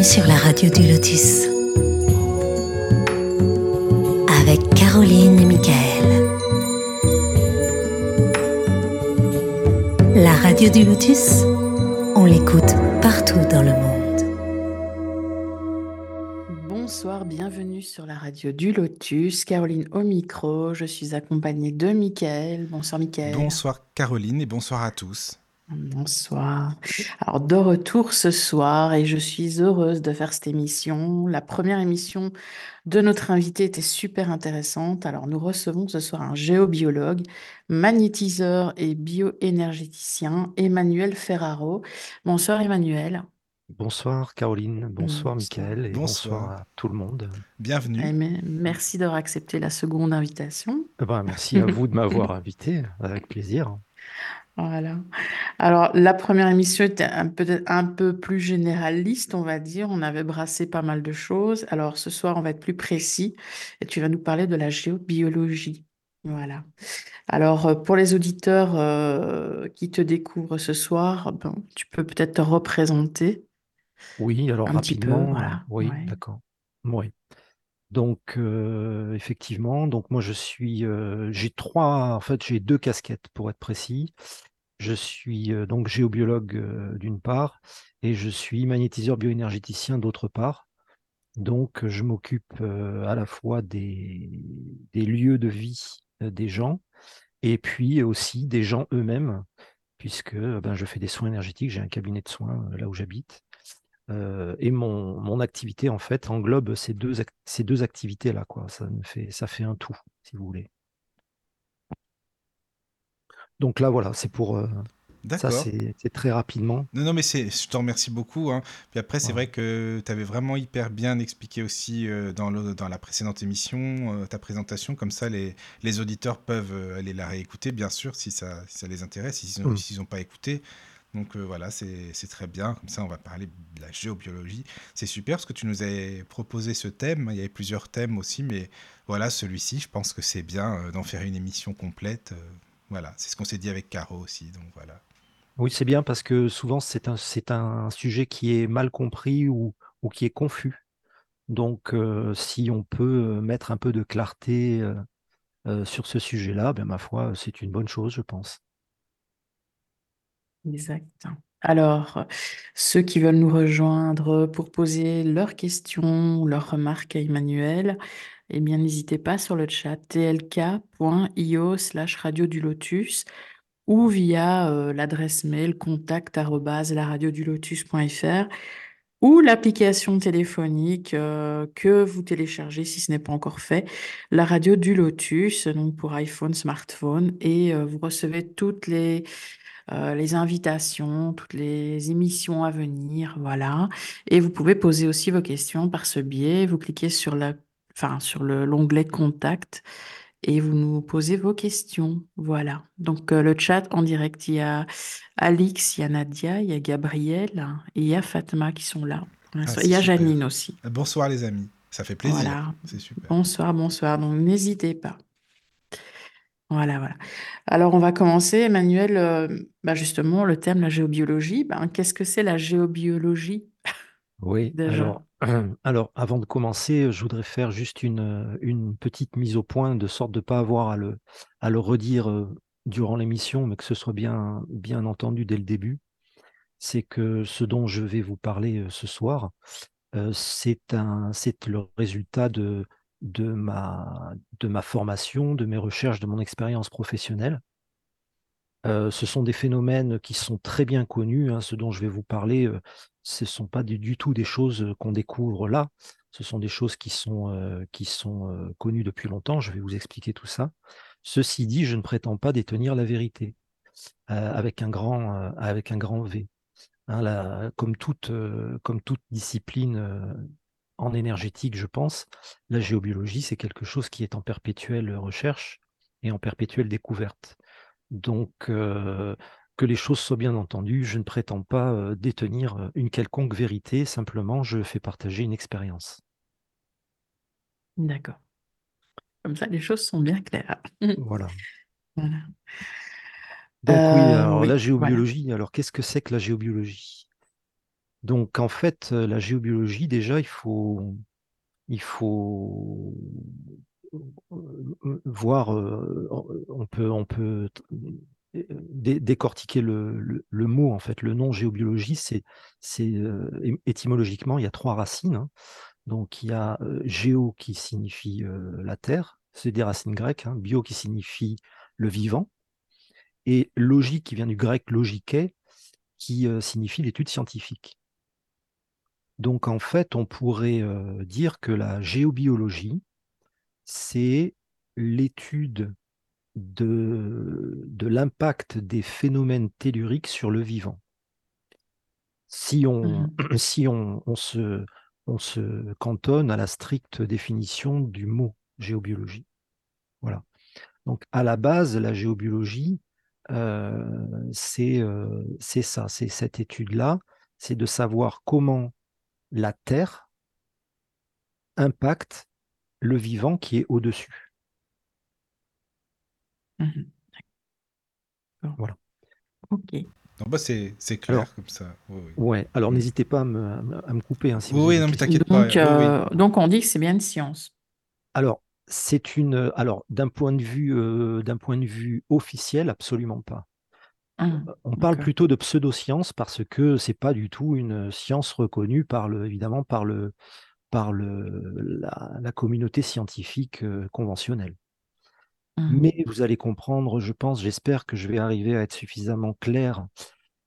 Bienvenue sur la radio du Lotus. Avec Caroline et Michael. La radio du Lotus, on l'écoute partout dans le monde. Bonsoir, bienvenue sur la radio du Lotus. Caroline au micro. Je suis accompagnée de Michael. Bonsoir Michael. Bonsoir Caroline et bonsoir à tous. Bonsoir. Alors, de retour ce soir et je suis heureuse de faire cette émission. La première émission de notre invité était super intéressante. Alors, nous recevons ce soir un géobiologue, magnétiseur et bioénergéticien, Emmanuel Ferraro. Bonsoir Emmanuel. Bonsoir Caroline, bonsoir Bonsoir. Michael et bonsoir Bonsoir. à tout le monde. Bienvenue. Eh, Merci d'avoir accepté la seconde invitation. Eh ben, merci à vous de m'avoir invité, avec plaisir. Voilà. Alors, la première émission était un- peut-être un peu plus généraliste, on va dire. On avait brassé pas mal de choses. Alors, ce soir, on va être plus précis et tu vas nous parler de la géobiologie. Voilà. Alors, euh, pour les auditeurs euh, qui te découvrent ce soir, ben, tu peux peut-être te représenter Oui, alors un petit peu. rapidement, Voilà. oui, Ouais. d'accord. Oui. Donc euh, effectivement, donc moi je suis, euh, j'ai trois, en fait j'ai deux casquettes pour être précis. Je suis euh, donc géobiologue euh, d'une part et je suis magnétiseur bioénergéticien d'autre part. Donc je m'occupe euh, à la fois des, lieux de vie euh, des gens et puis aussi des gens eux-mêmes, puisque euh, ben, je fais des soins énergétiques, j'ai un cabinet de soins euh, là où j'habite. Euh, et mon, mon activité, en fait, englobe ces deux, ces deux activités-là. Quoi. Ça, me fait, ça fait un tout, si vous voulez. Donc là, voilà, c'est pour. euh, ça, D'accord. c'est c'est très rapidement. Non, non, mais je te remercie beaucoup. hein. Puis après, c'est vrai que tu avais vraiment hyper bien expliqué aussi euh, dans, le, dans la précédente émission, euh, ta présentation. Comme ça, les, les auditeurs peuvent aller la réécouter, bien sûr, si ça, si ça les intéresse, s'ils n'ont Mm. pas écouté. Donc euh, voilà, c'est très bien. Comme ça, on va parler de la géobiologie. C'est super parce que tu nous as proposé ce thème. Il y avait plusieurs thèmes aussi, mais voilà, celui-ci, je pense que c'est bien d'en faire une émission complète. Voilà, c'est ce qu'on s'est dit avec Caro aussi. Donc voilà. Oui, c'est bien parce que souvent, c'est un, c'est un sujet qui est mal compris ou, ou qui est confus. Donc, euh, si on peut euh, mettre un peu de clarté euh, euh, sur ce sujet-là, ben, ma foi, c'est une bonne chose, je pense. Exact. Alors, ceux qui veulent nous rejoindre pour poser leurs questions ou leurs remarques à Emmanuel, eh bien, n'hésitez pas sur le chat tlk.io slash radio du lotus ou via euh, l'adresse mail contact laradiodulotus.fr ou l'application téléphonique euh, que vous téléchargez si ce n'est pas encore fait, la radio du lotus, donc pour iPhone, smartphone, et euh, vous recevez toutes les les invitations, toutes les émissions à venir, voilà. Et vous pouvez poser aussi vos questions par ce biais. Vous cliquez sur la, enfin, sur le, l'onglet Contact et vous nous posez vos questions, voilà. Donc euh, le chat en direct, il y a Alix, il y a Nadia, il y a Gabriel hein, et il y a Fatma qui sont là. Ah, il y a super. Janine aussi. Bonsoir les amis, ça fait plaisir. Voilà. C'est super. Bonsoir, bonsoir. Donc n'hésitez pas. Voilà, voilà. Alors, on va commencer, Emmanuel, euh, bah, justement, le thème, la géobiologie. Ben, qu'est-ce que c'est la géobiologie? Oui, déjà? alors, alors avant de commencer, je voudrais faire juste une, une petite mise au point, de sorte de ne pas avoir à le, à le redire euh, durant l'émission, mais que ce soit bien, bien entendu dès le début. C'est que ce dont je vais vous parler euh, ce soir, euh, c'est le résultat de, de, ma, de ma formation, de mes recherches, de mon expérience professionnelle. Ce sont des phénomènes qui sont très bien connus. hein, ce dont je vais vous parler, ce ne sont pas du, tout des choses qu'on découvre là. Ce sont des choses qui sont, connues depuis longtemps. Je vais vous expliquer tout ça. Ceci dit, je ne prétends pas détenir la vérité avec, un grand, avec un grand V. Hein, comme, toute, discipline en énergétique, je pense, la géobiologie, c'est quelque chose qui est en perpétuelle recherche et en perpétuelle découverte. Donc, euh, que les choses soient bien entendues, je ne prétends pas euh, détenir une quelconque vérité, simplement je fais partager une expérience. D'accord. Comme ça, les choses sont bien claires. Voilà. Voilà. Donc oui, Euh, alors oui, la voilà. géobiologie, alors qu'est-ce que c'est que la géobiologie? Donc en fait, la géobiologie, déjà, il faut, il faut voir, on peut, on peut décortiquer le, mot, en fait, le nom géobiologie, c'est, c'est étymologiquement, il y a trois racines. Hein. Donc il y a géo qui signifie la terre, c'est des racines grecques, hein, bio qui signifie le vivant, et logique qui vient du grec logique, qui signifie l'étude scientifique. Donc en fait, on pourrait dire que la géobiologie, c'est l'étude de, de l'impact des phénomènes telluriques sur le vivant. Si on, mmh. si on, se, on se cantonne à la stricte définition du mot géobiologie. Voilà. Donc à la base, la géobiologie, euh, euh, c'est ça, c'est cette étude-là, c'est de savoir comment la Terre impacte le vivant qui est au-dessus. Mmh voilà. Ok. Bah, c'est clair comme ça. Ouais, alors mmh. n'hésitez pas à me, couper. Hein, si oui, non, mais t'inquiète pas. Euh, donc, on dit que c'est bien une science. Alors, c'est une. Alors, d'un point de vue, euh, d'un point de vue officiel, absolument pas. Mmh, on parle plutôt de pseudoscience parce que c'est pas du tout une science reconnue par le, évidemment, par le, par le, la, communauté scientifique euh, conventionnelle. Mmh. Mais vous allez comprendre, je pense, j'espère que je vais arriver à être suffisamment clair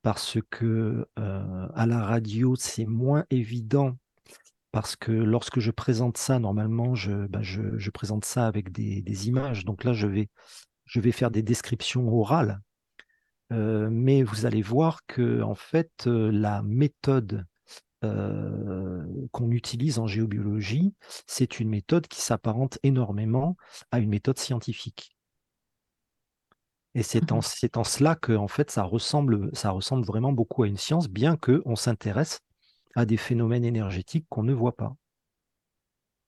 parce que euh, à la radio, c'est moins évident parce que lorsque je présente ça, normalement, je, bah, je, présente ça avec des, images. Donc là, je vais, je vais faire des descriptions orales. Euh, mais vous allez voir que en fait, la méthode euh, qu'on utilise en géobiologie, c'est une méthode qui s'apparente énormément à une méthode scientifique. Et c'est en, mmh en, cela que en fait, ça ressemble, ça ressemble vraiment beaucoup à une science, bien qu'on s'intéresse à des phénomènes énergétiques qu'on ne voit pas.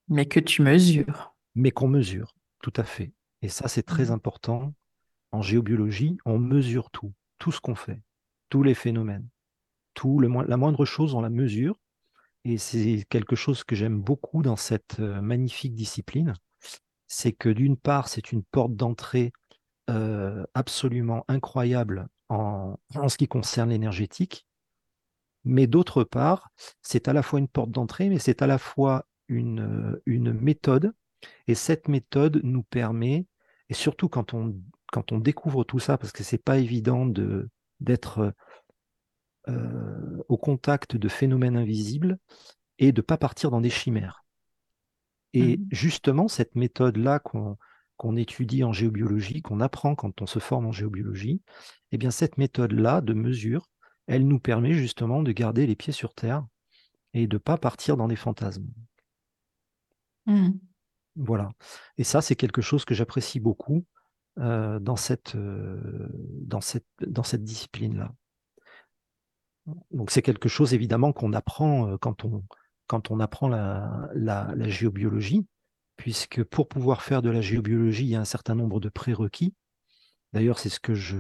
Mais que tu mesures. Mais qu'on mesure, tout à fait. Et ça, c'est très mmh. important. En géobiologie, on mesure tout, tout ce qu'on fait, tous les phénomènes. Tout, la moindre chose, on la mesure. Et c'est quelque chose que j'aime beaucoup dans cette euh, magnifique discipline. C'est que d'une part, c'est une porte d'entrée euh, absolument incroyable en, en, ce qui concerne l'énergétique, mais d'autre part, c'est à la fois une porte d'entrée, mais c'est à la fois une, euh, une méthode. Et cette méthode nous permet, et surtout quand on, quand on découvre tout ça, parce que c'est pas évident d'être euh, au contact de phénomènes invisibles et de ne pas partir dans des chimères. Et mmh. justement, cette méthode-là qu'on étudie en géobiologie, qu'on apprend quand on se forme en géobiologie, eh bien cette méthode-là de mesure, elle nous permet justement de garder les pieds sur terre et de ne pas partir dans des fantasmes. Mmh. Voilà. Et ça, c'est quelque chose que j'apprécie beaucoup euh, dans cette, euh, dans cette, dans cette discipline-là. Donc c'est quelque chose évidemment qu'on apprend euh, quand on, quand on apprend la, géobiologie, puisque pour pouvoir faire de la géobiologie, il y a un certain nombre de prérequis. D'ailleurs, c'est ce que je,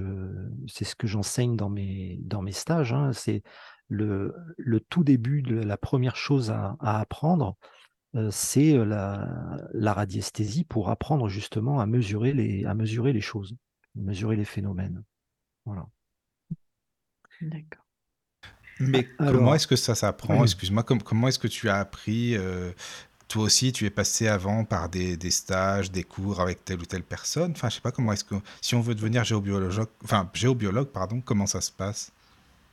c'est ce que j'enseigne dans mes, dans mes stages. Hein. C'est le, le, tout début de la première chose à, apprendre, euh, c'est euh, la, la, radiesthésie pour apprendre justement à mesurer les, à mesurer les choses, mesurer les phénomènes. Voilà. D'accord. Mais comment est-ce que ça s'apprend? Excuse-moi, comment est-ce que tu as appris euh, toi aussi, tu es passé avant par des, stages, des cours avec telle ou telle personne? Enfin, je sais pas comment est-ce que si on veut devenir géobiologue, enfin géobiologue, pardon, comment ça se passe?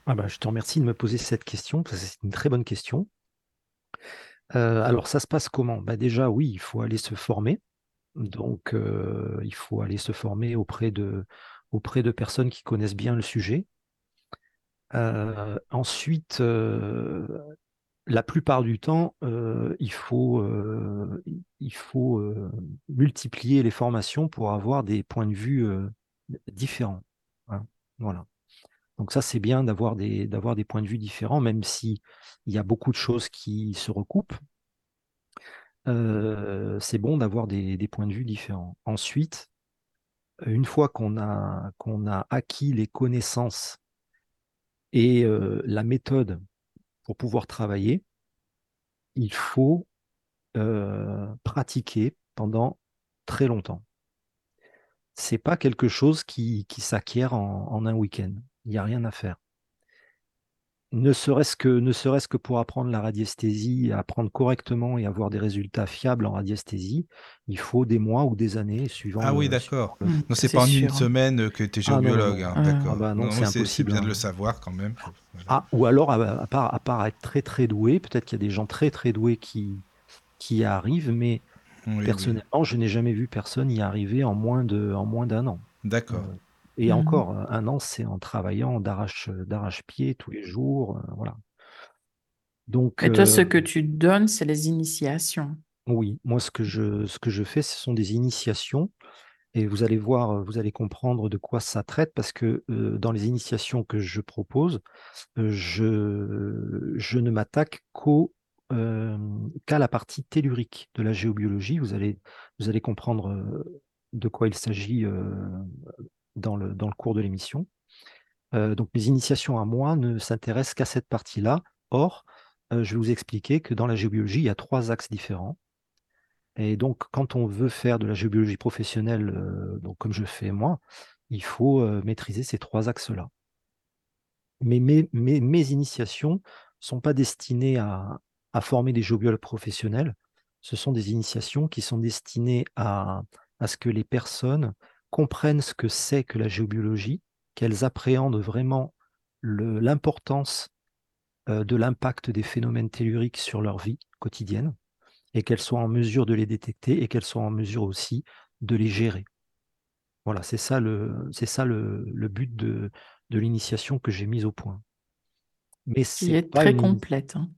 Ah bah, je te remercie de me poser cette question parce que c'est une très bonne question. Euh, alors, ça se passe comment? Bah, Déjà, oui, il faut aller se former. Donc, euh, il faut aller se former auprès de, auprès de personnes qui connaissent bien le sujet. Euh, ensuite, la plupart du temps, euh, il faut, euh, il euh, multiplier les formations pour avoir des points de vue différents. Hein. Voilà. Donc ça, c'est bien d'avoir des, points de vue différents, même s'il y a beaucoup de choses qui se recoupent. c'est bon d'avoir des, points de vue différents. Ensuite, une fois a, qu'on a acquis les connaissances et la méthode pour pouvoir travailler, il faut euh, pratiquer pendant très longtemps. C'est pas quelque chose qui, qui s'acquiert en, en un week-end. Il n'y a rien à faire ne serait-ce que, ne serait-ce que pour apprendre la radiesthésie, apprendre correctement et avoir des résultats fiables en radiesthésie, il faut des mois ou des années suivant. Ah oui, le- d'accord. Mm, Non, c'est c'est pas en une hein. semaine que tu es Ah, non, géobiologue. hein, Ah, d'accord. ah bah non, c'est c'est impossible, bien de hein. le savoir quand même. Voilà. Ah, ou alors, à, à part, à part être très très doué, peut-être qu'il y a des gens très très doués qui, qui y arrivent, mais Oui, oui. personnellement, je n'ai jamais vu personne y arriver en moins de, en moins d'un an. D'accord. Euh, et Mhm. encore, un an, c'est en travaillant d'arrache, d'arrache-pied tous les jours, euh, voilà. Donc, Et toi, ce que tu donnes, c'est les initiations. Oui, moi ce que je, ce que je fais, ce sont des initiations et vous allez voir, vous allez comprendre de quoi ça traite parce que euh, dans les initiations que je propose, je, je ne m'attaque qu'au, euh, qu'à la partie tellurique de la géobiologie. Vous allez, vous allez comprendre de quoi il s'agit euh, dans le, cours de l'émission. Euh, donc mes initiations à moi ne s'intéressent qu'à cette partie-là. Or, euh, je vais vous expliquer que dans la géobiologie, il y a trois axes différents. Et donc, quand on veut faire de la géobiologie professionnelle, euh, donc comme je fais moi, il faut maîtriser ces trois axes-là. Mais mes, initiations ne sont pas destinées à, former des géobiologues professionnels. Ce sont des initiations qui sont destinées à ce que les personnes comprennent ce que c'est que la géobiologie, qu'elles appréhendent vraiment l'importance euh, de l'impact des phénomènes telluriques sur leur vie quotidienne et qu'elles soient en mesure de les détecter et qu'elles soient en mesure aussi de les gérer. Voilà, c'est ça le, c'est ça le, le but de, de l'initiation que j'ai mise au point. Mais Qui est très une complète. hein.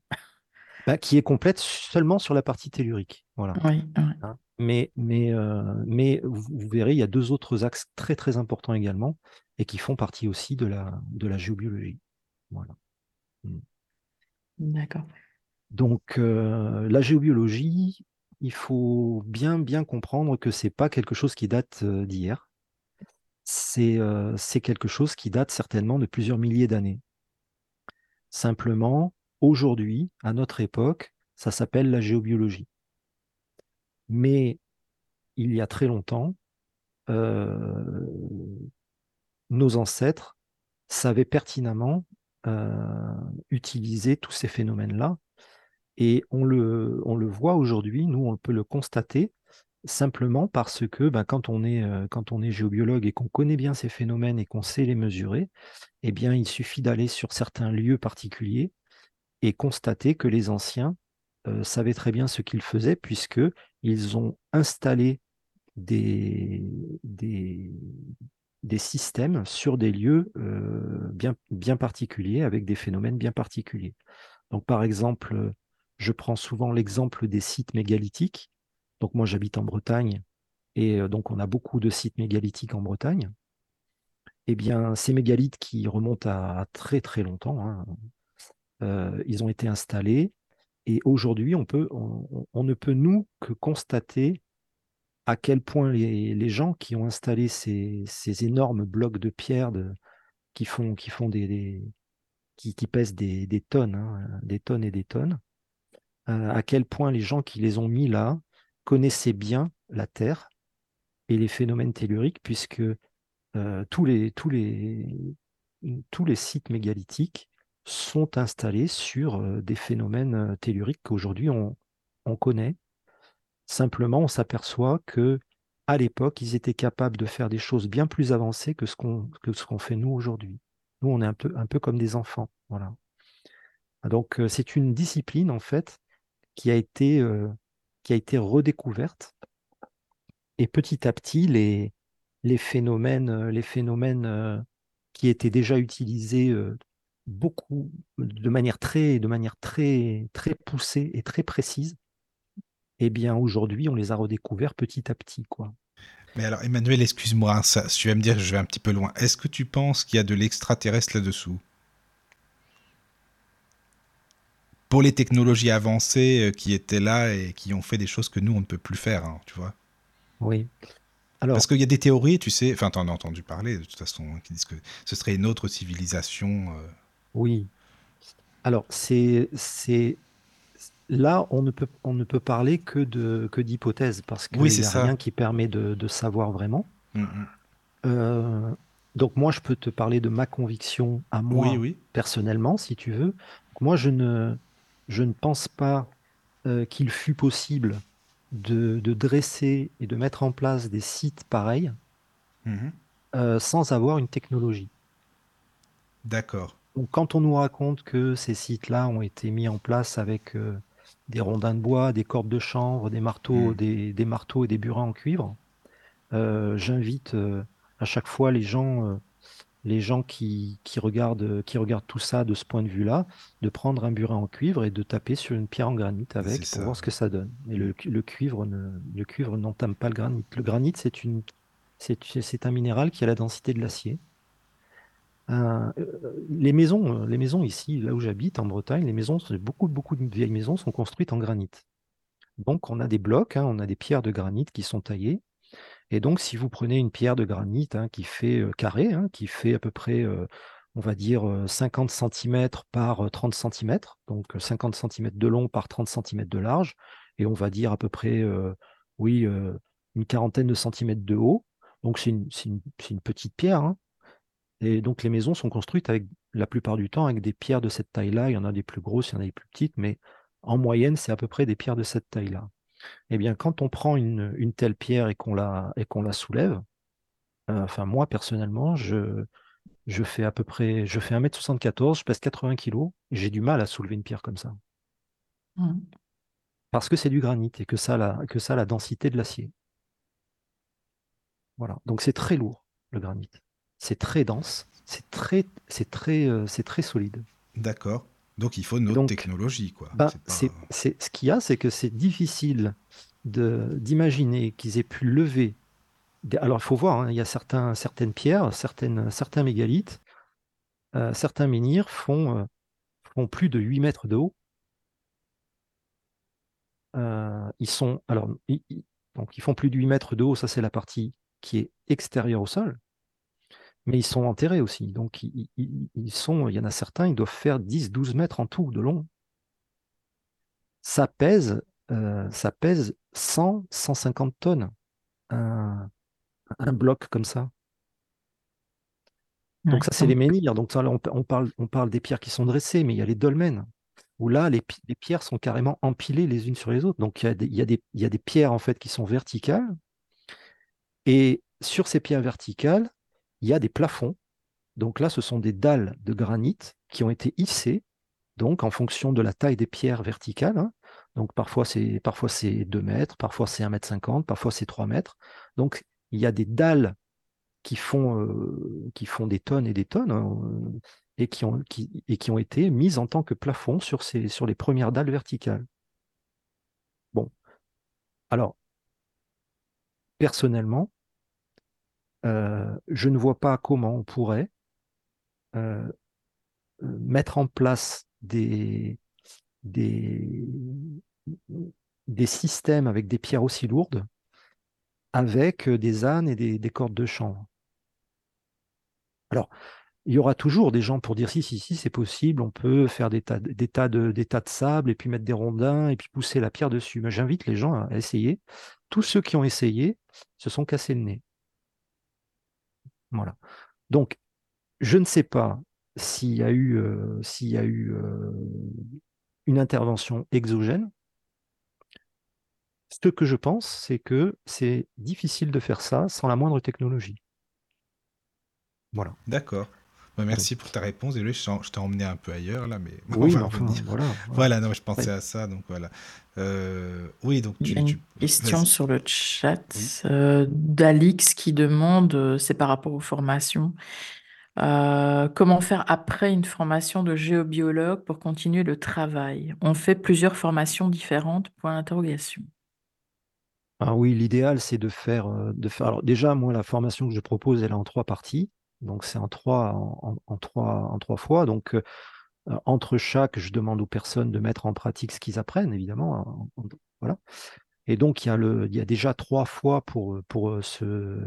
bah, qui est complète seulement sur la partie tellurique. Voilà. Oui, oui. hein. Mais, mais, euh, mais vous, vous verrez, il y a deux autres axes très très importants également et qui font partie aussi de la, de la géobiologie. Voilà. D'accord. Donc, euh, la géobiologie, il faut bien, bien comprendre que c'est pas quelque chose qui date euh, d'hier. C'est euh, c'est quelque chose qui date certainement de plusieurs milliers d'années. Simplement, aujourd'hui, à notre époque, ça s'appelle la géobiologie. Mais il y a très longtemps, euh, nos ancêtres savaient pertinemment euh, utiliser tous ces phénomènes-là. Et on le, voit aujourd'hui, nous, on peut le constater simplement parce que ben, quand, on est, euh, quand on est géobiologue et qu'on connaît bien ces phénomènes et qu'on sait les mesurer, eh bien, il suffit d'aller sur certains lieux particuliers et constater que les anciens savaient très bien ce qu'ils faisaient puisqu'ils ont installé des, des, systèmes sur des lieux euh, bien, bien particuliers avec des phénomènes bien particuliers. Donc, par exemple, je prends souvent l'exemple des sites mégalithiques. Donc, moi, j'habite en Bretagne et euh, donc on a beaucoup de sites mégalithiques en Bretagne. Eh bien, ces mégalithes qui remontent à, à très très longtemps, hein, euh, ils ont été installés et aujourd'hui, on, ne peut nous que constater à quel point les, gens qui ont installé ces, énormes blocs de pierre qui pèsent des, tonnes, hein, des tonnes et des tonnes, euh, à quel point les gens qui les ont mis là connaissaient bien la Terre et les phénomènes telluriques, puisque euh, tous les sites mégalithiques sont installés sur des phénomènes telluriques qu'aujourd'hui on, on connaît. Simplement, on s'aperçoit que à l'époque, ils étaient capables de faire des choses bien plus avancées que ce qu'on fait nous aujourd'hui. Nous, on est un peu, comme des enfants. Voilà. Donc, euh, c'est une discipline, en fait, qui a été, qui a été redécouverte. Et petit à petit, les, phénomènes, les phénomènes qui étaient déjà utilisés beaucoup, de manière très, de manière très, très poussée et très précise, eh bien, aujourd'hui, on les a redécouverts petit à petit, quoi. Mais alors, Emmanuel, excuse-moi, ça, tu vas me dire que je vais un petit peu loin. Est-ce que tu penses qu'il y a de l'extraterrestre là-dessous? Pour les technologies avancées euh, qui étaient là et qui ont fait des choses que nous, on ne peut plus faire, hein, tu vois? Oui. Alors, Parce qu'il y a des théories, tu sais, enfin, t'en as entendu parler de toute façon, hein, qui disent que ce serait une autre civilisation. euh, oui. Alors, c'est, là, on ne peut, on ne peut parler que de, que d'hypothèses parce qu'il n'y a rien qui permet de, savoir vraiment. Mmh, mmh. Euh, donc moi, je peux te parler de ma conviction à moi personnellement, si tu veux. moi, je ne, je ne pense pas euh, qu'il fût possible de, dresser et de mettre en place des sites pareils mmh euh, sans avoir une technologie. D'accord. Donc, quand on nous raconte que ces sites-là ont été mis en place avec euh, des rondins de bois, des cordes de chanvre, des marteaux, mmh. des, marteaux et des burins en cuivre, j'invite à chaque fois les gens les gens qui, regardent, qui regardent tout ça de ce point de vue-là, de prendre un burin en cuivre et de taper sur une pierre en granit avec pour voir ce que ça donne. Et le, cuivre ne, le cuivre n'entame pas le granit. Le granit, c'est une, c'est, un minéral qui a la densité de l'acier. Euh, les maisons, les maisons ici, là où j'habite, en Bretagne, les maisons, beaucoup, beaucoup de vieilles maisons sont construites en granit. Donc on a des blocs, hein, on a des pierres de granit qui sont taillées et donc, si vous prenez une pierre de granit hein, qui fait carré, hein, qui fait à peu près, on va dire, 50 cm par 30 cm, donc 50 cm de long par 30 cm de large, et on va dire à peu près, oui, une quarantaine de centimètres de haut. Donc, c'est une, petite pierre. Et donc, les maisons sont construites avec, la plupart du temps avec des pierres de cette taille-là. Il y en a des plus grosses, il y en a des plus petites, mais en moyenne, c'est à peu près des pierres de cette taille-là. Eh bien, quand on prend une, telle pierre et qu'on la, et qu'on la soulève, euh, enfin, moi, personnellement, je, je fais à peu près, je fais 1m74, je pèse 80 kg, j'ai du mal à soulever une pierre comme ça. Mmh. Parce que c'est du granit et que ça, la, que ça a la densité de l'acier. Voilà. Donc c'est très lourd, le granit. C'est très dense, c'est très, c'est très, euh, c'est très solide. D'accord. Donc il faut notre technologie, quoi. Bah, c'est ce qu'il y a, c'est que c'est difficile d'imaginer qu'ils aient pu lever. Alors il faut voir, hein, il y a certains, certaines pierres, certaines, certains mégalithes, euh, certains menhirs font, euh, font plus de 8 mètres de haut. Euh, ils sont alors donc ils font plus de 8 mètres de haut, ça c'est la partie qui est extérieure au sol mais ils sont enterrés aussi. Donc, ils, sont, il y en a certains, ils doivent faire 10-12 mètres en tout de long. Ça pèse, euh, ça pèse 100, 150 tonnes, un, bloc comme ça. Donc, ça, c'est les menhirs. Donc, on, parle, on parle des pierres qui sont dressées, mais il y a les dolmens, où là, les, pierres sont carrément empilées les unes sur les autres. Donc, il y, a des, il, y a des, il y a des pierres, en fait, qui sont verticales. Et sur ces pierres verticales, il y a des plafonds. Donc là, ce sont des dalles de granit qui ont été hissées, donc en fonction de la taille des pierres verticales. Hein. Donc parfois c'est parfois c'est 2 mètres, parfois c'est 1 mètre 50, parfois c'est 3 mètres. Donc il y a des dalles qui font, euh, qui font des tonnes et des tonnes hein, et, qui ont, qui, et qui ont été mises en tant que plafond sur, ces, sur les premières dalles verticales. Bon. Alors, personnellement, euh, je ne vois pas comment on pourrait euh, euh, mettre en place des, des, des, systèmes avec des pierres aussi lourdes avec des ânes et des, cordes de chanvre. Alors, il y aura toujours des gens pour dire si, si, si, c'est possible, on peut faire des tas, des, tas de, des tas de sable et puis mettre des rondins et puis pousser la pierre dessus. Mais j'invite les gens à essayer. Tous ceux qui ont essayé se sont cassés le nez. Voilà. Donc, je ne sais pas s'il y a eu, euh, s'il y a eu euh, une intervention exogène. Ce que je pense, c'est que c'est difficile de faire ça sans la moindre technologie. Voilà. D'accord. Bah, merci pour ta réponse. Et je t'ai emmené un peu ailleurs là, mais oui, enfin, voilà, voilà. non, je pensais à ça, donc voilà. Euh, oui, donc tu, Il y a une question sur le chat euh, d'Alix qui demande, euh, c'est par rapport aux formations, comment faire après une formation de géobiologue pour continuer le travail? On fait plusieurs formations différentes, point d'interrogation. Ah oui, l'idéal, c'est de faire, de faire. Alors déjà, moi, la formation que je propose, elle est en trois parties. Donc c'est en trois, en, trois, en trois fois. Donc euh, entre chaque, je demande aux personnes de mettre en pratique ce qu'ils apprennent, évidemment. voilà. Et donc il y, a le, il y a déjà trois fois pour, pour se,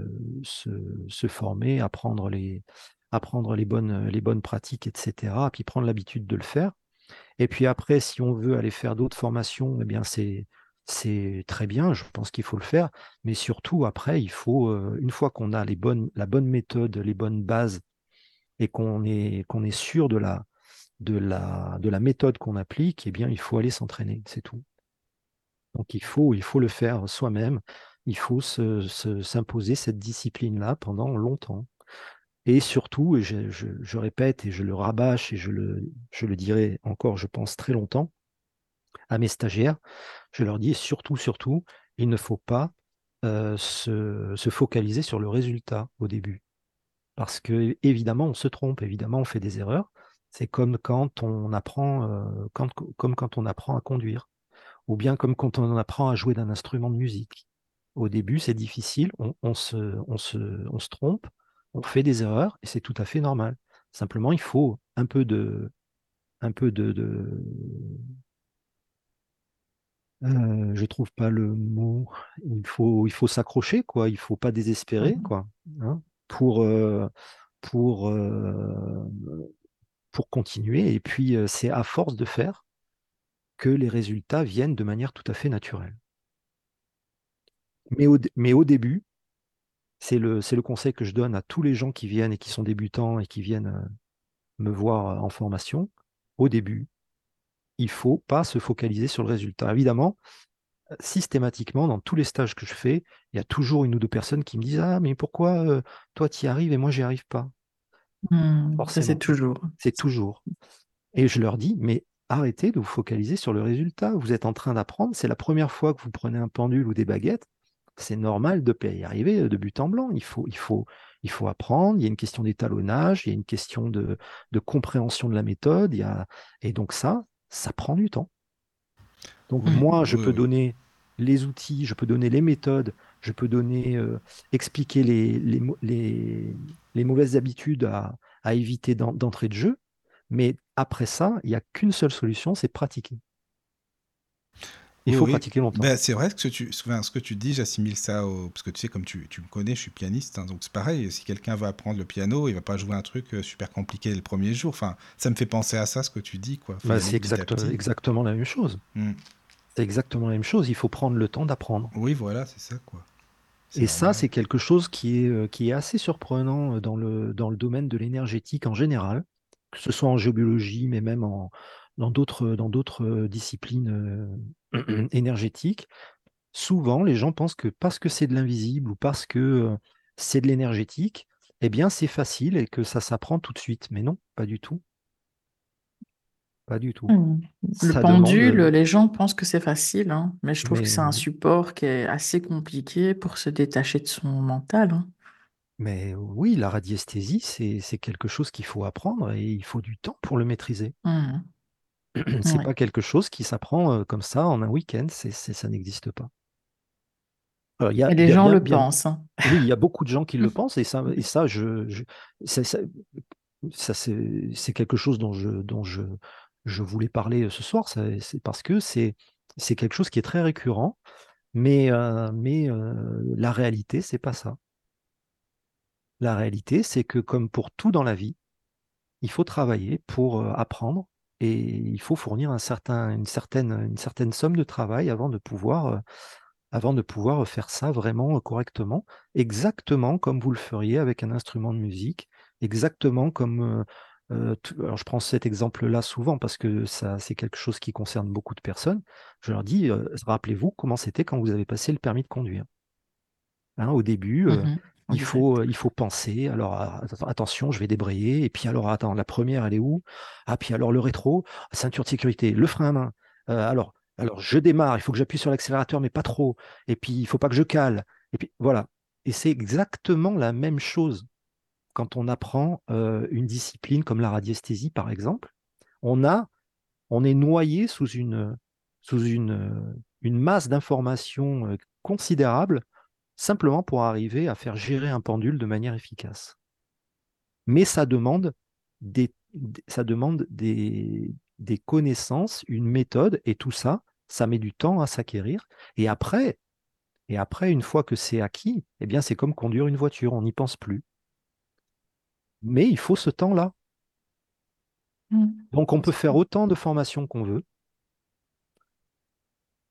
se, former, apprendre les, apprendre les bonnes, les bonnes pratiques, etc. Puis prendre l'habitude de le faire. Et puis après, si on veut aller faire d'autres formations, eh bien c'est c'est très bien, je pense qu'il faut le faire, mais surtout après, il faut, une fois qu'on a les bonnes, la bonne méthode, les bonnes bases, et qu'on est, sûr de la, de, la, de la méthode qu'on applique, eh bien, il faut aller s'entraîner, c'est tout. Donc il faut, il faut le faire soi-même, il faut s'imposer cette discipline-là pendant longtemps. Et surtout, et je, répète et je le rabâche et je le dirai encore, je pense, très longtemps, à mes stagiaires, je leur dis surtout, surtout, il ne faut pas euh, se, se, focaliser sur le résultat au début. Parce que évidemment, on se trompe, évidemment, on fait des erreurs. C'est comme quand on apprend, euh, comme quand on apprend à conduire, ou bien comme quand on apprend à jouer d'un instrument de musique. Au début, c'est difficile, on, se, trompe, on fait des erreurs et c'est tout à fait normal. Simplement, il faut un peu de, un peu de euh, je trouve pas le mot. Il faut, il faut s'accrocher, quoi. Il faut pas désespérer, mmh quoi. Hein, pour, pour, pour continuer. Et puis, c'est à force de faire que les résultats viennent de manière tout à fait naturelle. Mais au, mais au début, c'est le, le conseil que je donne à tous les gens qui viennent et qui sont débutants et qui viennent me voir en formation. Au début, il faut pas se focaliser sur le résultat. Évidemment, systématiquement, dans tous les stages que je fais, il y a toujours une ou deux personnes qui me disent Ah, mais pourquoi euh, toi tu y arrives et moi j'y arrive pas? Mmh, C'est toujours. C'est toujours. Et je leur dis Mais arrêtez de vous focaliser sur le résultat. Vous êtes en train d'apprendre. C'est la première fois que vous prenez un pendule ou des baguettes c'est normal de y arriver euh, de but en blanc. Il faut, il faut, il faut apprendre. Il y a une question d'étalonnage, il y a une question de, compréhension de la méthode. Il y a... Et donc ça, ça prend du temps. Donc moi, je peux donner les outils, je peux donner les méthodes, je peux donner, euh, expliquer les, les, les, mauvaises habitudes à, à éviter d'entrée de jeu. Mais après ça, il n'y a qu'une seule solution, c'est pratiquer. Il faut pratiquer longtemps. Ben, c'est vrai que tu, ce que tu dis, j'assimile ça au. Parce que tu sais, comme tu, tu me connais, je suis pianiste, hein, donc c'est pareil. Si quelqu'un veut apprendre le piano, il va pas jouer un truc euh, super compliqué le premier jour. Enfin, ça me fait penser à ça, ce que tu dis. quoi. Bah, c'est exactement la même chose. Hmm. C'est exactement la même chose. Il faut prendre le temps d'apprendre. Oui, voilà, c'est ça. quoi. Et ça, c'est quelque chose qui est, euh, qui est assez surprenant euh, dans le, dans le domaine de l'énergétique en général, que ce soit en géobiologie, mais même en, dans d'autres disciplines énergétiques, souvent les gens pensent que parce que c'est de l'invisible ou parce que c'est de l'énergétique, eh bien c'est facile et que ça s'apprend tout de suite. Mais non, pas du tout. Pas du tout. Mmh. Le pendule, les gens pensent que c'est facile, hein, mais je trouve que c'est un support qui est assez compliqué pour se détacher de son mental. Hein. Mais oui, la radiesthésie, c'est quelque chose qu'il faut apprendre et il faut du temps pour le maîtriser. Mmh. c'est pas quelque chose qui s'apprend comme ça en un week-end, c'est, ça n'existe pas. y a, et les gens le pensent. Hein. Oui, il y a beaucoup de gens qui le pensent et ça, et ça, je, ça, ça c'est, quelque chose dont je, dont je, je voulais parler ce soir. c'est parce que c'est, c'est quelque chose qui est très récurrent, mais, mais la réalité, c'est pas ça. La réalité, c'est que comme pour tout dans la vie, il faut travailler pour apprendre et il faut fournir une, certaine, somme de travail avant de pouvoir, euh, pouvoir faire ça vraiment correctement, exactement comme vous le feriez avec un instrument de musique, exactement comme... Euh, euh, alors je prends cet exemple-là souvent parce que c'est quelque chose qui concerne beaucoup de personnes. Je leur dis, rappelez-vous comment c'était quand vous avez passé le permis de conduire. Hein, au début, mmh il faut, il faut penser. Alors, attention, je vais débrayer. Et puis, alors, attends, la première, elle est où? Ah, puis alors, le rétro, ceinture de sécurité, le frein à main. alors, alors, je démarre, il faut que j'appuie sur l'accélérateur, mais pas trop. Et puis, il faut pas que je cale. Et puis, voilà. Et c'est exactement la même chose quand on apprend une discipline comme la radiesthésie, par exemple. On, a, on est noyé sous une, sous une, une masse d'informations considérable simplement pour arriver à faire gérer un pendule de manière efficace. Mais ça demande des, ça demande des, des connaissances, une méthode, et tout ça, ça met du temps à s'acquérir. Et après, et après, une fois que c'est acquis, eh bien, c'est comme conduire une voiture, on n'y pense plus. Mais il faut ce temps-là. Mmh. Donc, on peut faire autant de formations qu'on veut.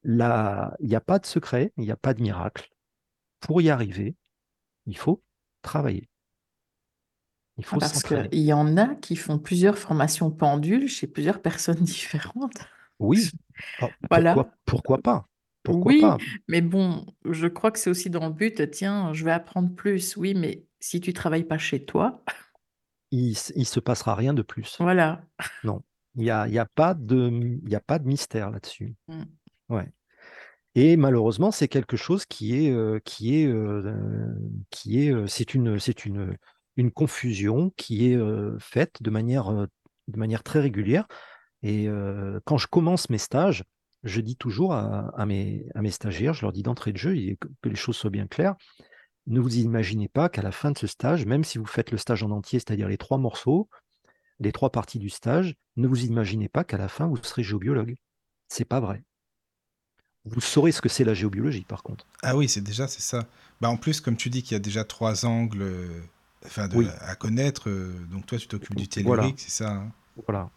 Là, il n'y a pas de secret, il n'y a pas de miracle. Pour y arriver, il faut travailler. Il Ah, faut Parce qu'il y en a qui font plusieurs formations pendules chez plusieurs personnes différentes. Oui, Oh, Voilà. pourquoi, pourquoi pas? Pourquoi Oui, pas? mais bon, je crois que c'est aussi dans le but, tiens, je vais apprendre plus. Oui, mais si tu travailles pas chez toi, Il ne se passera rien de plus. voilà. Non, il n'y a, il y a pas de, il y a pas de mystère là-dessus. Mm. Ouais. Et malheureusement, c'est quelque chose qui est, euh, qui est, euh, qui est, euh, c'est une, c'est une, une confusion qui est faite de manière, très régulière. Et quand je commence mes stages, je dis toujours à, mes, stagiaires, je leur dis d'entrée de jeu, que les choses soient bien claires, ne vous imaginez pas qu'à la fin de ce stage, même si vous faites le stage en entier, c'est-à-dire les trois morceaux, les trois parties du stage, ne vous imaginez pas qu'à la fin, vous serez géobiologue. C'est pas vrai. Vous saurez ce que c'est la géobiologie, par contre. Ah oui, c'est déjà, c'est ça. Bah, en plus, comme tu dis qu'il y a déjà trois angles euh, enfin, de- Oui. à connaître, euh, donc toi, tu t'occupes du Voilà. tellurique, c'est ça hein Voilà.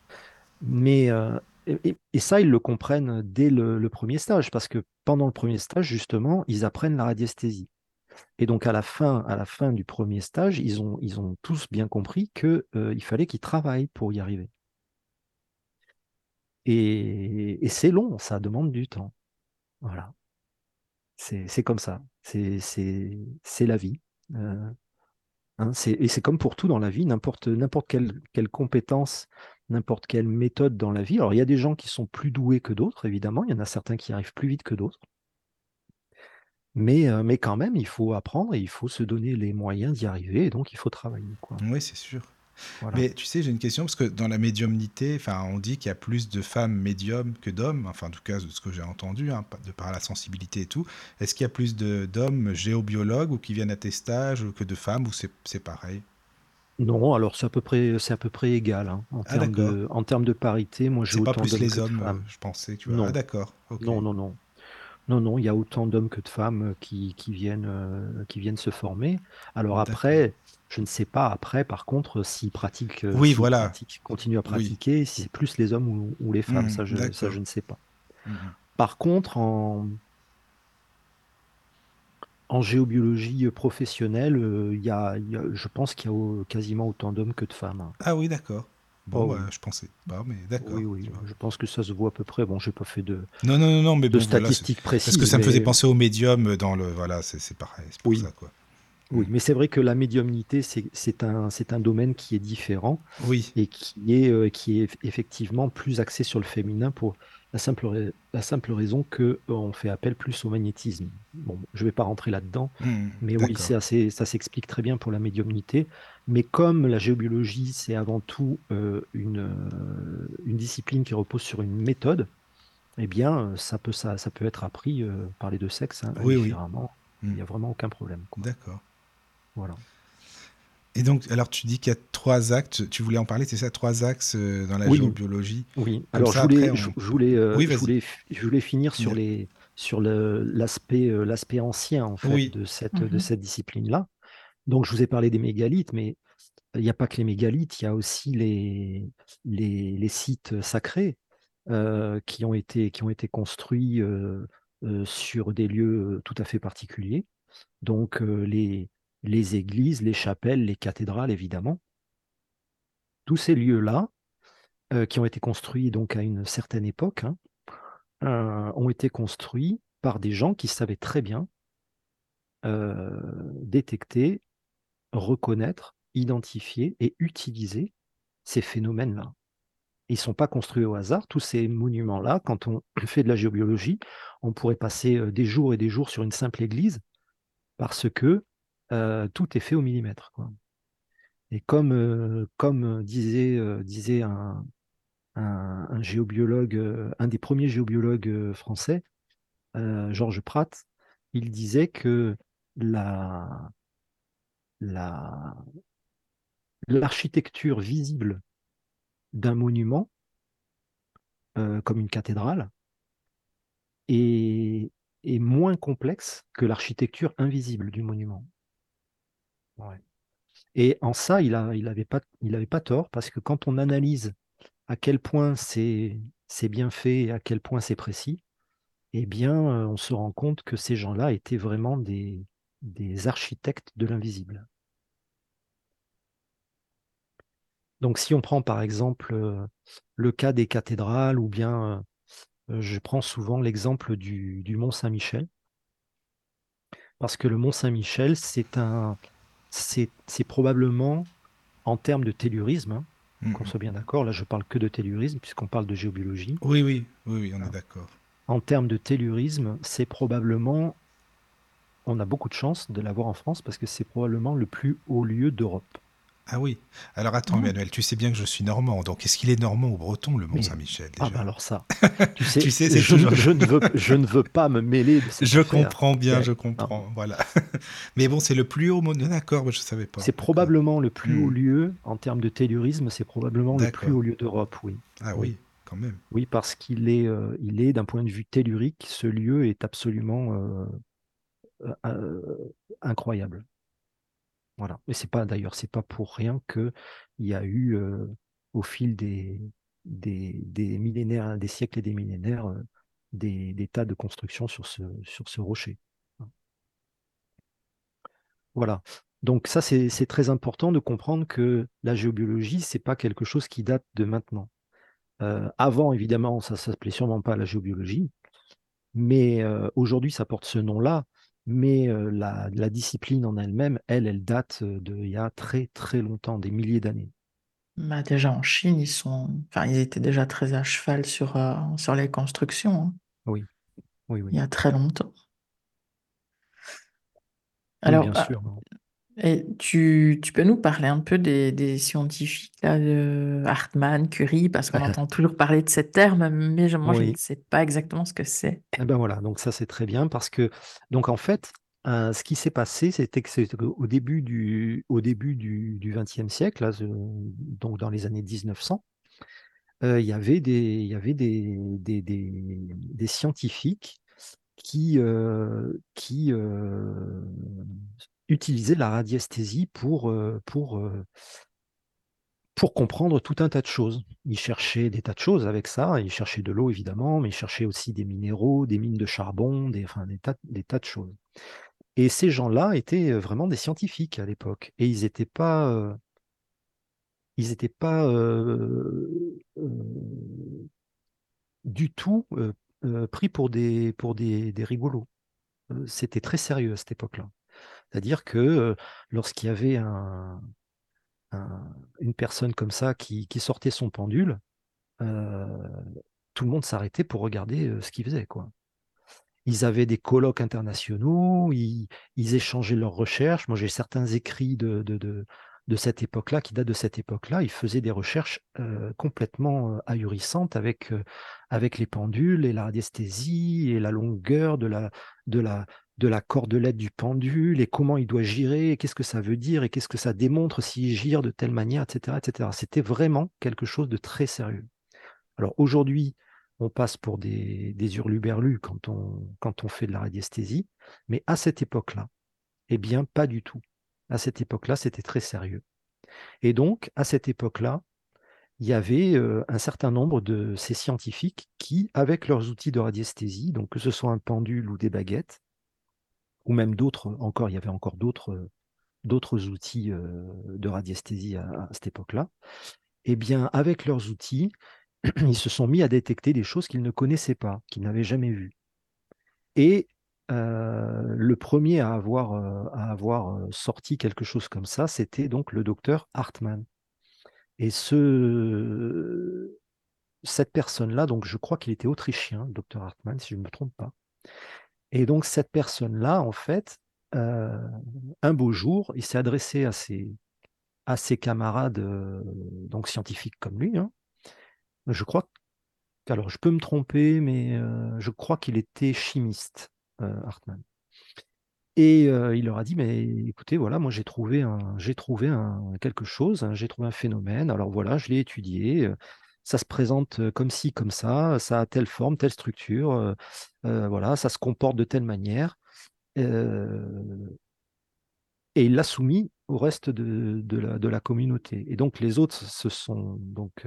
Mais euh, et, ça, ils le comprennent dès le, le premier stage, parce que pendant le premier stage, justement, ils apprennent la radiesthésie. Et donc à la fin, à la fin du premier stage, ils ont, ils ont tous bien compris que euh, il fallait qu'ils travaillent pour y arriver. Et, et c'est long, ça demande du temps. Voilà. C'est comme ça. C'est la vie. Euh, hein, et c'est comme pour tout dans la vie, n'importe quelle, compétence, n'importe quelle méthode dans la vie. Alors, il y a des gens qui sont plus doués que d'autres, évidemment. Il y en a certains qui arrivent plus vite que d'autres. Mais, euh, quand même, il faut apprendre et il faut se donner les moyens d'y arriver. Et donc, il faut travailler. Oui, c'est sûr. Voilà. Mais tu sais, j'ai une question parce que dans la médiumnité, enfin, on dit qu'il y a plus de femmes médiums que d'hommes, enfin, en tout cas, de ce que j'ai entendu, hein, de par la sensibilité et tout. Est-ce qu'il y a plus d'hommes géobiologues ou qui viennent à tes stages que de femmes ou c'est pareil? Non, alors c'est à peu près, c'est à peu près égal. hein, en, Ah, termes de, en termes de parité, moi j'ai C'est pas plus les hommes, euh, je pensais, tu vois. Non. Ah, d'accord. Non, non, non. Non, non, il y a autant d'hommes que de femmes qui, qui viennent, euh, qui viennent se former. Alors après, je ne sais pas après, par contre, s'ils pratiquent, euh, Oui, voilà. pratiquent- continuent à Oui. pratiquer, si c'est plus les hommes ou, ou les femmes, Mhm, ça, je, ça, d'accord. je ne sais pas. Mhm. Par contre, en, en géobiologie professionnelle, euh, y a, il y a- je pense qu'il y a au- quasiment autant d'hommes que de femmes. hein. Ah oui, d'accord. Bon, Oh, bah, oui. je pensais pas, mais d'accord. Oui, oui, je pense que ça se voit à peu près. Bon, j'ai pas fait de, Non, non, non, non, mais de bon, voilà, c'est- statistiques précises. parce que ça me faisait penser au médium dans le. Voilà, c'est c'est pareil, c'est pour Oui. ça, quoi. Oui, mais c'est vrai que la médiumnité, c'est un, domaine qui est différent Oui, et qui est, euh, qui est effectivement plus axé sur le féminin pour la simple, la simple raison qu'on fait appel plus au magnétisme. Bon, je ne vais pas rentrer là-dedans, Mhm, mais oui, assez, ça s'explique très bien pour la médiumnité. Mais comme la géobiologie, c'est avant tout euh, une, euh, une discipline qui repose sur une méthode, eh bien, euh, ça peut, ça, ça peut être appris euh, par les deux sexes hein, Oui, oui. indifféremment. Il n'y a vraiment aucun problème. D'accord. Voilà. Et donc, alors tu dis qu'il y a trois actes, tu voulais en parler, c'est ça, trois axes euh, dans la Oui. géobiologie Oui, Comme alors ça, je voulais, après, on- je, voulais, euh, Oui, je voulais, f- je voulais finir sur Bien. les, sur le, l'aspect, euh, l'aspect ancien en fait Oui. de cette, de Mhm. cette discipline-là. Donc je vous ai parlé des mégalithes, mais il n'y a pas que les mégalithes, il y a aussi les, les, les sites sacrés euh, qui ont été, qui ont été construits euh, euh, sur des lieux tout à fait particuliers. Donc euh, les, les églises, les chapelles, les cathédrales, évidemment. Tous ces lieux-là, euh, qui ont été construits donc à une certaine époque, hein, euh, ont été construits par des gens qui savaient très bien euh, détecter, reconnaître, identifier et utiliser ces phénomènes-là. Ils ne sont pas construits au hasard. Tous ces monuments-là, quand on fait de la géobiologie, on pourrait passer des jours et des jours sur une simple église parce que euh, tout est fait au millimètre. Et comme, euh, euh, disait un, un, géobiologue, un des premiers géobiologues français, Georges Pratt, il disait que la, la, l'architecture visible d'un monument, comme une cathédrale, est moins complexe que l'architecture invisible du monument. Et en ça, il n'avait pas, tort, parce que quand on analyse à quel point c'est bien fait et à quel point c'est précis, eh bien, on se rend compte que ces gens-là étaient vraiment des, des architectes de l'invisible. Donc si on prend par exemple le cas des cathédrales ou bien je prends souvent l'exemple du, Mont Saint-Michel, parce que le Mont Saint-Michel, c'est un, c'est probablement en termes de tellurisme, hein, mmh qu'on soit bien d'accord, là je parle que de tellurisme puisqu'on parle de géobiologie. Oui, oui, oui, oui on est d'accord. En termes de tellurisme, c'est probablement, on a beaucoup de chance de l'avoir en France parce que c'est probablement le plus haut lieu d'Europe. Ah oui. Alors attends, mmh. Emmanuel, tu sais bien que je suis normand. Donc est-ce qu'il est normand ou breton, le Mont-Saint-Michel Ah bah alors ça. Tu sais, je, ne veux, je ne veux pas me mêler de Je comprends bien, je comprends. Voilà. Mais bon, c'est le plus haut. D'accord, je ne savais pas. C'est probablement le plus haut mmh. lieu en termes de tellurisme. C'est probablement le plus haut lieu d'Europe, oui. Ah oui. Quand même. Oui, parce qu'il est, euh, il est d'un point de vue tellurique, ce lieu est absolument euh, euh, incroyable. Voilà. Et c'est pas d'ailleurs, c'est pas pour rien qu'il y a eu au fil des, millénaires, des siècles et des millénaires, des, tas de constructions sur ce, rocher. Voilà. Donc ça, c'est très important de comprendre que la géobiologie, c'est pas quelque chose qui date de maintenant. avant, évidemment, ça ne s'appelait sûrement pas la géobiologie, mais aujourd'hui, ça porte ce nom-là mais la, discipline en elle-même, elle, elle date d'il y a très très longtemps, des milliers d'années. Bah déjà en Chine, ils sont, enfin, ils étaient déjà très à cheval sur, sur les constructions. Hein. Oui. oui, oui. Il y a très longtemps. Alors, bien ah, sûr. Et tu, tu, peux nous parler un peu des, des scientifiques, là, de Hartmann, Curie, parce qu'on entend toujours parler de ces termes, mais moi, je ne sais pas exactement ce que c'est. Eh ben voilà, donc ça, c'est très bien, parce que, donc en fait, euh, ce qui s'est passé, c'était que au début du, au début du XXe siècle, là, donc dans les années 1900, euh, il y avait des, il y avait des, des, des, des scientifiques qui, euh, qui utiliser la radiesthésie pour, euh, euh, pour comprendre tout un tas de choses. Il cherchait des tas de choses avec ça, il cherchait de l'eau évidemment, mais il cherchait aussi des minéraux, des mines de charbon, des, enfin, des, tas, de choses. Et ces gens-là étaient euh, vraiment des scientifiques à l'époque, et ils n'étaient pas... ils n'étaient pas du tout pris pour des, pour des rigolos. C'était très sérieux à cette époque-là. C'est-à-dire que lorsqu'il y avait une personne comme ça qui, sortait son pendule, tout le monde s'arrêtait pour regarder ce qu'il faisait. Ils avaient des colloques internationaux, ils, échangeaient leurs recherches. Moi, j'ai certains écrits de, cette époque-là, qui datent de cette époque-là. Ils faisaient des recherches complètement ahurissantes avec, les pendules et la radiesthésie et la longueur de la, de la cordelette du pendule et comment il doit girer, qu'est-ce que ça veut dire et qu'est-ce que ça démontre s'il gire de telle manière, etc. etc. C'était vraiment quelque chose de très sérieux. Alors aujourd'hui, on passe pour des, hurluberlus quand on, quand on fait de la radiesthésie, mais à cette époque-là, eh bien, pas du tout. À cette époque-là, c'était très sérieux. Et donc, à cette époque-là, il y avait euh, un certain nombre de ces scientifiques qui, avec leurs outils de radiesthésie, donc que ce soit un pendule ou des baguettes, ou même d'autres encore, il y avait encore d'autres d'autres outils de radiesthésie à, cette époque-là, eh bien, avec leurs outils, ils se sont mis à détecter des choses qu'ils ne connaissaient pas, qu'ils n'avaient jamais vues. Et le premier à avoir, à avoir sorti quelque chose comme ça, c'était donc le docteur Hartmann. Et ce, cette personne-là, donc je crois qu'il était autrichien, le docteur Hartmann, si je ne me trompe pas, et donc cette personne-là, en fait, euh, un beau jour, il s'est adressé à ses, à ses camarades euh, donc scientifiques comme lui. Hein. Je crois, alors je peux me tromper, mais euh, je crois qu'il était chimiste, Hartmann. Et il leur a dit, mais écoutez, voilà, moi j'ai trouvé, un, j'ai trouvé un, quelque chose, hein, j'ai trouvé un phénomène, alors voilà, je l'ai étudié, ça se présente comme ci, comme ça, ça a telle forme, telle structure, voilà, ça se comporte de telle manière. et il l'a soumis au reste de, la, communauté. Et donc les autres se sont donc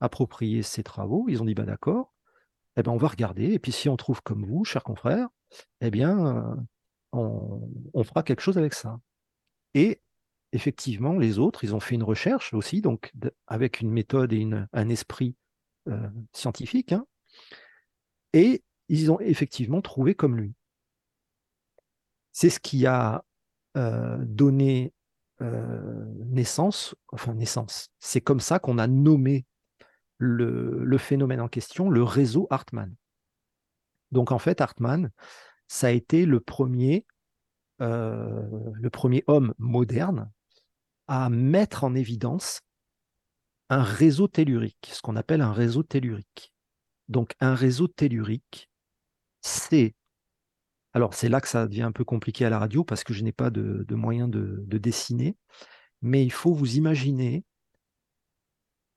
approprié ces travaux. Ils ont dit, bah, d'accord, eh ben, on va regarder. Et puis si on trouve comme vous, chers confrères, eh bien, on, on fera quelque chose avec ça. Et effectivement, les autres, ils ont fait une recherche aussi, donc avec une méthode et un esprit euh, scientifique, hein, et ils ont effectivement trouvé comme lui. C'est ce qui a euh, donné euh, naissance, enfin naissance, c'est comme ça qu'on a nommé le, phénomène en question, le réseau Hartmann. Donc en fait, Hartmann, ça a été le premier homme moderne à mettre en évidence un réseau tellurique, ce qu'on appelle un réseau tellurique. Donc un réseau tellurique, c'est... Alors c'est là que ça devient un peu compliqué à la radio parce que je n'ai pas de, de moyen de, de, dessiner, mais il faut vous imaginer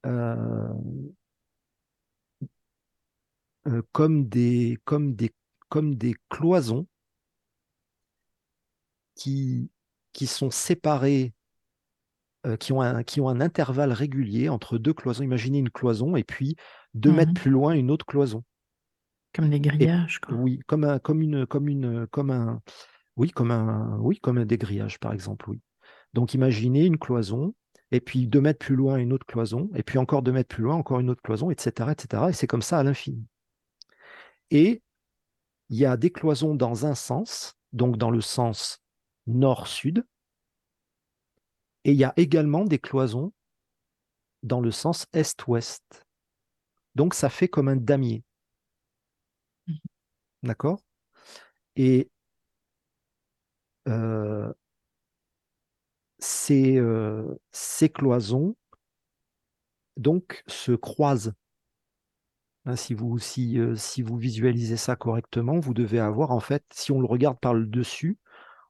euh, euh, comme des cloisons qui, qui sont séparées euh, qui, ont un, qui ont un intervalle régulier entre deux cloisons. Imaginez une cloison et puis deux mètres Mhm. plus loin une autre cloison. Comme des Et grillages, quoi. oui, comme un, comme une, comme une, comme un, oui, comme un, oui, comme un des grillages par exemple, oui. Donc imaginez une cloison et puis deux mètres plus loin une autre cloison et puis encore deux mètres plus loin encore une autre cloison, etc., etc. Et c'est comme ça à l'infini. Et il y a des cloisons dans un sens, donc dans le sens nord-sud, et il y a également des cloisons dans le sens est-ouest. Donc ça fait comme un damier. Mhm. D'accord? Et euh, ces, euh, ces cloisons donc se croisent. Hein, si, vous, si, euh, si vous visualisez ça correctement, vous devez avoir, en fait, si on le regarde par le dessus,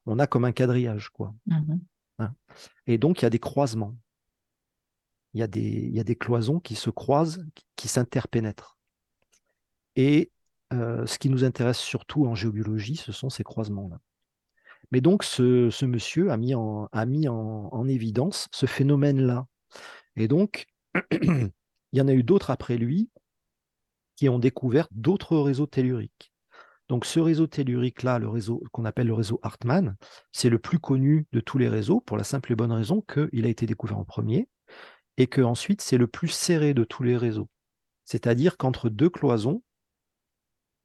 on a comme un quadrillage. Quoi. Mhm. Hein. Et donc, il y a des croisements. Il y a des, cloisons qui se croisent, qui, s'interpénètrent. Et euh, ce qui nous intéresse surtout en géobiologie, ce sont ces croisements-là. Mais donc, ce, monsieur a mis, en évidence ce phénomène-là. Et donc, il y en a eu d'autres après lui qui ont découvert d'autres réseaux telluriques. Donc, ce réseau tellurique-là, le réseau qu'on appelle le réseau Hartmann, c'est le plus connu de tous les réseaux pour la simple et bonne raison qu'il a été découvert en premier et que ensuite c'est le plus serré de tous les réseaux. C'est-à-dire qu'entre deux cloisons,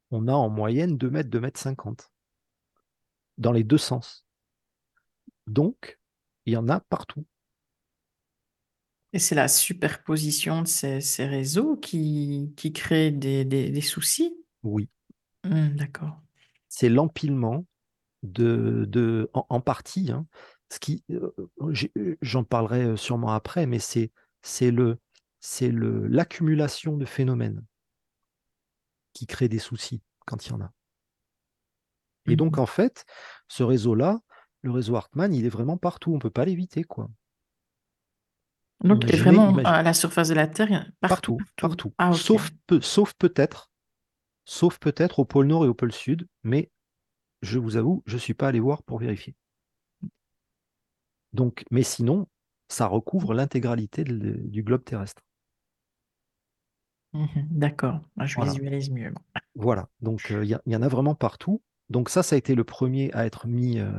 on a en moyenne 2 mètres, 2 mètres 50 dans les deux sens. Donc, il y en a partout. Et c'est la superposition de ces, ces réseaux qui, qui crée des, des, des soucis? Oui. Mmh, D'accord. C'est l'empilement de, de en, en, partie, hein, ce qui, euh, j'en parlerai sûrement après, mais c'est c'est le c'est le l'accumulation de phénomènes qui crée des soucis quand il y en a. Et donc, en fait, ce réseau-là, le réseau Hartmann, il est vraiment partout. On ne peut pas l'éviter, quoi. Donc, il est vraiment à la surface de la Terre, partout. Partout, partout. partout. Ah, okay. Sauf, sauf peut-être, sauf peut-être au pôle Nord et au pôle Sud, mais je vous avoue, je ne suis pas allé voir pour vérifier. Donc, mais sinon, ça recouvre l'intégralité du globe terrestre. Mmh, D'accord, je voilà. visualise mieux. Voilà, donc il euh, y, y, en a vraiment partout. Donc ça, ça a été le premier à être mis, euh,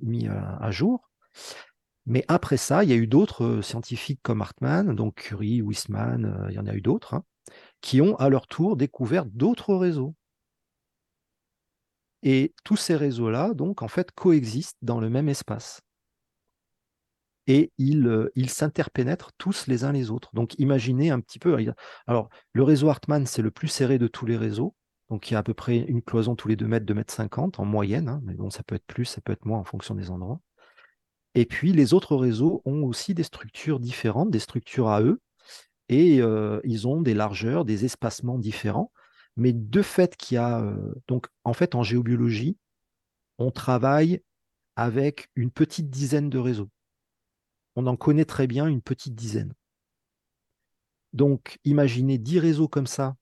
mis à, à, jour. Mais après ça, il y a eu d'autres euh, scientifiques comme Hartmann, donc Curie, Weissmann, il y en a eu d'autres, hein, qui ont à leur tour découvert d'autres réseaux. Et tous ces réseaux-là, donc, en fait, coexistent dans le même espace. Et ils, euh, s'interpénètrent tous les uns les autres. Donc, imaginez un petit peu. Alors, le réseau Hartmann, c'est le plus serré de tous les réseaux. Donc, il y a à peu près une cloison tous les 2 mètres, 2 mètres 50 en moyenne. Hein, mais bon, ça peut être plus, ça peut être moins en fonction des endroits. Et puis, les autres réseaux ont aussi des structures différentes, des structures à eux. Et ils ont des largeurs, des espacements différents. Mais de fait qu'il y a. Donc, en fait, en géobiologie, on travaille avec une petite dizaine de réseaux. On en connaît très bien une petite dizaine. Donc, imaginez 10 réseaux comme ça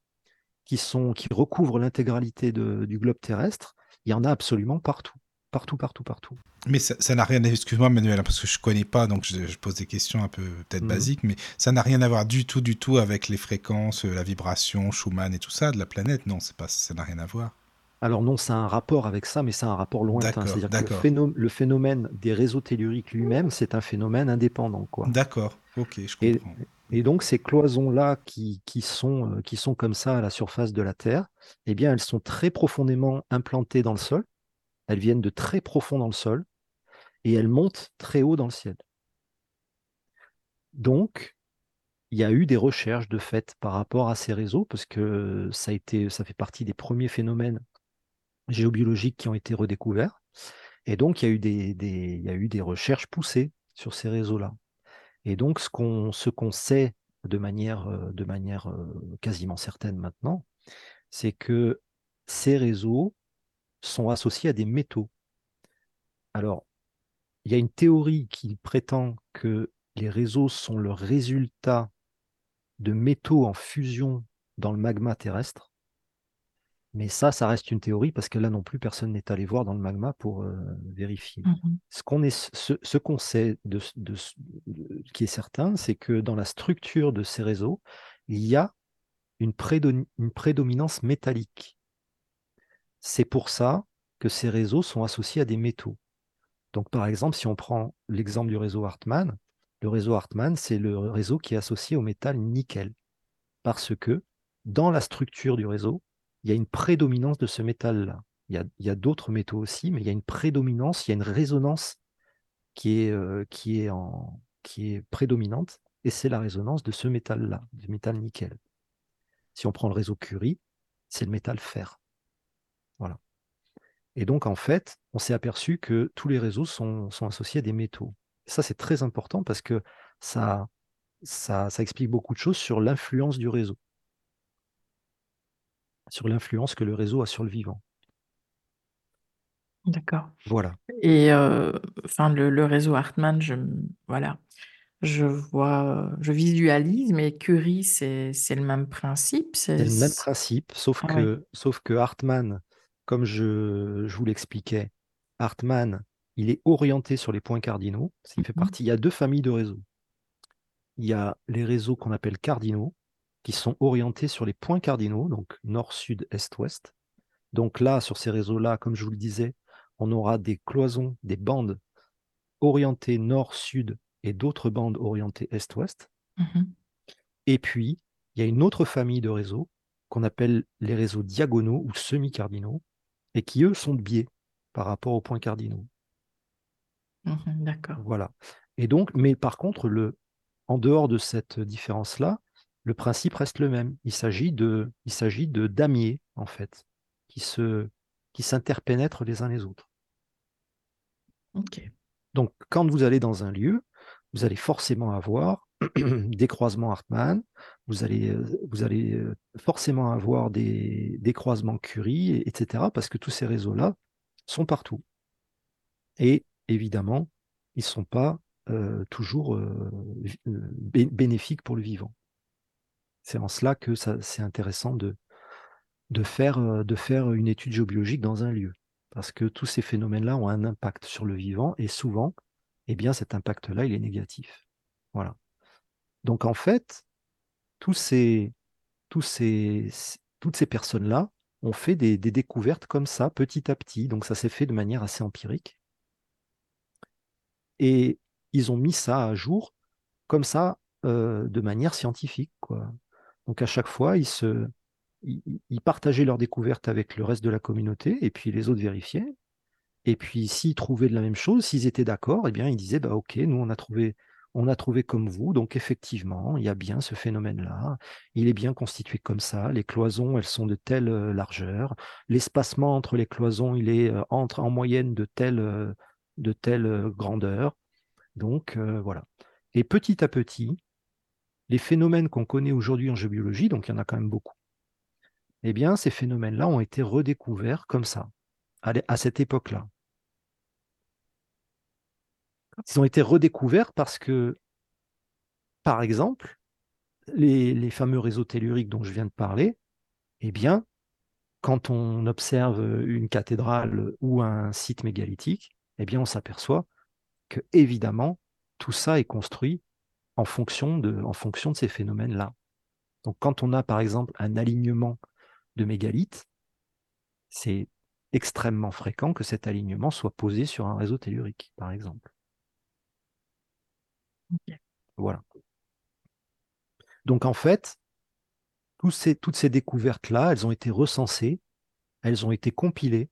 qui, sont, qui recouvrent l'intégralité du globe terrestre. Il y en a absolument partout. Partout, partout, partout. Mais ça n'a rien, excuse-moi Manuel, hein, parce que je connais pas, donc je, pose des questions un peu peut-être mhm. basiques, mais ça n'a rien à voir du tout, du tout avec les fréquences, la vibration, Schumann et tout ça de la planète. Non, pas, ça n'a rien à voir. Alors non, ça a un rapport avec ça, mais c'est un rapport lointain. C'est-à-dire que le phénomène, des réseaux telluriques lui-même, c'est un phénomène indépendant. D'accord, ok, je comprends. Et, donc ces cloisons-là qui, sont, euh, qui sont comme ça à la surface de la Terre, eh bien elles sont très profondément implantées dans le sol. Elles viennent de très profond dans le sol et elles montent très haut dans le ciel. Donc, il y a eu des recherches de fait par rapport à ces réseaux, parce que été, ça fait partie des premiers phénomènes géobiologiques qui ont été redécouverts. Et donc, il y a eu des, recherches poussées sur ces réseaux-là. Et donc, ce qu'on sait de manière, euh, euh, quasiment certaine maintenant, c'est que ces réseaux sont associés à des métaux. Alors, il y a une théorie qui prétend que les réseaux sont le résultat de métaux en fusion dans le magma terrestre. Mais ça, ça reste une théorie parce que là non plus, personne n'est allé voir dans le magma pour euh, vérifier. Mmh ce qu'on ce, sait de, qui est certain, c'est que dans la structure de ces réseaux, il y a une, une prédominance métallique. C'est pour ça que ces réseaux sont associés à des métaux. Donc par exemple, si on prend l'exemple du réseau Hartmann, le réseau Hartmann, c'est le réseau qui est associé au métal nickel. Parce que dans la structure du réseau, il y a une prédominance de ce métal-là. Il y a, d'autres métaux aussi, mais il y a une prédominance, il y a une résonance qui est, euh, qui est, prédominante, et c'est la résonance de ce métal-là, du métal nickel. Si on prend le réseau Curie, c'est le métal fer. Et donc, en fait, on s'est aperçu que tous les réseaux sont, sont associés à des métaux. ça, c'est très important parce que ça, ça, ça explique beaucoup de choses sur l'influence du réseau sur l'influence que le réseau a sur le vivant. D'accord. Voilà. Et euh, enfin, le, réseau Hartmann, je, voilà, je vois, je visualise, mais Curie, c'est le même principe. C'est le même principe, sauf ah que, sauf que Hartmann, comme je, je vous l'expliquais, Hartmann, il est orienté sur les points cardinaux. Il fait mhm. partie. Il y a deux familles de réseaux. Il y a les réseaux qu'on appelle cardinaux, qui sont orientés sur les points cardinaux, donc nord, sud, est, ouest. Donc là, sur ces réseaux-là, comme je vous le disais, on aura des cloisons, des bandes orientées nord, sud et d'autres bandes orientées est, ouest. Mhm. Et puis, il y a une autre famille de réseaux qu'on appelle les réseaux diagonaux ou semi-cardinaux et qui, eux, sont de biais par rapport aux points cardinaux. Mhm, d'accord. Voilà. Et donc, mais par contre, le, en dehors de cette différence-là, le principe reste le même. Il s'agit de, il s'agit de damiers en fait, qui se, qui s'interpénètrent les uns les autres. Ok. Donc, quand vous allez dans un lieu, vous allez forcément avoir des croisements Hartmann, vous allez, euh, vous allez euh, forcément avoir des, des croisements Curie, etc., parce que tous ces réseaux-là sont partout. Et évidemment, ils ne sont pas euh, toujours bénéfiques pour le vivant. C'est en cela que c'est intéressant de, de, faire, de faire une étude géobiologique dans un lieu. Parce que tous ces phénomènes-là ont un impact sur le vivant et souvent, eh bien, cet impact-là, il est négatif. Voilà. Donc en fait, toutes ces personnes-là ont fait des, découvertes comme ça, petit à petit. Donc ça s'est fait de manière assez empirique. Et ils ont mis ça à jour comme ça, euh, de manière scientifique. Donc à chaque fois, ils, ils, partageaient leurs découvertes avec le reste de la communauté, et puis les autres vérifiaient. Et puis s'ils trouvaient de la même chose, s'ils étaient d'accord, eh bien ils disaient bah ok, nous on a trouvé, on a trouvé comme vous, donc effectivement, il y a bien ce phénomène-là, il est bien constitué comme ça, les cloisons, elles sont de telle euh, largeur, l'espacement entre les cloisons, il est euh, entre en moyenne de telle, euh, de telle grandeur. Donc voilà. Et petit à petit, les phénomènes qu'on connaît aujourd'hui en géobiologie, donc il y en a quand même beaucoup, eh bien, ces phénomènes-là ont été redécouverts comme ça, à cette époque-là. Ils ont été redécouverts parce que, par exemple, les, fameux réseaux telluriques dont je viens de parler, eh bien, quand on observe une cathédrale ou un site mégalithique, eh bien, on s'aperçoit que, évidemment, tout ça est construit en fonction de, en fonction de ces phénomènes-là. Donc, quand on a, par exemple, un alignement de mégalithes, c'est extrêmement fréquent que cet alignement soit posé sur un réseau tellurique, par exemple. Voilà. Donc, en fait, toutes ces découvertes-là, elles ont été recensées, elles ont été compilées,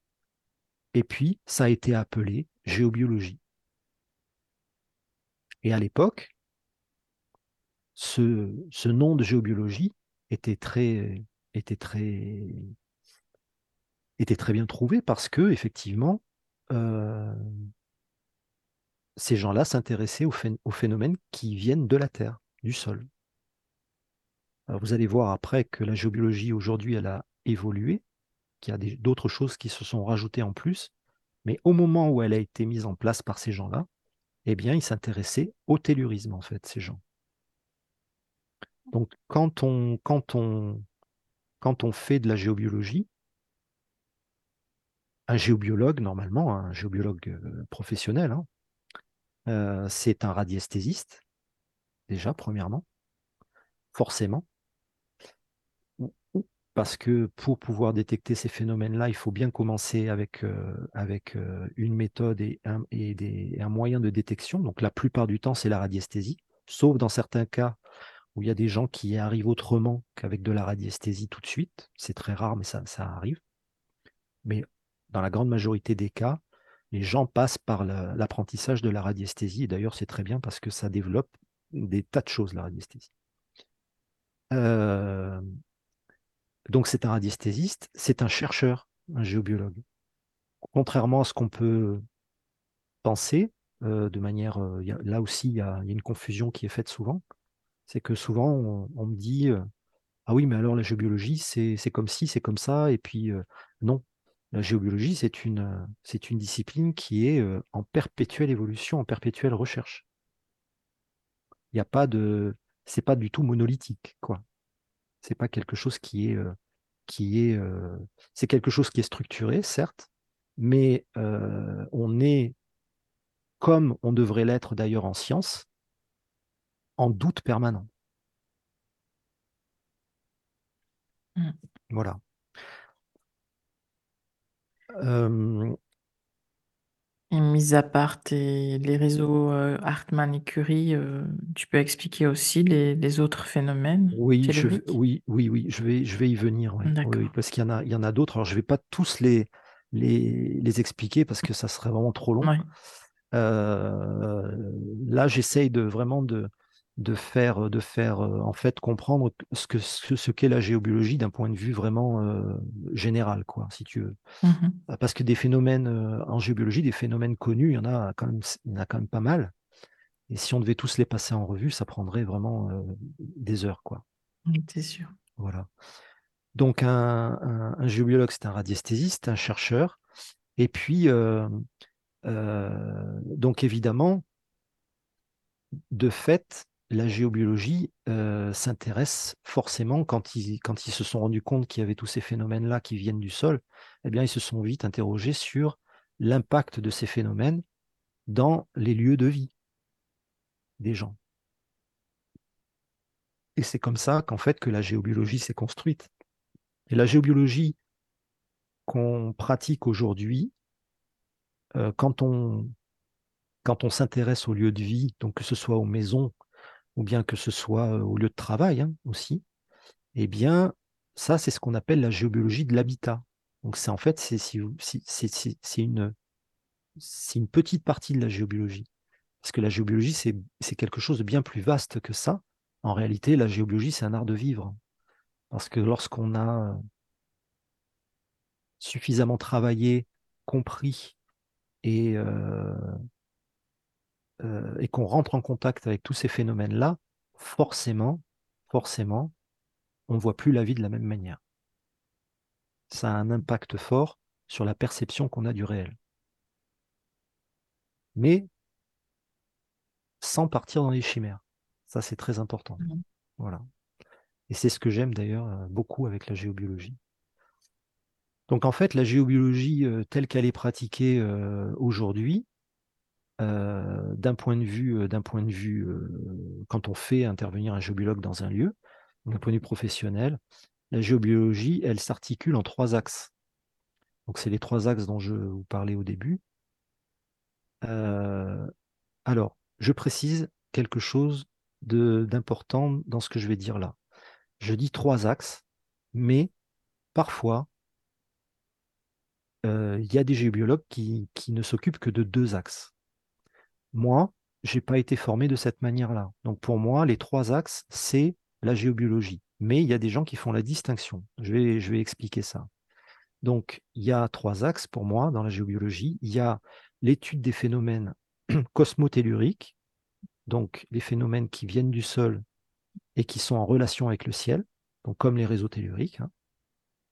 et puis ça a été appelé géobiologie. Et à l'époque, ce, nom de géobiologie était très bien trouvé parce que effectivement, euh, ces gens-là s'intéressaient aux, phénomènes qui viennent de la Terre, du sol vous allez voir après que la géobiologie aujourd'hui, elle a évolué, qu'il y a d'autres choses qui se sont rajoutées en plus, mais au moment où elle a été mise en place par ces gens-là, eh bien, ils s'intéressaient au tellurisme, en fait, ces gens. Donc, quand on, quand on, quand on fait de la géobiologie, un géobiologue, normalement, un géobiologue euh, professionnel, hein, c'est un radiesthésiste, déjà, premièrement, forcément parce que pour pouvoir détecter ces phénomènes-là, il faut bien commencer avec, une méthode et, un, moyen de détection. Donc la plupart du temps, c'est la radiesthésie, sauf dans certains cas où il y a des gens qui arrivent autrement qu'avec de la radiesthésie tout de suite. C'est très rare, mais ça arrive. Mais dans la grande majorité des cas, les gens passent par l'apprentissage de la radiesthésie. D'ailleurs, c'est très bien parce que ça développe des tas de choses, la radiesthésie. Euh, donc c'est un radiesthésiste, c'est un chercheur, un géobiologue. Contrairement à ce qu'on peut penser, euh, de manière, euh, là aussi il y, a, une confusion qui est faite souvent, c'est que souvent on, me dit ah oui mais alors la géobiologie c'est comme ci, c'est comme ça, et puis non, la géobiologie c'est une, c'est une discipline qui est en perpétuelle évolution, en perpétuelle recherche. Il n'y a pas de, c'est pas du tout monolithique quoi. C'est pas quelque chose qui est, euh, qui est, euh, c'est quelque chose qui est structuré, certes, mais euh, on est, comme on devrait l'être d'ailleurs en science, en doute permanent. Mmh. Voilà. Et mis à part les réseaux euh, Hartmann et Curie, euh, tu peux expliquer aussi les, autres phénomènes Oui, oui, oui, oui, je vais, je vais y venir. parce qu'il y en a, il y en a d'autres. Alors, je ne vais pas tous les, les, les, expliquer parce que ça serait vraiment trop long. Euh, là, j'essaye de vraiment de, de faire, de faire en fait comprendre ce que ce, qu'est la géobiologie d'un point de vue vraiment général, quoi, si tu veux. Mmh parce que des phénomènes en géobiologie, des phénomènes connus, il y en a quand même, il y en a quand même pas mal. Et si on devait tous les passer en revue, ça prendrait vraiment des heures, quoi. C'est sûr. Voilà. Donc un, un, géobiologue, c'est un radiesthésiste, un chercheur. Et puis, donc évidemment, de fait, la géobiologie euh, s'intéresse forcément, quand ils, quand ils se sont rendus compte qu'il y avait tous ces phénomènes-là qui viennent du sol, eh bien, ils se sont vite interrogés sur l'impact de ces phénomènes dans les lieux de vie des gens. Et c'est comme ça qu'en fait que la géobiologie s'est construite. Et la géobiologie qu'on pratique aujourd'hui, euh, quand on, quand on s'intéresse aux lieux de vie, donc que ce soit aux maisons, ou bien que ce soit au lieu de travail hein, aussi, eh bien, ça, c'est ce qu'on appelle la géobiologie de l'habitat. Donc, c'est en fait, c'est une, une petite partie de la géobiologie. Parce que la géobiologie, c'est quelque chose de bien plus vaste que ça. En réalité, la géobiologie, c'est un art de vivre. Parce que lorsqu'on a suffisamment travaillé, compris et, et qu'on rentre en contact avec tous ces phénomènes-là, forcément, forcément, on ne voit plus la vie de la même manière. Ça a un impact fort sur la perception qu'on a du réel. Mais sans partir dans les chimères. Ça, c'est très important. Mmh. Voilà. Et c'est ce que j'aime d'ailleurs euh, beaucoup avec la géobiologie. Donc en fait, la géobiologie euh, telle qu'elle est pratiquée euh, aujourd'hui, d'un point de vue, d'un point de vue quand on fait intervenir un géobiologue dans un lieu, d'un point de vue professionnel, la géobiologie, elle s'articule en trois axes. Donc c'est les trois axes dont je vous parlais au début. alors, je précise quelque chose d'important dans ce que je vais dire là. Je dis trois axes, mais parfois, il y a des géobiologues qui, ne s'occupent que de deux axes. Moi, je n'ai pas été formé de cette manière-là. Donc pour moi, les trois axes, c'est la géobiologie. Mais il y a des gens qui font la distinction. Je vais, expliquer ça. Donc, il y a trois axes pour moi dans la géobiologie. Il y a l'étude des phénomènes cosmotelluriques, donc les phénomènes qui viennent du sol et qui sont en relation avec le ciel, donc comme les réseaux telluriques. Hein.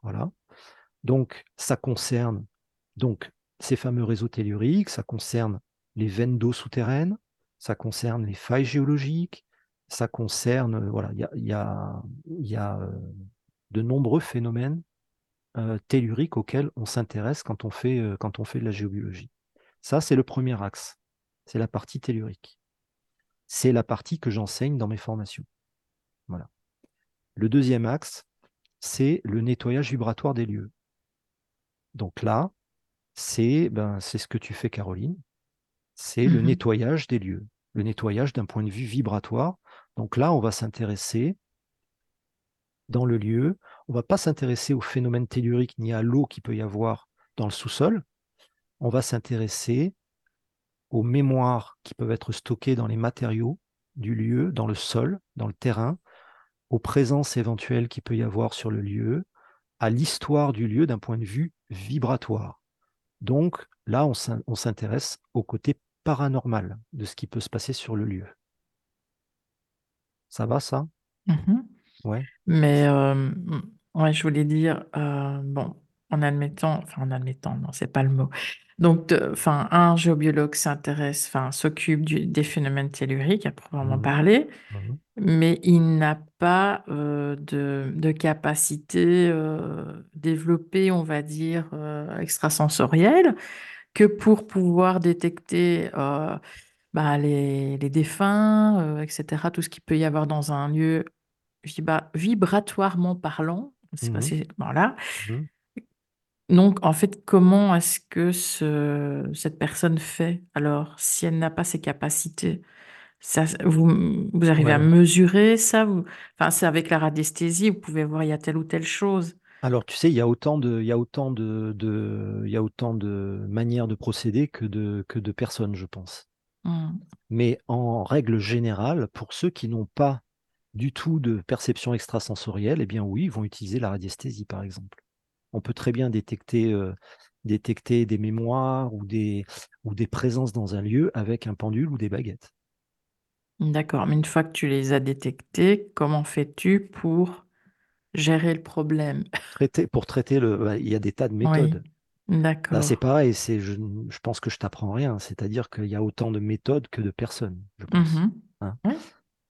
Voilà. Donc, ça concerne donc ces fameux réseaux telluriques, ça concerne les veines d'eau souterraines, ça concerne les failles géologiques, ça concerne, euh, voilà, il y a, euh, de nombreux phénomènes euh, telluriques auxquels on s'intéresse quand, on fait, quand on fait de la géobiologie. Ça, c'est le premier axe, c'est la partie tellurique. C'est la partie que j'enseigne dans mes formations. Voilà. Le deuxième axe, c'est le nettoyage vibratoire des lieux. Donc là, c'est ben, ce que tu fais, Caroline. C'est le mmh nettoyage des lieux, le nettoyage d'un point de vue vibratoire. Donc là, on va s'intéresser dans le lieu. On ne va pas s'intéresser au phénomène tellurique ni à l'eau qu'il peut y avoir dans le sous-sol. On va s'intéresser aux mémoires qui peuvent être stockées dans les matériaux du lieu, dans le sol, dans le terrain, aux présences éventuelles qu'il peut y avoir sur le lieu, à l'histoire du lieu d'un point de vue vibratoire. Donc là, on s'intéresse au côté paranormal de ce qui peut se passer sur le lieu. Ça va, ça? Mmh Ouais. Mais euh, ouais, je voulais dire, euh, bon, en admettant, enfin en admettant, non, c'est pas le mot. Donc, enfin, un géobiologue s'intéresse, enfin, s'occupe des phénomènes telluriques à proprement Mmh parler, Mmh mais il n'a pas euh, de, de capacité euh, développée, on va dire, extrasensorielle, que pour pouvoir détecter euh, bah, les, les défunts, euh, etc., tout ce qu'il peut y avoir dans un lieu vibra- vibratoirement parlant. Pas Mmh si- voilà. Mmh Donc, en fait, comment est-ce que ce- cette personne fait? Alors si elle n'a pas ces capacités? Ça, vous, vous arrivez à mesurer ça? Vous- Enfin, c'est avec la radiesthésie, vous pouvez voir il y a telle ou telle chose. Alors, tu sais, il y a autant de, il y a autant de, de- il y a autant de manières de procéder que de, que de personnes, je pense. Hmm. Mais en règle générale, pour ceux qui n'ont pas du tout de perception extrasensorielle, eh bien oui, ils vont utiliser la radiesthésie, par exemple. On peut très bien détecter, euh, détecter des mémoires ou des, ou des présences dans un lieu avec un pendule ou des baguettes. D'accord, mais une fois que tu les as détectés, comment fais-tu pour gérer le problème? Traiter, pour traiter le, bah, il y a des tas de Oui, méthodes. Là, d'accord. c'est pareil, c'est, je, je pense que je t'apprends rien. C'est-à-dire qu'il y a autant de méthodes que de personnes, je pense. Mhm. hein.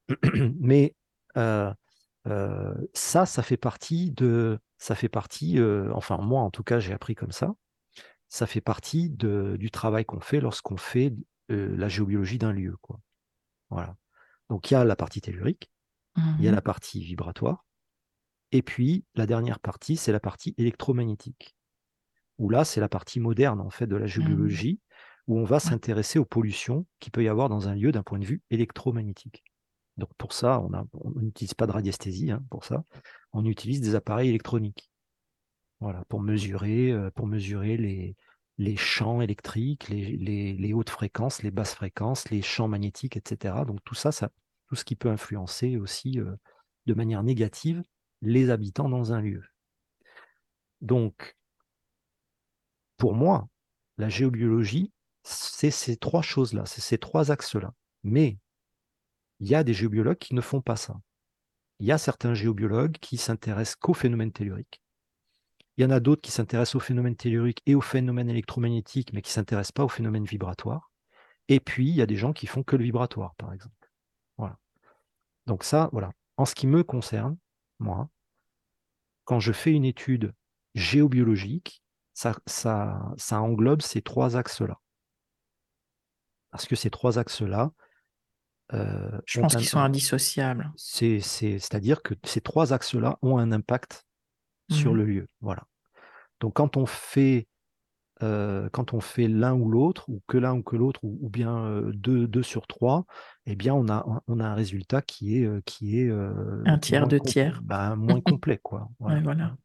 Mais euh, euh, ça, ça fait partie de, ça fait partie, euh, enfin moi en tout cas, j'ai appris comme ça. Ça fait partie de, du travail qu'on fait lorsqu'on fait la géobiologie d'un lieu, quoi. Voilà. Donc il y a la partie tellurique, il y a Mhm. la partie vibratoire, et puis la dernière partie, c'est la partie électromagnétique. Où là, c'est la partie moderne en fait de la géobiologie, où on va s'intéresser aux pollutions qu'il peut y avoir dans un lieu d'un point de vue électromagnétique. Donc pour ça, on n'utilise pas de radiesthésie hein, pour ça. On utilise des appareils électroniques. Voilà, pour mesurer, euh, pour mesurer les, les champs électriques, les, les- les hautes fréquences, les basses fréquences, les champs magnétiques, etc. Donc tout ça, ça tout ce qui peut influencer aussi euh, de manière négative les habitants dans un lieu. Donc, pour moi, la géobiologie, c'est ces trois choses-là, c'est ces trois axes-là. Mais il y a des géobiologues qui ne font pas ça. Il y a certains géobiologues qui s'intéressent qu'aux phénomènes telluriques. Il y en a d'autres qui s'intéressent aux phénomènes telluriques et aux phénomènes électromagnétiques, mais qui ne s'intéressent pas aux phénomènes vibratoires. Et puis, il y a des gens qui font que le vibratoire, par exemple. Voilà. Donc ça, voilà. En ce qui me concerne, moi, quand je fais une étude géobiologique, ça, ça, ça englobe ces trois axes-là. Parce que ces trois axes-là, euh, Je pense qu'ils sont indissociables. C'est-à-dire que ces trois axes-là ont un impact sur mmh le lieu. Voilà. Donc quand on fait euh, quand on fait l'un ou l'autre, ou que l'un ou que l'autre, ou, bien euh, deux, deux, sur trois, eh bien on a, on a un résultat qui est, qui est un tiers, de tiers, bah, moins complet, quoi. Voilà. voilà.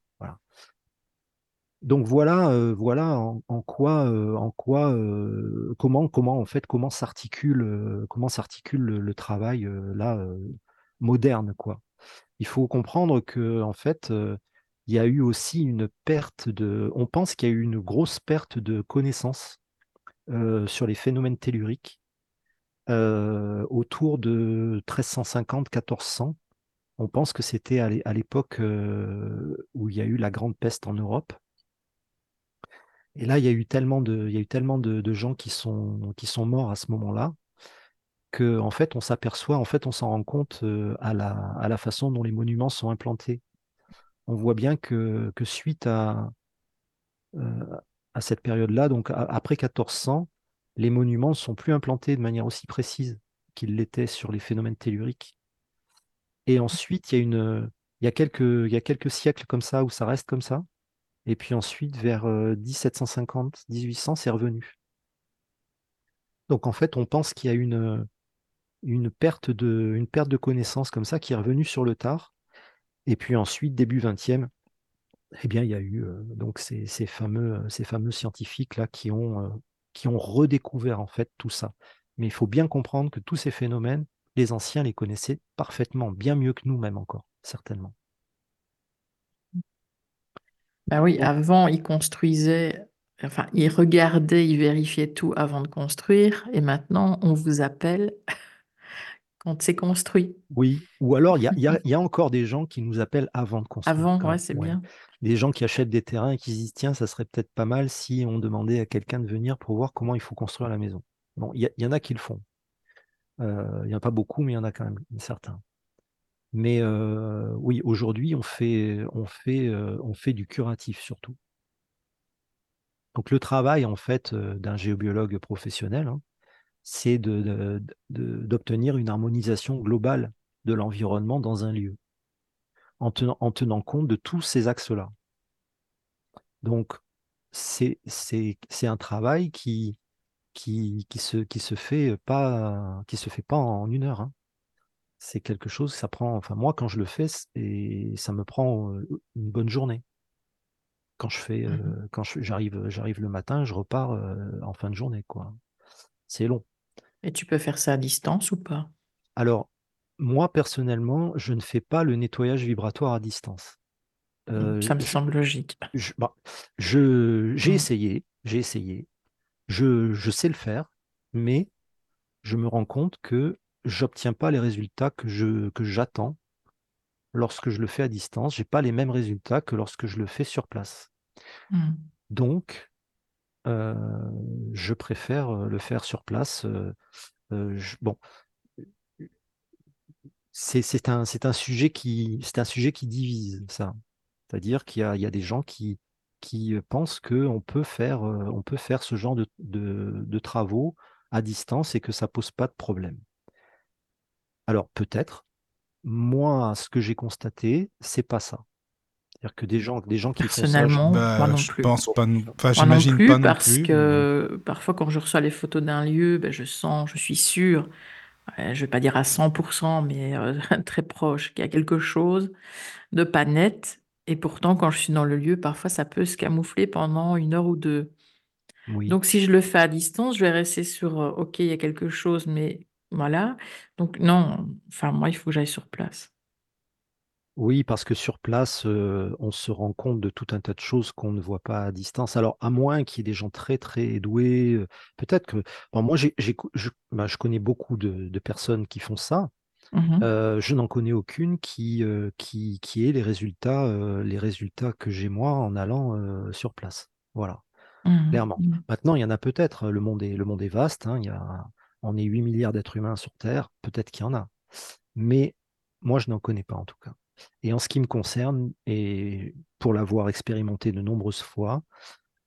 Donc voilà, euh, voilà en, quoi, euh, en quoi, euh, comment, comment en fait, comment s'articule, comment s'articule le, travail là moderne, quoi. Il faut comprendre que en fait, il y a eu aussi une perte de, on pense qu'il y a eu une grosse perte de connaissances sur les phénomènes telluriques autour de 1350-1400. On pense que c'était à l'époque où il y a eu la grande peste en Europe. Et là, il y a eu tellement de, gens qui sont, morts à ce moment-là que en fait, on s'aperçoit, en fait, on s'en rend compte euh, à la façon dont les monuments sont implantés. On voit bien que, que suite à, euh, à cette période-là, donc après 1400, les monuments ne sont plus implantés de manière aussi précise qu'ils l'étaient sur les phénomènes telluriques. Et ensuite, il y a une, il y a quelques, il y a quelques siècles comme ça où ça reste comme ça. Et puis ensuite, vers 1750, 1800, c'est revenu. Donc en fait, on pense qu'il y a une, une, perte de, une perte de connaissances comme ça qui est revenue sur le tard. Et puis ensuite, début 20e, eh bien, il y a eu donc ces, fameux, ces fameux scientifiques là qui ont, qui ont redécouvert en fait tout ça. Mais il faut bien comprendre que tous ces phénomènes, les anciens les connaissaient parfaitement, bien mieux que nous-mêmes encore, certainement. Ben oui, avant, ils construisaient, enfin, ils regardaient, ils vérifiaient tout avant de construire, et maintenant, on vous appelle quand c'est construit. Oui, ou alors il y a, encore des gens qui nous appellent avant de construire. Avant, ouais, c'est bien. Des gens qui achètent des terrains et qui se disent, tiens, ça serait peut-être pas mal si on demandait à quelqu'un de venir pour voir comment il faut construire la maison. Bon, il y, en a qui le font. Euh, il n'y en a pas beaucoup, mais il y en a quand même certains. Mais oui, aujourd'hui, on fait, on, fait, on fait du curatif surtout. Donc le travail en fait d'un géobiologue professionnel, hein, c'est d'obtenir une harmonisation globale de l'environnement dans un lieu, en tenant, en tenant compte de tous ces axes-là. Donc c'est un travail qui, qui, qui, se, qui se fait pas qui se fait pas en une heure. Hein c'est quelque chose, ça prend, enfin moi quand je le fais, et ça me prend une bonne journée. Quand je fais, mmh quand j'arrive, j'arrive le matin, je repars en fin de journée, quoi. C'est long. Et tu peux faire ça à distance ou pas? Alors, moi personnellement, je ne fais pas le nettoyage vibratoire à distance. Mmh, ça me semble logique. Bah, je, j'ai mmh. essayé, j'ai essayé. Je, je sais le faire, mais je me rends compte que j'obtiens pas les résultats que je que j'attends lorsque je le fais à distance. J'ai pas les mêmes résultats que lorsque je le fais sur place. Mmh. Donc, je préfère le faire sur place. Bon, c'est un, sujet qui divise ça. C'est-à-dire qu'il y, a, des gens qui, pensent qu'on peut faire on peut faire ce genre de, travaux à distance et que ça pose pas de problème. Alors peut-être, moi, ce que j'ai constaté, c'est pas ça. C'est-à-dire que des gens, des gens qui Personnellement, font ça, moi non je plus. pense pas, enfin, j'imagine pas non parce que parfois quand je reçois les photos d'un lieu, ben, je sens, je suis sûre, je vais pas dire à 100%, mais euh, très proche, qu'il y a quelque chose de pas net. Et pourtant, quand je suis dans le lieu, parfois ça peut se camoufler pendant une heure ou deux. Oui. Donc si je le fais à distance, je vais rester sur, euh, ok, il y a quelque chose, mais voilà. Donc non, enfin moi, il faut que j'aille sur place. Oui, parce que sur place, on se rend compte de tout un tas de choses qu'on ne voit pas à distance. Alors, à moins qu'il y ait des gens très, très doués, peut-être que. Bon, moi, j'ai, je, bah, je connais beaucoup de, personnes qui font ça. Mmh je n'en connais aucune qui, qui, qui ait les résultats, les résultats que j'ai moi en allant sur place. Voilà, mmh clairement. Mmh. Maintenant, il y en a peut-être. Le monde est, le monde est vaste. Hein, il y a, on est 8 milliards d'êtres humains sur Terre, peut-être qu'il y en a. Mais moi, je n'en connais pas en tout cas. Et en ce qui me concerne, et pour l'avoir expérimenté de nombreuses fois,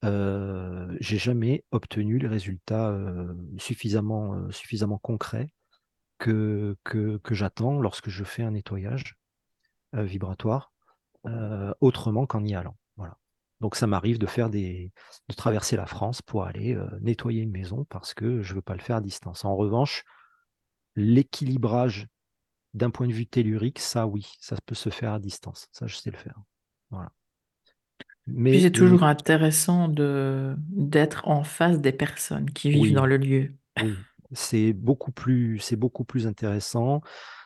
euh, j'ai jamais obtenu les résultats euh, suffisamment, euh, suffisamment concrets que, que, j'attends lorsque je fais un nettoyage vibratoire, autrement qu'en y allant. Voilà. Donc ça m'arrive de faire des, de traverser la France pour aller nettoyer une maison parce que je ne veux pas le faire à distance. En revanche, l'équilibrage d'un point de vue tellurique, ça oui, ça peut se faire à distance. Ça, je sais le faire. Voilà. Mais c'est toujours intéressant de d'être en face des personnes qui vivent dans le lieu. Oui, c'est beaucoup plus, c'est beaucoup plus intéressant,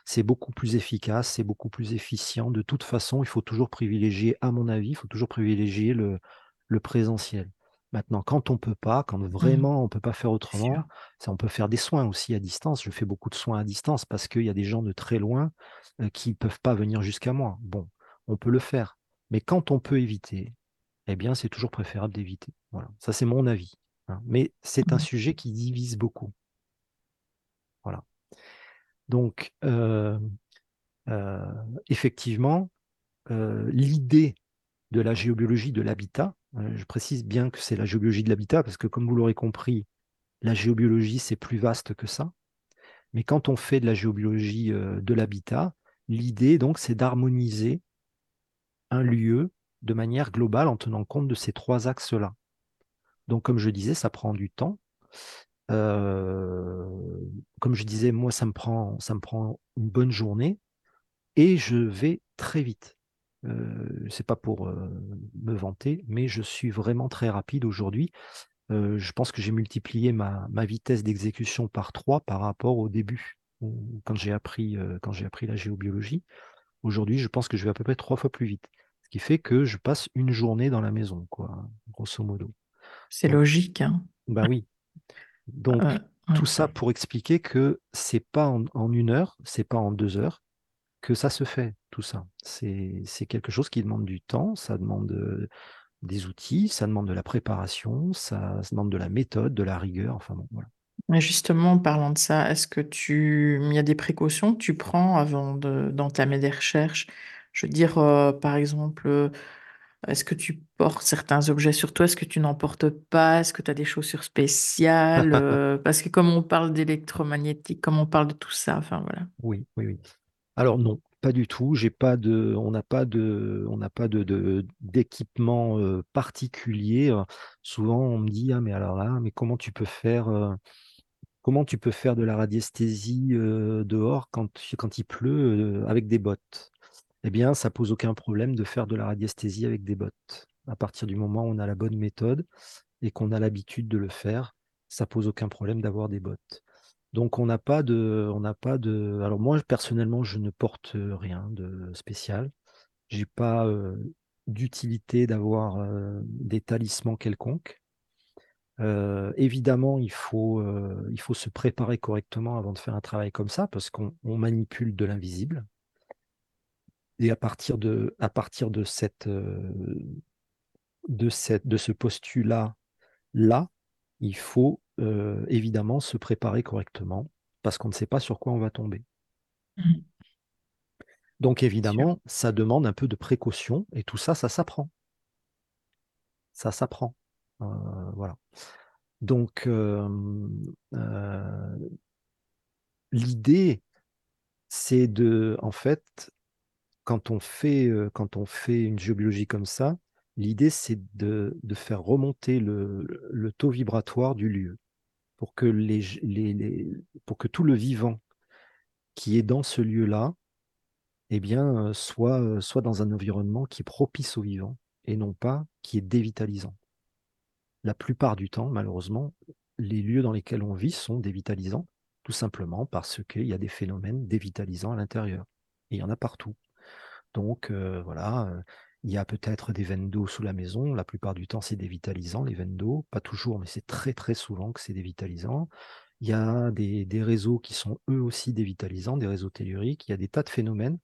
c'est beaucoup plus efficace, c'est beaucoup plus efficient. De toute façon, il faut toujours privilégier, à mon avis, il faut toujours privilégier le, le présentiel. Maintenant, quand on peut pas, quand mmh. vraiment on peut pas faire autrement, ça, on peut faire des soins aussi à distance. Je fais beaucoup de soins à distance parce qu'il y a des gens de très loin qui qui peuvent pas venir jusqu'à moi. Bon, on peut le faire. Mais quand on peut éviter, eh bien, c'est toujours préférable d'éviter. Voilà, ça c'est mon avis. Hein. Mais c'est un mmh. sujet qui divise beaucoup. Voilà. Donc, euh, euh, effectivement, euh, l'idée de la géobiologie de l'habitat, je précise bien que c'est la géobiologie de l'habitat, parce que comme vous l'aurez compris, la géobiologie, c'est plus vaste que ça. Mais quand on fait de la géobiologie de l'habitat, l'idée, donc, c'est d'harmoniser un lieu de manière globale en tenant compte de ces trois axes-là. Donc, comme je disais, ça prend du temps. Euh, comme je disais, moi, ça me, prend, ça me prend une bonne journée et je vais très vite. Euh, c'est pas pour euh, me vanter, mais je suis vraiment très rapide aujourd'hui. Euh, je pense que j'ai multiplié ma, ma vitesse d'exécution par trois par rapport au début, quand j'ai appris, quand j'ai appris la géobiologie. Aujourd'hui, je pense que je vais à peu près trois fois plus vite qui fait que je passe une journée dans la maison, quoi, grosso modo. C'est logique. Hein bah oui. Donc, tout ça pour expliquer que c'est pas en, une heure, c'est pas en deux heures que ça se fait, tout ça. C'est quelque chose qui demande du temps, ça demande des outils, ça demande de la préparation, ça, demande de la méthode, de la rigueur, enfin bon, voilà. Mais justement, en parlant de ça, est-ce que tu, il y a des précautions que tu prends avant d'entamer des recherches? Je veux dire, euh, par exemple, euh, est-ce que tu portes certains objets sur toi? Est-ce que tu n'en portes pas? Est-ce que tu as des chaussures spéciales? Euh, parce que comme on parle d'électromagnétique, comme on parle de tout ça, enfin voilà. Oui, oui, oui. Alors non, pas du tout. On n'a pas de, on n'a pas de, d'équipement particulier. souvent, on me dit, ah mais alors là, mais comment tu peux faire, comment tu peux faire de la radiesthésie dehors quand, quand il pleut avec des bottes? eh bien, ça pose aucun problème de faire de la radiesthésie avec des bottes. À partir du moment où on a la bonne méthode et qu'on a l'habitude de le faire, ça pose aucun problème d'avoir des bottes. Donc on n'a pas de. Alors moi personnellement, je ne porte rien de spécial. J'ai pas d'utilité d'avoir des talismans quelconques. Évidemment, il faut, se préparer correctement avant de faire un travail comme ça parce qu'on manipule de l'invisible. Et à partir de, de ce postulat là, il faut euh, évidemment se préparer correctement parce qu'on ne sait pas sur quoi on va tomber. Mmh. Donc évidemment, ça demande un peu de précaution et tout ça, ça s'apprend. Ça s'apprend. Euh, voilà. Donc l'idée, c'est de, en fait, quand on fait, quand on fait une géobiologie comme ça, l'idée c'est de, faire remonter le, taux vibratoire du lieu pour que, les, que tout le vivant qui est dans ce lieu-là eh bien, soit, soit dans un environnement qui est propice au vivant et non pas qui est dévitalisant. La plupart du temps, malheureusement, les lieux dans lesquels on vit sont dévitalisants, tout simplement parce qu'il y a des phénomènes dévitalisants à l'intérieur. Et il y en a partout. Donc voilà, il y a peut-être des veines d'eau sous la maison. La plupart du temps, c'est dévitalisant, les veines d'eau. Pas toujours, mais c'est très très souvent que c'est dévitalisant. Il y a des, réseaux qui sont eux aussi dévitalisants, des réseaux telluriques. Il y a des tas de phénomènes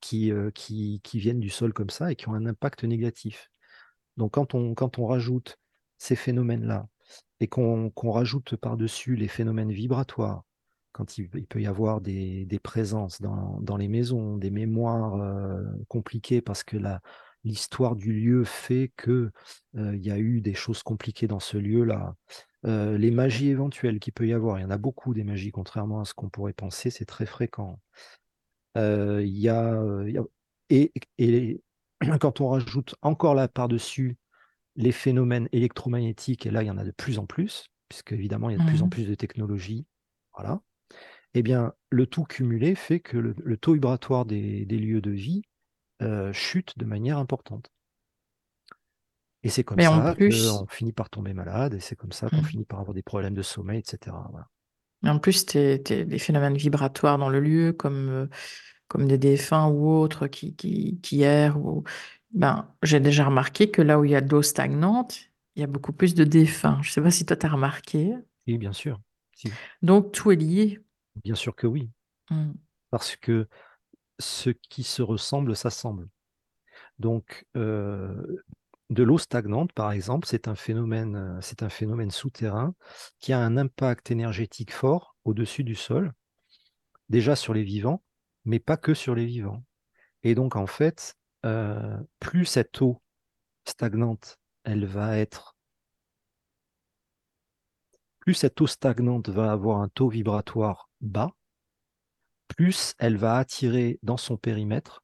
qui, qui, viennent du sol comme ça et qui ont un impact négatif. Donc quand on, quand on rajoute ces phénomènes-là et qu'on rajoute par-dessus les phénomènes vibratoires, quand il, peut y avoir des, présences dans, les maisons, des mémoires euh, compliquées parce que l'histoire du lieu fait qu'il euh, y a eu des choses compliquées dans ce lieu-là. Les magies éventuelles qu'il peut y avoir, il y en a beaucoup des magies, contrairement à ce qu'on pourrait penser, c'est très fréquent. Il y, a, et, et quand on rajoute encore là par-dessus les phénomènes électromagnétiques, et là il y en a de plus en plus, puisque évidemment il y a de plus en mmh. plus de technologies, voilà eh bien, le tout cumulé fait que le, taux vibratoire des, lieux de vie euh, chute de manière importante. Et c'est comme ça qu'on finit par tomber malade, et c'est comme ça qu'on mmh. finit par avoir des problèmes de sommeil, etc. Mais en plus, des phénomènes vibratoires dans le lieu, comme, euh, comme des défunts ou autres qui, qui, errent. Ou... Ben, j'ai déjà remarqué que là où il y a de l'eau stagnante, il y a beaucoup plus de défunts. Je ne sais pas si toi, tu as remarqué. Oui, bien sûr. Donc, tout est lié. Bien sûr que oui. Mmh. Parce que ce qui se ressemble s'assemble. Donc, de l'eau stagnante, par exemple, c'est un phénomène, c'est un phénomène souterrain qui a un impact énergétique fort au-dessus du sol, déjà sur les vivants, mais pas que sur les vivants. Et donc, en fait, plus cette eau stagnante, elle va être plus cette eau stagnante va avoir un taux vibratoire bas, plus elle va attirer dans son périmètre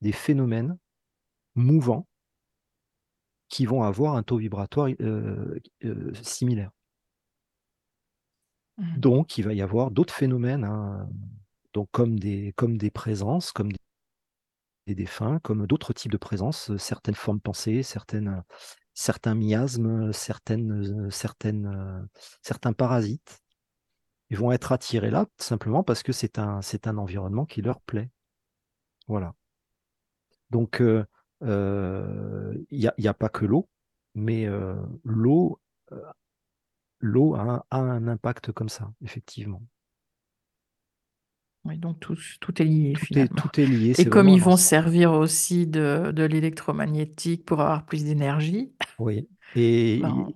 des phénomènes mouvants qui vont avoir un taux vibratoire euh, euh, similaire. Mmh. Donc, il va y avoir d'autres phénomènes, hein, donc comme des, comme des présences, comme des défunts, comme d'autres types de présences, certaines formes pensées, certaines, certains miasmes, certaines, certaines, euh, certains parasites. Ils vont être attirés là simplement parce que c'est un, c'est un environnement qui leur plaît. Voilà. Donc, euh, il n'y a, a, pas que l'eau, mais l'eau, l'eau a, un impact comme ça, effectivement. Oui, donc tout, tout est lié tout Est, tout est lié. Et comme ils vont servir aussi de, de l'électromagnétique pour avoir plus d'énergie. Oui, et, ben,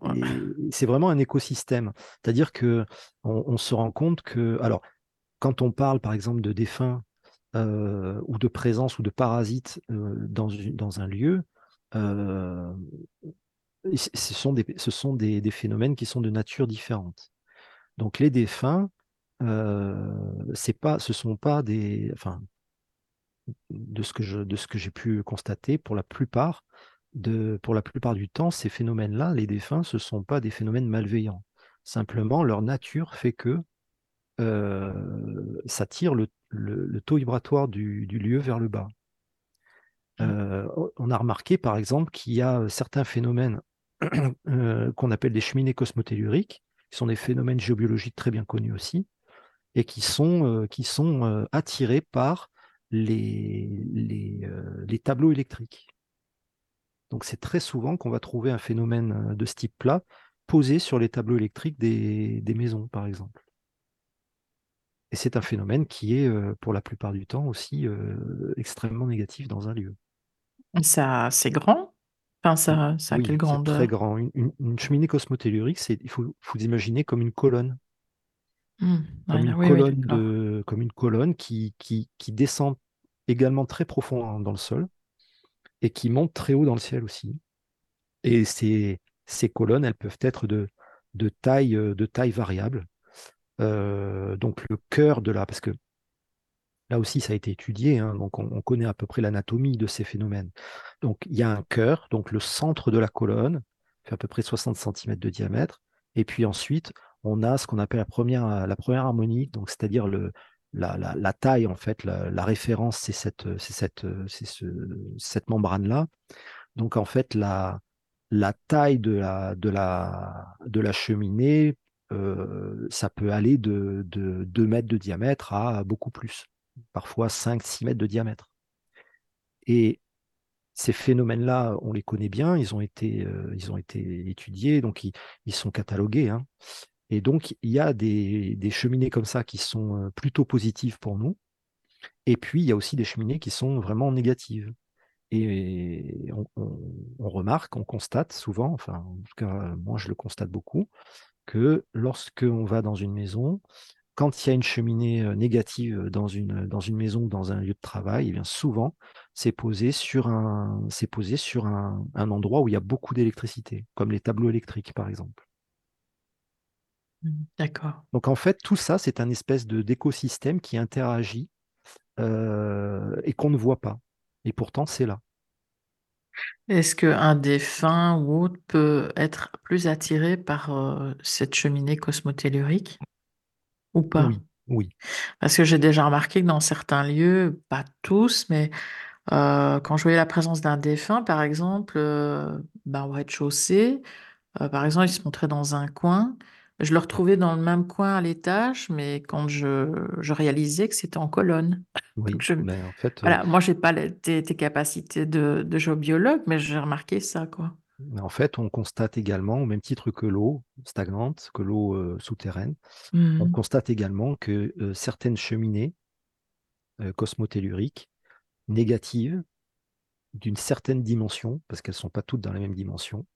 c'est vraiment un écosystème. C'est-à-dire que on, se rend compte que, alors, quand on parle par exemple de défunts euh, ou de présence ou de parasites euh, dans, dans, un lieu, euh, ce sont, des, ce sont des, des, phénomènes qui sont de nature différente. Donc les défunts, c'est pas, ce sont pas des, enfin, de ce que je, de ce que j'ai pu constater, pour la plupart, de, pour la plupart du temps, ces phénomènes-là, les défunts, ce sont pas des phénomènes malveillants. Simplement, leur nature fait que ça tire le, le, taux vibratoire du, du, lieu vers le bas. Mmh. on a remarqué, par exemple, qu'il y a certains phénomènes qu'on appelle des cheminées cosmotelluriques, qui sont des phénomènes géobiologiques très bien connus aussi, et qui sont, euh, qui sont euh, attirés par les, les, euh, les, tableaux électriques. Donc c'est très souvent qu'on va trouver un phénomène de ce type-là posé sur les tableaux électriques des, des maisons, par exemple. Et c'est un phénomène qui est, pour la plupart du temps, aussi extrêmement négatif dans un lieu. Ça, c'est grand? Enfin, ça, ça a quelle grandeur très grand. Une, une, cheminée cosmotellurique, il faut, faut imaginer comme une colonne. Mmh. Comme, une colonne de, comme une colonne qui, qui, qui, descend également très profond dans le sol et qui monte très haut dans le ciel aussi. Et ces, ces colonnes, elles peuvent être de, de, taille, euh, de taille variable. Euh, donc le cœur de la... Parce que là aussi, ça a été étudié, hein, donc on, on, connaît à peu près l'anatomie de ces phénomènes. Donc il y a un cœur, donc le centre de la colonne, fait à peu près 60 cm de diamètre. Et puis ensuite, on a ce qu'on appelle la première, la première harmonie, donc c'est-à-dire le, la, la, taille, en fait, la, référence, c'est cette, cette, ce, cette membrane-là. Donc, en fait, la, la taille de la, de la, de la cheminée, euh, ça peut aller de, de 2 mètres de diamètre à beaucoup plus, parfois 5-6 mètres de diamètre. Et ces phénomènes-là, on les connaît bien, ils ont été, euh, ils ont été étudiés, donc ils, ils sont catalogués. Hein. Et donc, il y a des, cheminées comme ça qui sont plutôt positives pour nous. Et puis, il y a aussi des cheminées qui sont vraiment négatives. Et on, remarque, on constate souvent, enfin, en tout cas, moi je le constate beaucoup, que lorsqu'on va dans une maison, quand il y a une cheminée négative dans une, dans une maison, dans un lieu de travail, eh bien souvent, c'est posé sur, un, posé sur un, endroit où il y a beaucoup d'électricité, comme les tableaux électriques, par exemple. Mmh, d'accord. Donc en fait, tout ça, c'est un espèce de, d'écosystème qui interagit et qu'on ne voit pas. Et pourtant, c'est là. Est-ce qu'un défunt ou autre peut être plus attiré par cette cheminée cosmotellurique ou pas? Oui, oui. Parce que j'ai déjà remarqué que dans certains lieux, pas tous, mais quand je voyais la présence d'un défunt, par exemple, ben, au rez-de-chaussée, par exemple, il se montrait dans un coin. Je le retrouvais dans le même coin à l'étage, mais quand je, je réalisais que c'était en colonne. Oui, Donc je, mais en fait, voilà, moi, j'ai pas les- tes, tes capacités de, de géobiologue, mais j'ai remarqué ça, quoi. en fait, on constate également, au même titre que l'eau stagnante, que l'eau souterraine, on Mhm. constate également que certaines cheminées cosmotelluriques négatives d'une certaine dimension, parce qu'elles ne sont pas toutes dans la même dimension,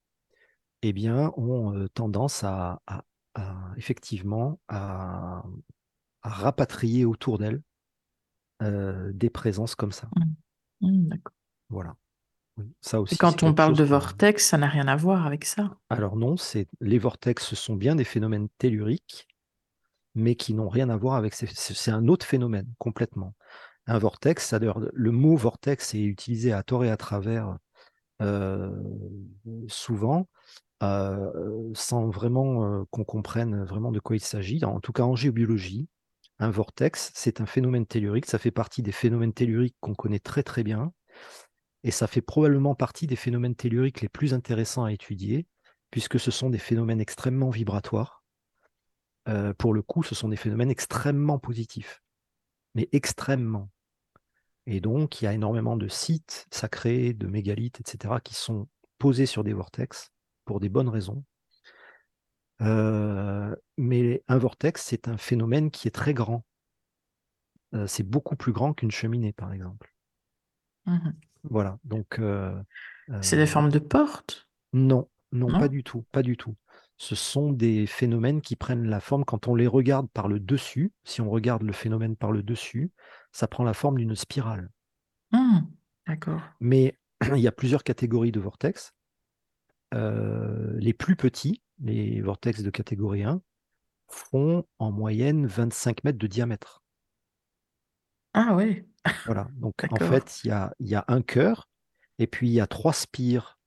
eh bien, ont tendance à, à- à, effectivement à, à rapatrier autour d'elles euh, des présences comme ça. Mhm, d'accord. Voilà. Oui, ça Et aussi, c'est quand on parle de vortex, ça n'a rien à voir avec ça. Alors non, c'est les vortex, ce sont bien des phénomènes telluriques, mais qui n'ont rien à voir avec. ces- C'est un autre phénomène complètement. Un vortex, ça, d'ailleurs, le mot vortex est utilisé à tort et à travers euh, souvent, sans vraiment qu'on comprenne vraiment de quoi il s'agit. En tout cas, en géobiologie, un vortex, c'est un phénomène tellurique. Ça fait partie des phénomènes telluriques qu'on connaît très très bien. Et ça fait probablement partie des phénomènes telluriques les plus intéressants à étudier, puisque ce sont des phénomènes extrêmement vibratoires. Pour le coup, ce sont des phénomènes extrêmement positifs, mais extrêmement. Et donc, il y a énormément de sites sacrés, de mégalithes, etc., qui sont posés sur des vortex pour des bonnes raisons. Euh, mais un vortex, c'est un phénomène qui est très grand. Euh, c'est beaucoup plus grand qu'une cheminée, par exemple. Mhm. Voilà. Donc, euh, C'est des formes de portes, non, non, non? pas du tout, pas du tout. Ce sont des phénomènes qui prennent la forme quand on les regarde par le dessus. Si on regarde le phénomène par le dessus, ça prend la forme d'une spirale. Mhm. D'accord. Mais il y a plusieurs catégories de vortex. Euh, les plus petits, les vortex de catégorie 1, font en moyenne 25 mètres de diamètre. Ah oui, Voilà. Donc en fait, il y a, il y a un cœur et puis il y a trois spires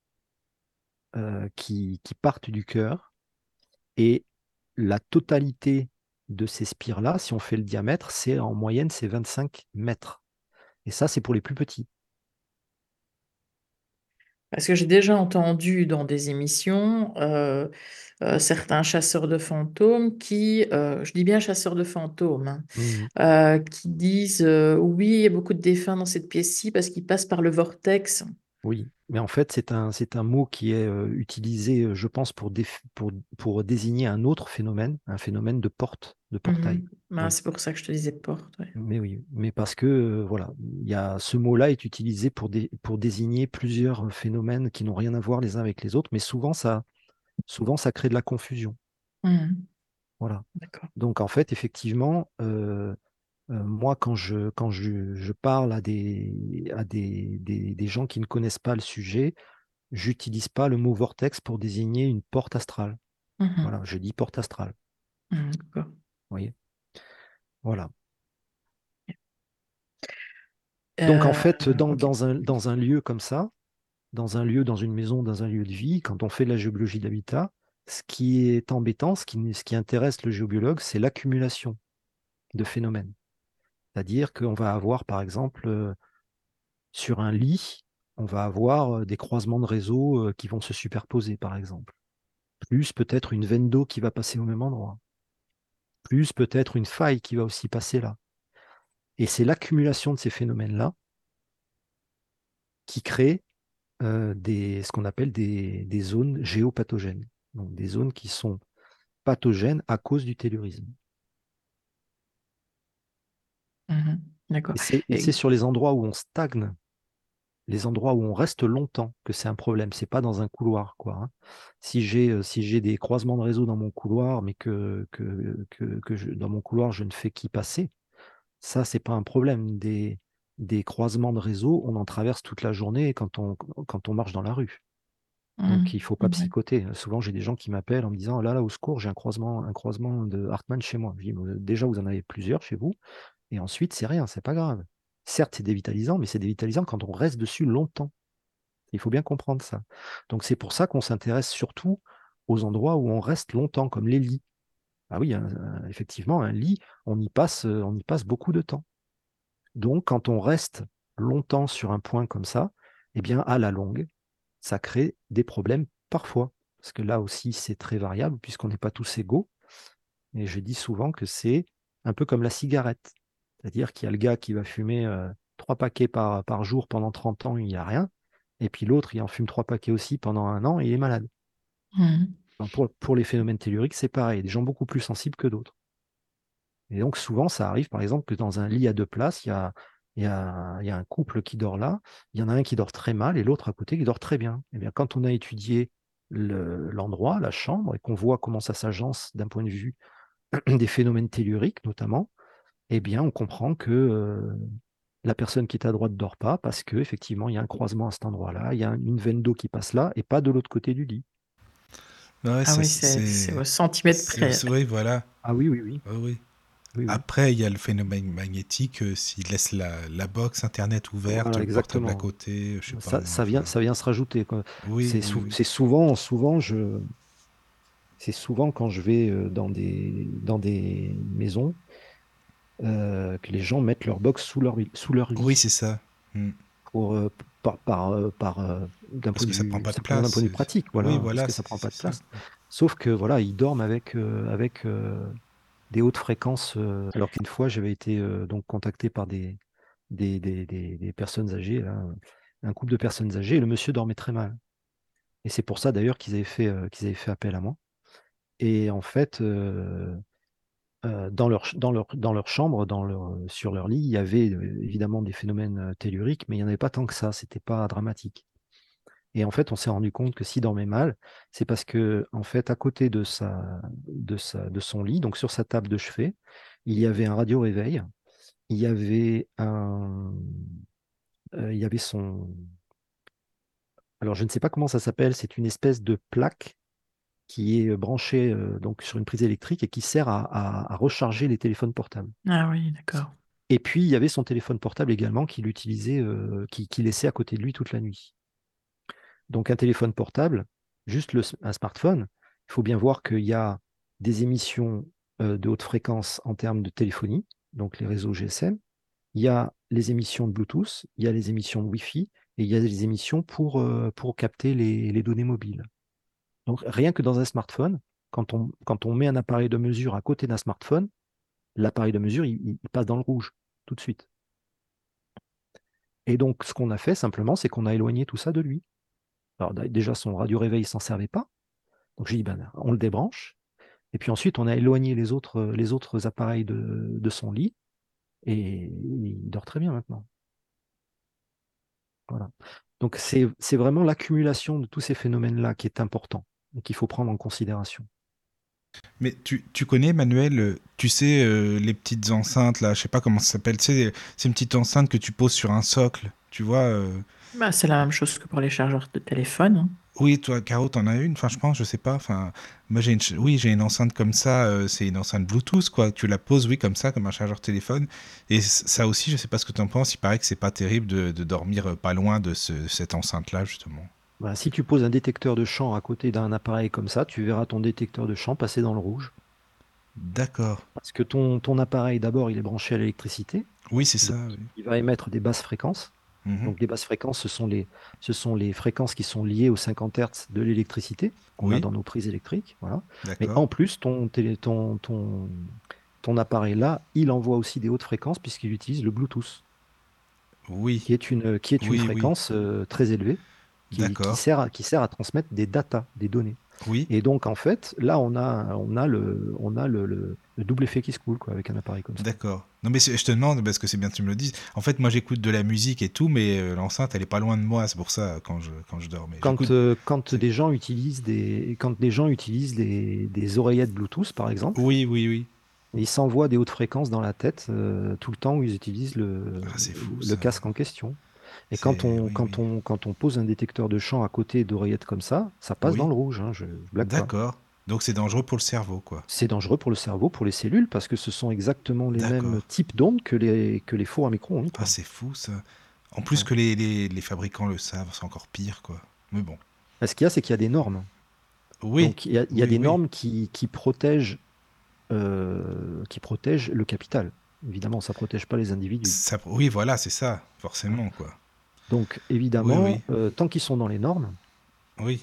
euh, qui, qui partent du cœur. Et la totalité de ces spires-là, si on fait le diamètre, c'est en moyenne, c'est 25 mètres. Et ça, c'est pour les plus petits. Parce que j'ai déjà entendu dans des émissions euh, euh, certains chasseurs de fantômes qui, euh, je dis bien chasseurs de fantômes, hein, euh, qui disent oui, il y a beaucoup de défunts dans cette pièce-ci parce qu'ils passent par le vortex. Oui, mais en fait, c'est un, c'est un mot qui est utilisé, je pense, pour, déf- pour, pour désigner un autre phénomène, un phénomène de porte, de portail. Oui. c'est pour ça que je te disais porte. ouais. Mais oui, mais parce que euh, voilà, il y a ce mot-là est utilisé pour, dé- pour désigner plusieurs phénomènes qui n'ont rien à voir les uns avec les autres, mais souvent ça, souvent ça crée de la confusion. Mhm. Voilà. Donc en fait, effectivement, euh, euh, moi quand je quand je, je parle à des à des, des, des gens qui ne connaissent pas le sujet, j'utilise pas le mot vortex pour désigner une porte astrale. Mhm. Voilà, je dis porte astrale. Voyez? Voilà. Euh, Donc en fait, dans, un, dans un lieu comme ça, dans un lieu, dans une maison, dans un lieu de vie, quand on fait de la géobiologie d'habitat, ce qui est embêtant, ce qui, ce qui intéresse le géobiologue, c'est l'accumulation de phénomènes. C'est-à-dire qu'on va avoir, par exemple, euh, sur un lit, on va avoir euh, des croisements de réseaux qui vont se superposer, par exemple. Plus peut-être une veine d'eau qui va passer au même endroit. Plus peut-être une faille qui va aussi passer là. Et c'est l'accumulation de ces phénomènes-là qui crée euh, des, ce qu'on appelle des, des zones géopathogènes. Donc des zones qui sont pathogènes à cause du tellurisme. D'accord. Et c'est et Et- c'est sur les endroits où on stagne les endroits où on reste longtemps que c'est un problème. C'est pas dans un couloir, quoi. hein. Si j'ai euh, si j'ai des croisements de réseau dans mon couloir, mais que, que, que, que je- dans mon couloir je ne fais qu'y passer, ça c'est pas un problème. Des, des croisements de réseau, on en traverse toute la journée quand on, quand on marche dans la rue. Donc Mmh. il faut pas psychoter. Souvent j'ai des gens qui m'appellent en me disant là là au secours j'ai un croisement un croisement de Hartmann chez moi. Je dis, «Mais déjà vous en avez plusieurs chez vous et ensuite c'est rien, c'est pas grave. Certes c'est dévitalisant, mais c'est dévitalisant quand on reste dessus longtemps. Il faut bien comprendre ça. Donc c'est pour ça qu'on s'intéresse surtout aux endroits où on reste longtemps, comme les lits. Ah oui, un- un- effectivement, un lit, on y passe, euh, on y passe beaucoup de temps. Donc quand on reste longtemps sur un point comme ça, eh bien à la longue, ça crée des problèmes parfois. Parce que là aussi, c'est très variable puisqu'on n'est pas tous égaux. Et je dis souvent que c'est un peu comme la cigarette. C'est-à-dire qu'il y a le gars qui va fumer euh, trois paquets par, par jour pendant 30 ans, il n'y a rien. Et puis l'autre, il en fume trois paquets aussi pendant un an et il est malade. Mmh. Donc, pour, pour les phénomènes telluriques, c'est pareil. Des gens beaucoup plus sensibles que d'autres. Et donc souvent, ça arrive par exemple que dans un lit à deux places, il y a, il y a, il y a un couple qui dort là, il y en a un qui dort très mal et l'autre à côté qui dort très bien. Et bien quand on a étudié le- l'endroit, la chambre, et qu'on voit comment ça s'agence d'un point de vue des phénomènes telluriques notamment, eh bien on comprend que euh, la personne qui est à droite ne dort pas parce que effectivement il y a un croisement à cet endroit-là, il y a une veine d'eau qui passe là et pas de l'autre côté du lit. Ouais, Ah oui, c'est- au centimètre près. Oui, voilà. Ah oui, oui, oui. Oui, oui. oui, oui. Après, il y a le phénomène magnétique, euh, s'il laisse la, la box Internet ouverte, Voilà, le portable à côté, je sais pas. Ça, ça vient, ça vient se rajouter. quoi. Oui, C'est oui, sou- oui. c'est souvent, souvent, je, c'est souvent quand je vais euh, dans des, dans des maisons euh, que les gens mettent leur box sous leur, sous leur lit Oui, c'est ça. Hmm. pour, euh, par, par, par, d'un Parce point que de ça vue, pratique, voilà, Oui, parce voilà, que ça prend pas de place. Sauf que voilà, ils dorment avec, euh, avec euh, des hautes fréquences. alors qu'une fois, j'avais été donc contacté par des, des, des, des, des personnes âgées, là, un couple de personnes âgées, et le monsieur dormait très mal. Et c'est pour ça d'ailleurs qu'ils avaient fait, qu'ils avaient fait appel à moi. Et en fait, euh, dans, leur, dans, leur, dans leur chambre, dans leur, sur leur lit, il y avait évidemment des phénomènes telluriques, mais il n'y en avait pas tant que ça, c'était pas dramatique. Et en fait, on s'est rendu compte que s'il dormait mal, c'est parce que, en fait, à côté de, sa, de, sa, de son lit, donc sur sa table de chevet, il y avait un radio-réveil, il y avait un, il y avait son, alors je ne sais pas comment ça s'appelle, c'est une espèce de plaque qui est branchée euh, donc sur une prise électrique et qui sert à, à- à recharger les téléphones portables. Ah oui, d'accord. Et puis il y avait son téléphone portable également qu'il utilisait, euh, qui, qui laissait à côté de lui toute la nuit. Donc un téléphone portable, juste le un smartphone, il faut bien voir qu'il y a des émissions euh, de haute fréquence en termes de téléphonie, donc les réseaux GSM, il y a les émissions de Bluetooth, il y a les émissions de Wi-Fi et il y a les émissions pour, euh, pour capter les, les données mobiles. Donc rien que dans un smartphone, quand on, met un appareil de mesure à côté d'un smartphone, l'appareil de mesure, il, passe dans le rouge tout de suite. Et donc ce qu'on a fait simplement, c'est qu'on a éloigné tout ça de lui. Alors déjà, son radio-réveil ne s'en servait pas. Donc j'ai dit, ben, on le débranche. Et puis ensuite, on a éloigné les autres, appareils de, de son lit. Et il dort très bien maintenant. Voilà. Donc c'est vraiment l'accumulation de tous ces phénomènes-là qui est important qu'il faut prendre en considération. Mais tu, tu connais, Manuel, euh, tu sais, euh, les petites enceintes, là, je sais pas comment ça s'appelle, tu sais, c'est une petite enceinte que tu poses sur un socle, tu vois. euh, Bah, c'est la même chose que pour les chargeurs de téléphone. hein. Oui, toi, Caro, t'en as une, enfin, je pense, je sais pas, enfin, moi, j'ai une, ch- oui, j'ai une enceinte comme ça, euh, c'est une enceinte Bluetooth, quoi, tu la poses, oui, comme ça, comme un chargeur téléphone, et ça aussi, je sais pas ce que t'en penses, il paraît que c'est pas terrible de, de dormir pas loin de ce- cette enceinte-là, justement. Voilà, si tu poses un détecteur de champ à côté d'un appareil comme ça, tu verras ton détecteur de champ passer dans le rouge. D'accord. Parce que ton, ton appareil, d'abord, il est branché à l'électricité. Oui, c'est ça, oui. Il va émettre des basses fréquences. Mhm. Donc les basses fréquences, ce sont les, ce sont les fréquences qui sont liées aux 50 Hz de l'électricité qu'on a dans nos prises électriques. Voilà. Mais en plus, ton, télé- ton, ton, ton appareil là, il envoie aussi des hautes fréquences puisqu'il utilise le Bluetooth, Oui, qui est une, qui est une Oui, oui. fréquence euh, très élevée, qui, sert à, qui sert à transmettre des datas, des données. Oui, Et donc, en fait, là, on a, on a, le, on a le, le- le double effet qui se coule quoi, avec un appareil comme ça. d'accord. Non, mais je te demande, parce que c'est bien que tu me le dises. En fait, moi, j'écoute de la musique et tout, mais euh, l'enceinte, elle est pas loin de moi. C'est pour ça, quand je, quand je dors. Mais Quand, euh, quand des gens utilisent des, quand des gens utilisent des, des oreillettes Bluetooth, par exemple, Oui, oui, oui. ils s'envoient des hautes fréquences dans la tête euh, tout le temps où ils utilisent le, Ah, fou, le casque en question. Et quand on, oui, quand, oui. On, quand on pose un détecteur de champ à côté d'oreillettes comme ça, ça passe Oui. dans le rouge. hein, je, je blague pas. D'accord. Donc, c'est dangereux pour le cerveau, quoi. C'est dangereux pour le cerveau, pour les cellules, parce que ce sont exactement les mêmes types d'ondes que les, que les fours à micro-ondes. Ah, c'est fou, ça. En plus Ouais. que les, les, les fabricants le savent, c'est encore pire, quoi. Mais bon. Ce qu'il y a, c'est qu'il y a des normes. Oui, Donc il y a, il y a des normes qui, qui protègent, euh, qui protègent le capital. Évidemment, ça ne protège pas les individus. ça, oui, voilà, c'est ça, forcément, quoi. Donc évidemment, Oui, oui. euh, tant qu'ils sont dans les normes, Oui,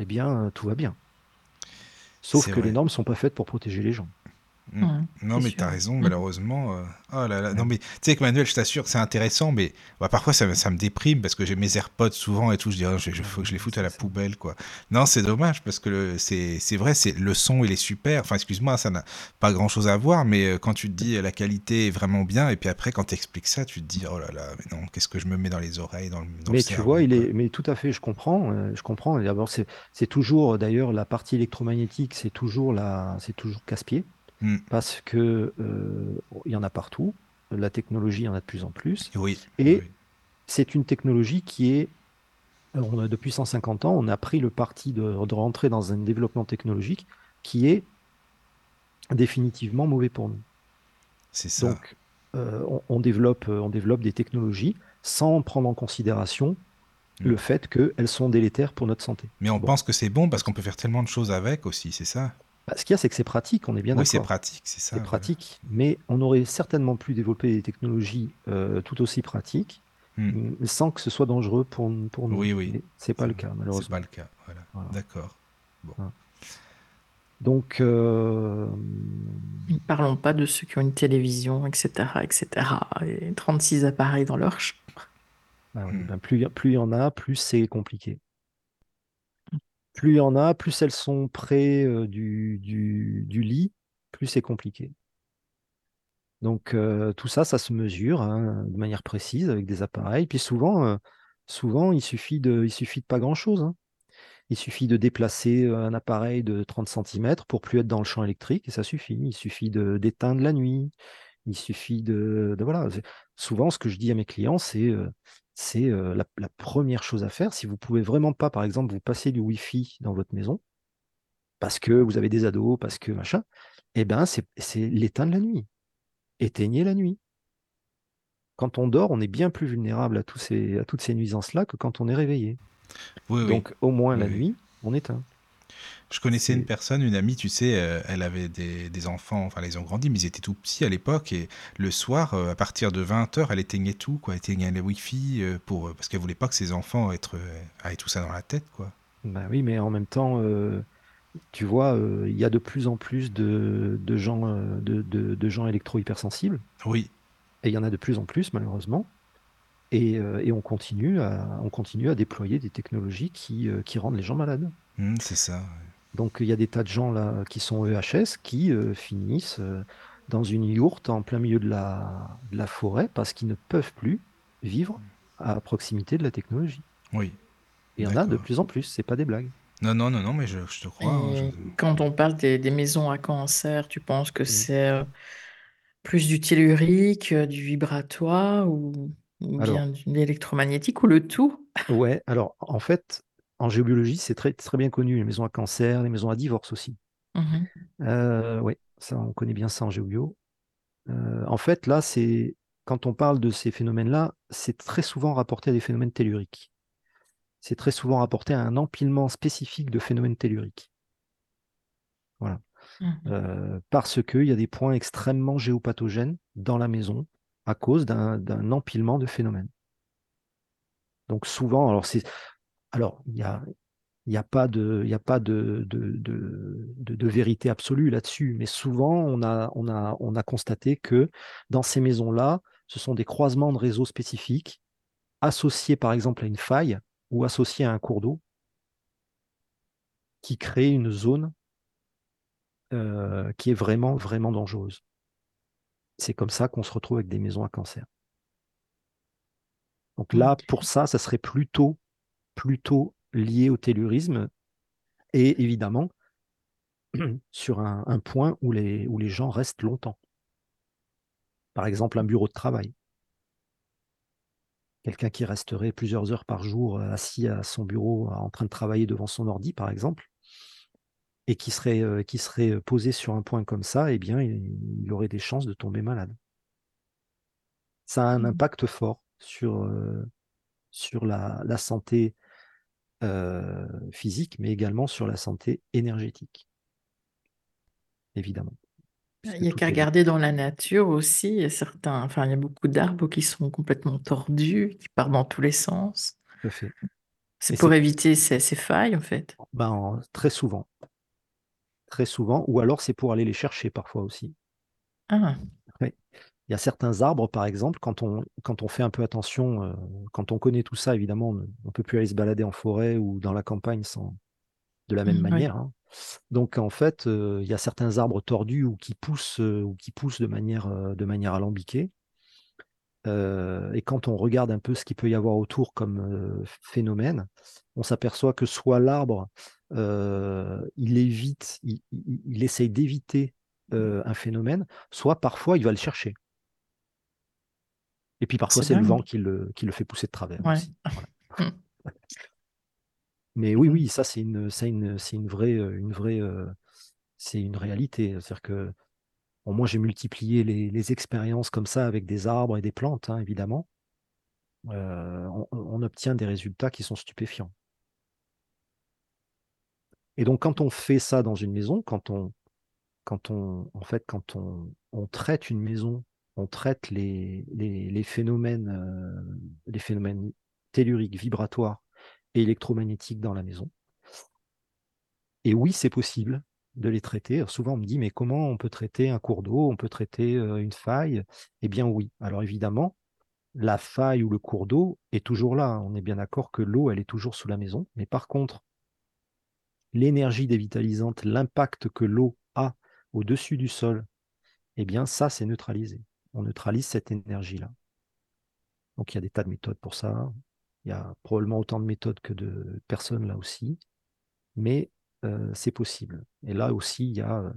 eh bien, euh, tout va bien. Sauf que les normes ne sont pas faites pour protéger les gens. Mm. Non, mais sûr. t'as raison, Mm. malheureusement. euh, Oh là là. Non, mais tu sais que Manuel, je t'assure, c'est intéressant, mais bah, parfois ça, me- ça me déprime parce que j'ai mes AirPods souvent et tout. Je dis, oh, je, je- faut que je les foute à la poubelle, quoi. Non, c'est dommage parce que le- c'est c'est vrai, c'est le son, il est super. Enfin, excuse-moi, ça n'a pas grand chose à voir, mais euh, quand tu te dis la qualité est vraiment bien, et puis après, quand tu expliques ça, tu te dis, oh là là, mais non, qu'est-ce que je me mets dans les oreilles, dans le, dans le Mais tu cerveau, vois, il quoi. est, mais tout à fait, je comprends, euh, je comprends. D'abord, c'est, c'est toujours, d'ailleurs, la partie électromagnétique, c'est toujours la, c'est toujours casse-pied Mm. parce que euh, il y en a partout. La technologie, il y en a de plus en plus. Oui. Et- oui. C'est une technologie qui est, on a, depuis 150 ans, on a pris le parti de, de rentrer dans un développement technologique qui est définitivement mauvais pour nous. c'est ça. Donc, euh, on, on développe, euh, on développe des technologies sans prendre en considération Mm. le fait qu'elles sont délétères pour notre santé. mais on bon. pense que c'est bon parce qu'on peut faire tellement de choses avec aussi, c'est ça? Bah, ce qu'il y a, c'est que c'est pratique, on est bien oui, c'est d'accord. pratique, c'est ça. C'est pratique, mais on aurait certainement pu développer des technologies euh, tout aussi pratiques Mm. mm, sans que ce soit dangereux pour, pour nous. Oui, oui. C'est pas le C'est- cas, C'est malheureusement. pas le cas, voilà. Voilà. D'accord. Donc, euh, Parlons pas de ceux qui ont une télévision, etc., etc., et 36 appareils dans leur chambre. bah oui, ben plus plus il y en a, plus c'est compliqué. Plus il y en a, plus elles sont près du, lit, plus c'est compliqué. Donc tout ça, ça se mesure hein, de manière précise avec des appareils. Puis souvent, il suffit de, suffit de pas grand-chose. hein. Il suffit de déplacer un appareil de 30 cm pour plus être dans le champ électrique et ça suffit. Il suffit d'éteindre la nuit. Il suffit de, voilà. Souvent, ce que je dis à mes clients, c'est c'est euh, la, la première chose à faire. Si vous pouvez vraiment pas, par exemple, vous passer du Wi-Fi dans votre maison parce que vous avez des ados, parce que machin, eh ben c'est l'éteindre la nuit. Éteignez la nuit. Quand on dort, on est bien plus vulnérable à, tous ces, à toutes ces nuisances-là que quand on est réveillé. Oui, oui. Donc, au moins la Oui, nuit, on éteint. Je connaissais une personne, une amie, tu sais, euh, elle avait des, des enfants, enfin, ils ont grandi, mais ils étaient tout petits à l'époque, et le soir, euh, à partir de 20h, elle éteignait tout, quoi, elle éteignait les Wi-Fi, euh, pour, parce qu'elle voulait pas que ses enfants aient tout ça dans la tête, quoi. Bah oui, mais en même temps, tu vois, il y a de plus en plus de, de gens, de, de- de gens électro-hypersensibles, Oui, et il y en a de plus en plus, malheureusement. Et, et on continue à, on continue à déployer des technologies qui, qui rendent les gens malades. Hum, c'est ça. ouais. Donc il y a des tas de gens là qui sont EHS qui euh, finissent euh, dans une yourte en plein milieu de la, de la forêt parce qu'ils ne peuvent plus vivre à proximité de la technologie. Oui. Et il y en a de D'accord. plus en plus, c'est pas des blagues. Non, non, non, non, mais je, je te crois. hein, Et je- quand on parle des, des maisons à cancer, tu penses que Mm. c'est euh, plus du tellurique, euh, du vibratoire ou, ou Alors. bien de l'électromagnétique ou le tout? Ouais, alors en fait, en géobiologie, c'est très, très bien connu, les maisons à cancer, les maisons à divorce aussi. Mhm. Euh, oui, ça, on connaît bien ça en géobio. Euh, en fait, là, c'est quand on parle de ces phénomènes-là, c'est très souvent rapporté à des phénomènes telluriques. C'est très souvent rapporté à un empilement spécifique de phénomènes telluriques. Mhm. Euh, parce qu'il y a des points extrêmement géopathogènes dans la maison à cause d'un d'un empilement de phénomènes. Donc souvent, alors c'est, alors il y a, il y a pas de, il y a pas de, de, de, de- de vérité absolue là-dessus, mais souvent on a, on a, on a constaté que dans ces maisons-là, ce sont des croisements de réseaux spécifiques associés par exemple à une faille ou associés à un cours d'eau qui crée une zone qui est vraiment, vraiment dangereuse. C'est comme ça qu'on se retrouve avec des maisons à cancer. Donc là, pour ça, ça serait plutôt, plutôt lié au tellurisme et évidemment sur un, point où les, où les gens restent longtemps. Par exemple, un bureau de travail. Quelqu'un qui resterait plusieurs heures par jour euh, assis à son bureau en train de travailler devant son ordi, par exemple, et qui serait, euh, qui serait posé sur un point comme ça, eh bien, il, aurait des chances de tomber malade. Ça a un mmh. impact fort sur, euh, sur la, la santé physique, mais également sur la santé énergétique évidemment. Il n'y a qu'à regarder dans la nature aussi. Il y a certains, enfin, il y a beaucoup d'arbres qui sont complètement tordus, qui partent dans tous les sens. C'est pour éviter ces, failles, en fait. Ben, très souvent. Très souvent. Ou alors, c'est pour aller les chercher parfois aussi. Ah. Il y a certains arbres, par exemple, quand on, quand on fait un peu attention, euh, quand on connaît tout ça, évidemment, on ne peut plus aller se balader en forêt ou dans la campagne sans, de la même mmh, manière. Hein. Donc en fait, il y a certains arbres tordus ou qui poussent, ou qui poussent de manière, de manière alambiquée. et quand on regarde un peu ce qu'il peut y avoir autour comme phénomène, on s'aperçoit que soit l'arbre, il évite, il, essaye d'éviter un phénomène, soit parfois il va le chercher. Et puis parfois c'est le vent qui le, qui le, fait pousser de travers. Mmh. Mais oui, mmh. oui, ça c'est une, une, une vraie, une vraie, c'est une réalité. C'est-à-dire que moi j'ai multiplié les, expériences comme ça avec des arbres et des plantes, hein, évidemment. on, obtient des résultats qui sont stupéfiants. Et donc quand on fait ça dans une maison, quand on, quand on, en fait, quand on, on traite une maison, on traite les, les, phénomènes, les phénomènes telluriques, vibratoires et électromagnétiques dans la maison. Et oui, c'est possible de les traiter. souvent, on me dit, mais comment on peut traiter un cours d'eau? On peut traiter une faille? Eh bien, oui. Alors, évidemment, la faille ou le cours d'eau est toujours là. Hein. On est bien d'accord que l'eau, elle est toujours sous la maison. Mais par contre, l'énergie dévitalisante, l'impact que l'eau a au-dessus du sol, eh bien, ça, c'est neutralisé. On neutralise cette énergie-là. Donc, il y a des tas de méthodes pour ça. Il y a probablement autant de méthodes que de personnes là aussi, mais euh, c'est possible. Et là aussi, il y, a,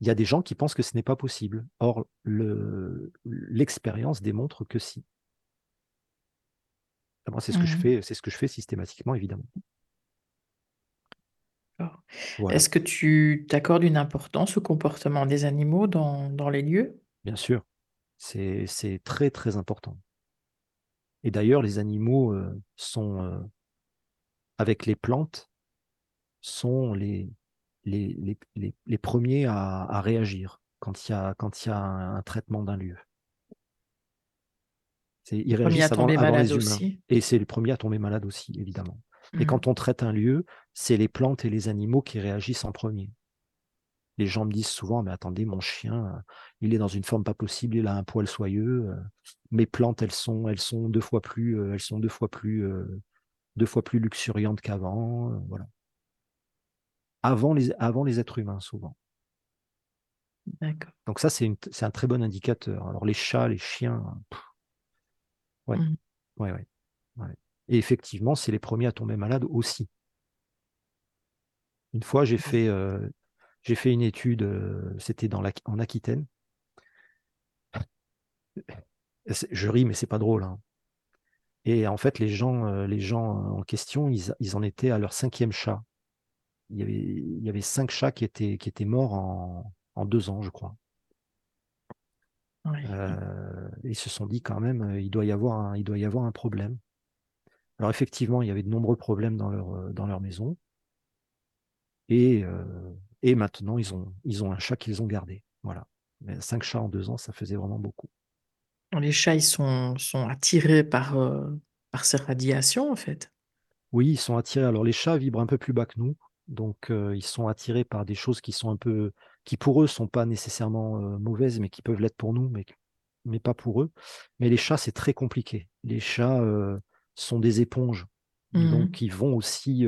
il y a des gens qui pensent que ce n'est pas possible. Or, l'expérience démontre que si. c'est ce que je mmh fais, c'est ce que je fais systématiquement, évidemment. Est-ce que tu t'accordes une importance au comportement des animaux dans, dans les lieux? Bien sûr, c'est très très important. Et d'ailleurs, les animaux sont, avec les plantes, sont les, les, les, premiers à, réagir quand il y a, quand il y a un, traitement d'un lieu. Ils réagissent avant, avant les humains. Aussi. Et c'est les premiers à tomber malades aussi, évidemment. Et mmh. quand on traite un lieu, c'est les plantes et les animaux qui réagissent en premier. Les gens me disent souvent, mais attendez, mon chien, euh, il est dans une forme pas possible, il a un poil soyeux. Euh, mes plantes, elles sont, elles sont deux fois plus, euh, elles sont deux fois plus, deux fois plus luxuriantes qu'avant. voilà. Avant les, avant les êtres humains, souvent. D'accord. Donc ça, c'est un très bon indicateur. Alors les chats, les chiens, ouais. Mmh. ouais, ouais, ouais. Et effectivement, c'est les premiers à tomber malades aussi. Une fois, j'ai fait, j'ai fait une étude, c'était dans la, en Aquitaine. Je ris, mais c'est pas drôle. Hein. Et en fait, les gens, les gens en question, ils, en étaient à leur cinquième chat. Il y avait, il y avait cinq chats qui étaient, qui étaient morts en, deux ans, je crois. ils se sont dit quand même, il doit y avoir un, il doit y avoir un problème. Alors effectivement, il y avait de nombreux problèmes dans leur, dans leur maison. Et, et maintenant, ils ont, ils ont un chat qu'ils ont gardé. Voilà. Mais cinq chats en deux ans, ça faisait vraiment beaucoup. Les chats, ils sont, sont attirés par, euh, par ces radiations, en fait. Oui, ils sont attirés. Alors, les chats vibrent un peu plus bas que nous. Donc, euh, ils sont attirés par des choses qui sont un peu. qui pour eux sont pas nécessairement euh, mauvaises, mais qui peuvent l'être pour nous, mais, mais pas pour eux. Mais les chats, c'est très compliqué. Les chats sont des éponges. Mmh. Donc, ils vont aussi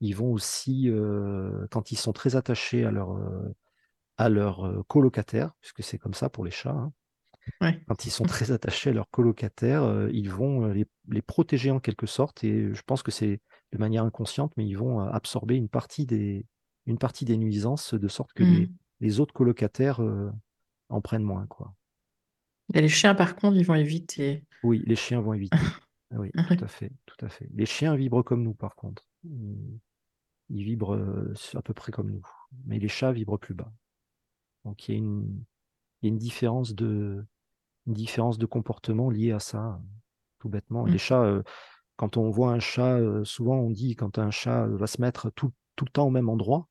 Ils vont aussi, quand ils sont très attachés à leur, à leur colocataire, puisque c'est comme ça pour les chats, hein, quand ils sont très attachés à leurs colocataires, ils vont les, les, protéger en quelque sorte. Et je pense que c'est de manière inconsciente, mais ils vont absorber une partie des, une partie des nuisances de sorte que les, mmh. les, autres colocataires en prennent moins. Quoi. Et les chiens, par contre, ils vont éviter. Oui, les chiens vont éviter. oui, tout à fait, tout à fait. Les chiens vibrent comme nous, par contre. Ils, vibrent à peu près comme nous. Mais les chats vibrent plus bas. Donc il y a une, il y a une différence de, une différence de comportement liée à ça, tout bêtement. Les mmh. chats, quand on voit un chat, souvent on dit quand un chat va se mettre tout, tout le temps au même endroit,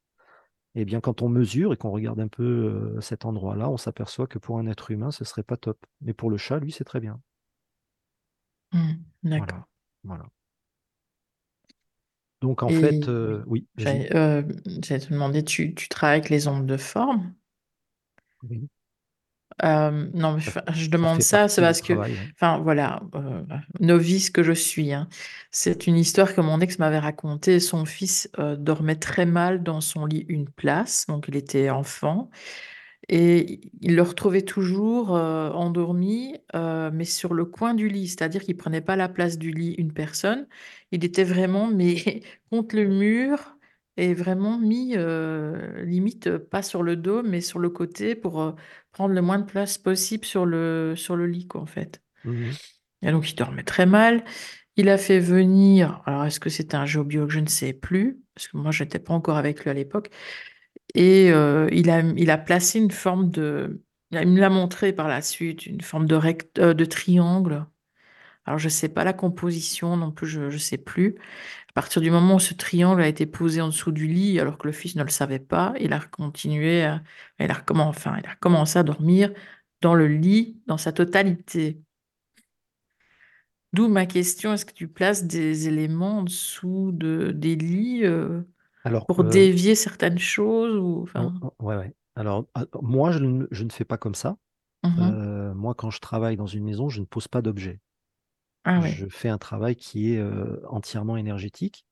eh bien, quand on mesure et qu'on regarde un peu cet endroit-là, on s'aperçoit que pour un être humain, ce serait pas top. Mais pour le chat, lui, c'est très bien. Mmh, d'accord. Voilà, Donc, en fait, oui. J'allais te demander, tu, tu travailles avec les ondes de forme? Oui. Euh, non, je demande ça, c'est parce que, enfin voilà, euh, novice que je suis, hein. C'est une histoire que mon ex m'avait racontée. Son fils euh, dormait très mal dans son lit une place, donc il était enfant. Et il le retrouvait toujours endormi, mais sur le coin du lit, c'est-à-dire qu'il prenait pas la place du lit une personne. Il était vraiment mais contre le mur et vraiment mis, limite, pas sur le dos, mais sur le côté pour, prendre le moins de place possible sur le sur le lit quoi, en fait. Mmh et donc il dormait très mal. Il a fait venir alors est-ce que c'était un géobiologue? Je ne sais plus, parce que moi j'étais pas encore avec lui à l'époque et il a il a placé une forme de il me l'a montré par la suite, une forme de rect de triangle. Alors je sais pas la composition non plus, je ne sais plus. À partir du moment où ce triangle a été posé en dessous du lit, alors que le fils ne le savait pas, il a continué à il a enfin, il a commencé à dormir dans le lit dans sa totalité. D'où ma question, est-ce que tu places des éléments en dessous de des lits, pour euh, dévier certaines choses ou enfin? ouais, ouais. Alors, ah, moi je ne je ne fais pas comme ça. Mmh euh, moi quand je travaille dans une maison, je ne pose pas d'objets. Ah je fais un travail qui est entièrement énergétique,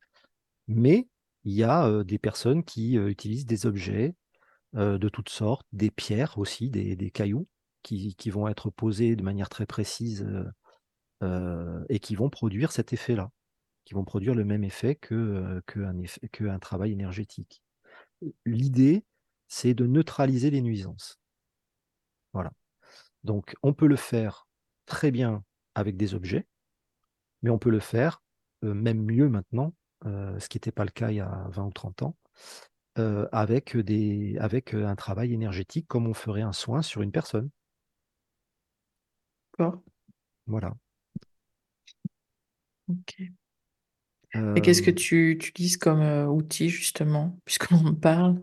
mais il y a des personnes qui utilisent des objets de toutes sortes, des pierres aussi, des, cailloux, qui, vont être posés de manière très précise et qui vont produire cet effet-là, qui vont produire le même effet qu'un que un travail énergétique. L'idée, c'est de neutraliser les nuisances. Voilà. Donc, on peut le faire très bien avec des objets, mais on peut le faire, même mieux maintenant, ce qui n'était pas le cas il y a 20 ou 30 ans, avec, des, avec un travail énergétique comme on ferait un soin sur une personne. D'accord. Voilà. Ok. Et qu'est-ce que tu utilises comme outil, justement, puisqu'on en parle?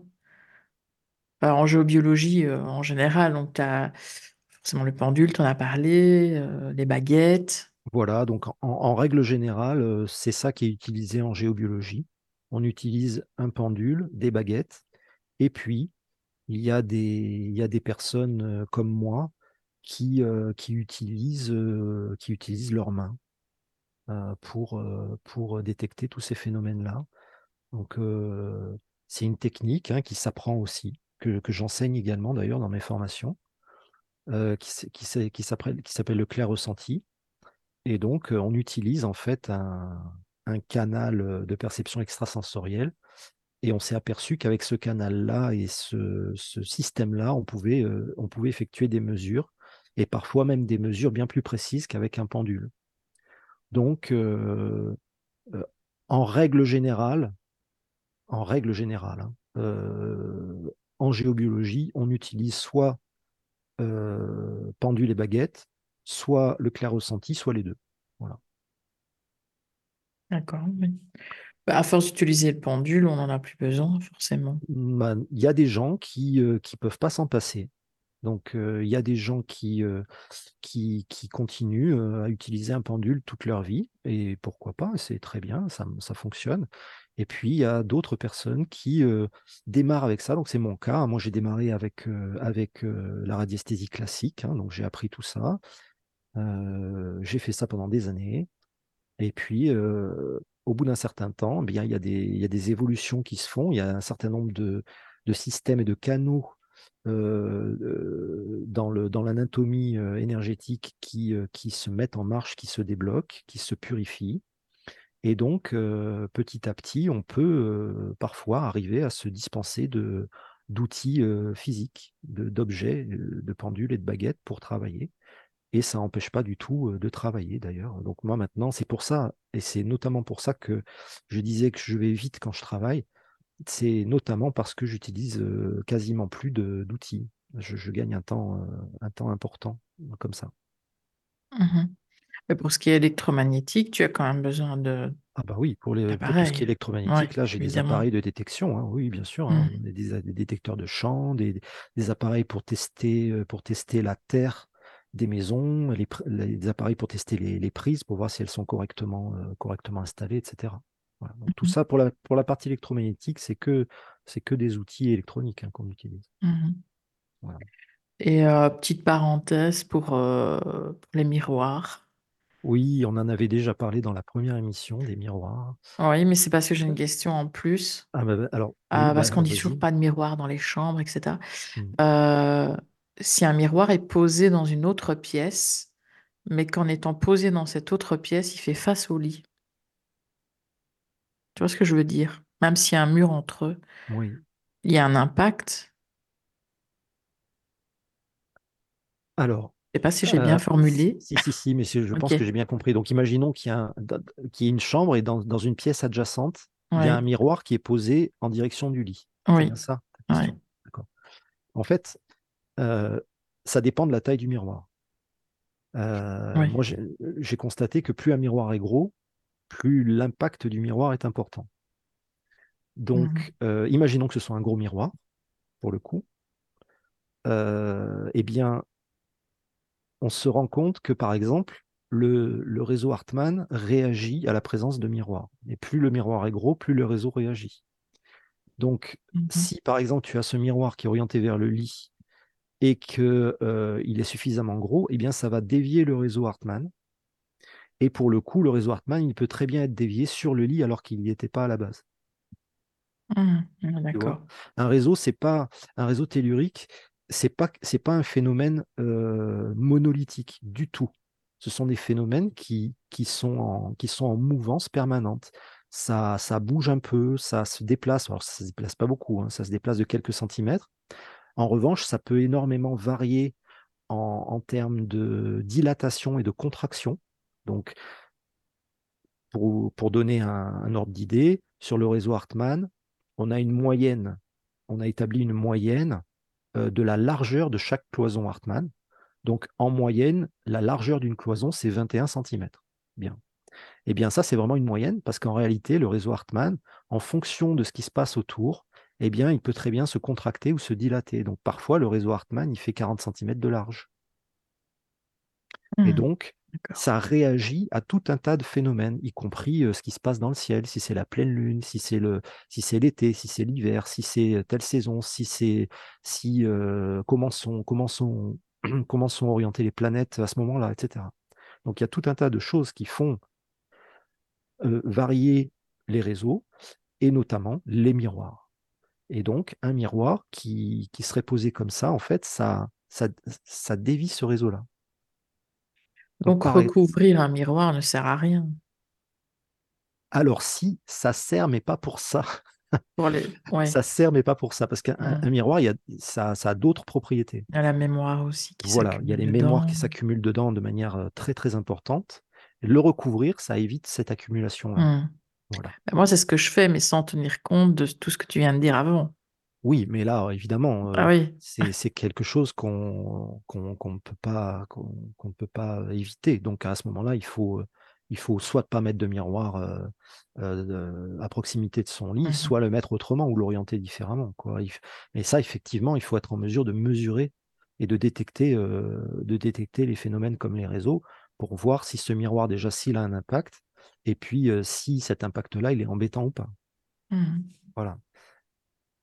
En géobiologie, en général, donc tu as forcément le pendule, tu en as parlé, les baguettes. Voilà, donc en, règle générale, c'est ça qui est utilisé en géobiologie. On utilise un pendule, des baguettes, et puis il y a des, il y a des personnes comme moi qui, qui, utilisent, qui utilisent leurs mains pour, pour détecter tous ces phénomènes-là. Donc c'est une technique hein, qui s'apprend aussi, que, j'enseigne également d'ailleurs dans mes formations, qui, s'appelle le clair ressenti et donc, on utilise en fait un, canal de perception extrasensorielle. Et on s'est aperçu qu'avec ce canal-là et ce, système-là, on pouvait effectuer des mesures, et parfois même des mesures bien plus précises qu'avec un pendule. Donc, en règle générale, en règle générale, hein, en géobiologie, on utilise soit pendule et baguette, soit le clair ressenti, soit les deux. Voilà. D'accord. Bah, à force d'utiliser le pendule, on n'en a plus besoin, forcément. Bah, il y a des gens qui ne euh, peuvent pas s'en passer. Donc, il y a des gens qui, continuent à utiliser un pendule toute leur vie, et pourquoi pas, c'est très bien, ça, fonctionne. Et puis, il y a d'autres personnes qui démarrent avec ça. Donc, c'est mon cas. Moi, j'ai démarré avec, la radiesthésie classique, hein, donc j'ai appris tout ça j'ai fait ça pendant des années. Et puis, au bout d'un certain temps, eh il, y a des, il évolutions qui se font, il y a un certain nombre de, de systèmes et de canaux euh, dans l'anatomie dans énergétique qui, qui se mettent en marche, qui se débloquent, qui se purifient. Et donc, petit à petit, on peut parfois arriver à se dispenser d'outils physiques, d'objets, de, pendules et de baguettes pour travailler. Et ça n'empêche pas du tout de travailler d'ailleurs. Donc moi maintenant, c'est pour ça, et c'est notamment pour ça que je disais que je vais vite quand je travaille, c'est notamment parce que j'utilise quasiment plus d'outils. Je, gagne un temps, un temps important comme ça. Mmh Et pour ce qui est électromagnétique, tu as quand même besoin de ah bah oui, pour, les, tout ce qui est électromagnétique, là j'ai des appareils de détection, hein, oui bien sûr, hein. mmh. des, détecteurs de champ, des, appareils pour tester, pour tester la terre des maisons, les, les appareils pour tester les, prises, pour voir si elles sont correctement, correctement installées, etc. tout mmh ça pour la, pour la partie électromagnétique, c'est que, que des outils électroniques hein, qu'on utilise. Mmh Et petite parenthèse pour, les miroirs. Oui, on en avait déjà parlé dans la première émission des miroirs. Oui, mais c'est parce que j'ai une question en plus. Ah bah, bah alors, ah, parce bah, qu'on dit toujours pas de miroir dans les chambres, etc. Mmh. si un miroir est posé dans une autre pièce, mais qu'en étant posé dans cette autre pièce, il fait face au lit. Tu vois ce que je veux dire? Même s'il y a un mur entre eux, Oui. il y a un impact. Alors, je sais pas si j'ai bien euh, formulé. Si, si, si, mais je pense que j'ai bien compris. Donc, imaginons qu'il y, a une chambre et dans, une pièce adjacente, il y a un miroir qui est posé en direction du lit. Oui. C'est ça D'accord. En fait, euh, ça dépend de la taille du miroir. Euh, moi, j'ai constaté que plus un miroir est gros, plus l'impact du miroir est important. Donc, mmh. imaginons que ce soit un gros miroir, pour le coup. eh bien, on se rend compte que, par exemple, le, réseau Hartmann réagit à la présence de miroirs. Et plus le miroir est gros, plus le réseau réagit. Donc, mmh si par exemple tu as ce miroir qui est orienté vers le lit et qu'il euh, est suffisamment gros, eh bien ça va dévier le réseau Hartmann. Et pour le coup, le réseau Hartmann, il peut très bien être dévié sur le lit alors qu'il n'y était pas à la base. Mmh, d'accord. Un réseau, c'est pas un réseau tellurique, c'est pas c'est pas un phénomène monolithique du tout. Ce sont des phénomènes qui, qui, sont, en, qui sont en mouvance permanente. Ça, ça bouge un peu, ça se déplace. Alors, ça se déplace pas beaucoup, hein, ça se déplace de quelques centimètres. En revanche, ça peut énormément varier en, en termes de dilatation et de contraction. Donc, pour, pour donner un, un ordre d'idée, sur le réseau Hartmann, on a une moyenne, on a établi une moyenne euh, de la largeur de chaque cloison Hartmann. Donc, en moyenne, la largeur d'une cloison, c'est 21 cm. Bien. Eh bien, ça, c'est vraiment une moyenne parce qu'en réalité, le réseau Hartmann, en fonction de ce qui se passe autour, eh bien, il peut très bien se contracter ou se dilater. Donc, parfois, le réseau Hartmann, il fait 40 cm de large. Et mmh. donc, ça réagit à tout un tas de phénomènes, y compris ce qui se passe dans le ciel, si c'est la pleine lune, si c'est le, si c'est l'été, si c'est l'hiver, si c'est telle saison, si c'est, si comment sont, comment sont, orientées les planètes à ce moment-là, etc. Donc il y a tout un tas de choses qui font varier les réseaux et notamment les miroirs. Et donc un miroir qui, serait posé comme ça, en fait, ça, ça, ça dévie ce réseau-là. Donc, recouvrir un miroir ne sert à rien. Alors si, ça sert, mais pas pour ça. Pour les... Ça sert, mais pas pour ça, parce qu'un miroir, il y a, ça, ça a d'autres propriétés. Il y a la mémoire aussi qui Voilà, il y a les mémoires qui s'accumulent dedans de manière euh, très très importante. Le recouvrir, ça évite cette accumulation-là. Mmh. Voilà. Moi, c'est ce que je fais, mais sans tenir compte de tout ce que tu viens de dire avant. Oui, mais là, évidemment, Ah oui. c'est quelque chose qu'on ne peut pas peut pas éviter. Donc à ce moment-là, il faut, il faut soit pas mettre de miroir à proximité de son lit, mmh soit le mettre autrement ou l'orienter différemment, quoi. mais ça, effectivement, il faut être en mesure de mesurer et de détecter, de détecter les phénomènes comme les réseaux pour voir si ce miroir, déjà, s'il a un impact, et puis si cet impact-là, il est embêtant ou pas. Mmh voilà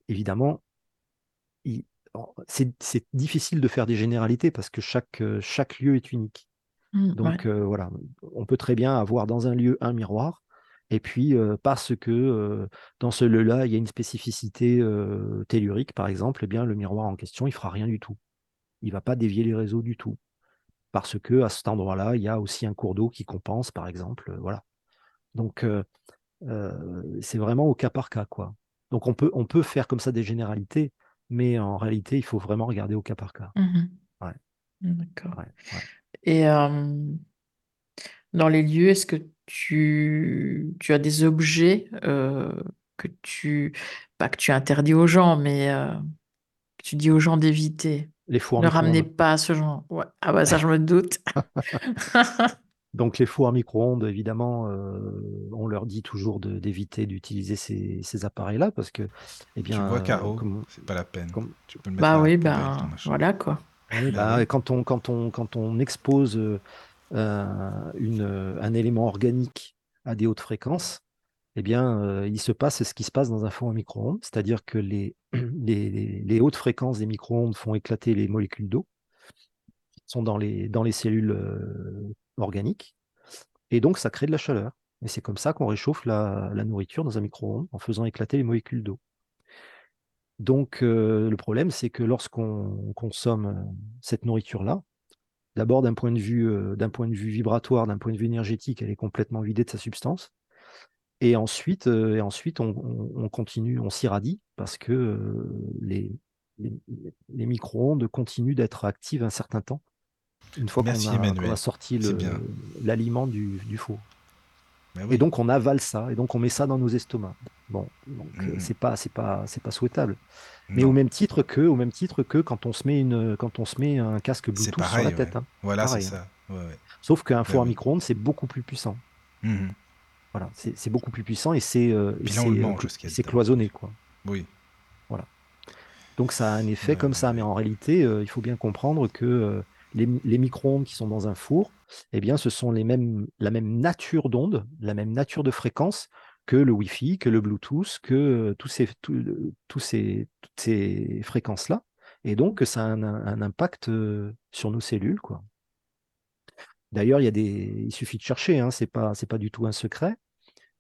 évidemment, c'est difficile de faire des généralités parce que chaque, euh, chaque lieu est unique. Mmh, Donc euh, voilà, on peut très bien avoir dans un lieu un miroir Et puis, parce que dans ce lieu-là, il y a une spécificité tellurique, par exemple, eh bien, le miroir en question, il fera rien du tout. Il ne va pas dévier les réseaux du tout. Parce que à cet endroit-là, il y a aussi un cours d'eau qui compense, par exemple. voilà. Donc, c'est vraiment au cas par cas. Quoi. Donc, on peut, on peut faire comme ça des généralités, mais en réalité, il faut vraiment regarder au cas par cas. Mmh D'accord. Et dans les lieux, est-ce que tu, tu as des objets que tu, pas que tu interdis aux gens, mais que tu dis aux gens d'éviter? Les fours Ne ramenez pas ce genre. Ouais. Ah bah ça, je me doute. Donc les fours à micro-ondes, évidemment, on leur dit toujours d'éviter d'utiliser ces, ces appareils-là parce que, eh Tu vois, Caro, c'est pas la peine. Tu peux le mettre Bah oui, ben voilà quoi. Bah bah, quand on, quand on, quand on expose euh, une, un élément organique à des hautes fréquences, eh bien, euh, il se passe ce qui se passe dans un four à micro-ondes, c'est-à-dire que les, les, les, hautes fréquences des micro-ondes font éclater les molécules d'eau qui sont dans les, dans les cellules euh, organiques, et donc ça crée de la chaleur. Et c'est comme ça qu'on réchauffe la, nourriture dans un micro-ondes en faisant éclater les molécules d'eau. Donc, le problème, c'est que lorsqu'on consomme cette nourriture-là, d'abord d'un point, de vue, d'un point de vue vibratoire, d'un point de vue énergétique, elle est complètement vidée de sa substance. Et ensuite, et ensuite on, continue, on s'irradie parce que les, les, micro-ondes continuent d'être actives un certain temps, une fois qu'on a, sorti l'aliment du, du four. Bah et donc on avale ça, et donc on met ça dans nos estomacs. Bon, donc euh, mmh c'est pas, c'est pas, c'est pas souhaitable. Mais au même titre que, au même titre que quand on se met une, quand on se met un casque Bluetooth sur la tête. Hein. Voilà, c'est ça. Sauf qu'un bah four à micro-ondes c'est beaucoup plus puissant. Mmh voilà, c'est beaucoup plus puissant et c'est euh, c'est cloisonné quoi. Oui. Voilà. Donc ça a un effet comme ça, mais en réalité, euh, il faut bien comprendre que les, micro-ondes qui sont dans un four, eh bien, ce sont la même nature d'onde, la même nature de fréquence que le Wi-Fi, que le Bluetooth, que euh, ces, toutes ces fréquences-là. Et donc, ça a un, impact euh, sur nos cellules. D'ailleurs, il, suffit de chercher, hein, ce n'est pas du tout un secret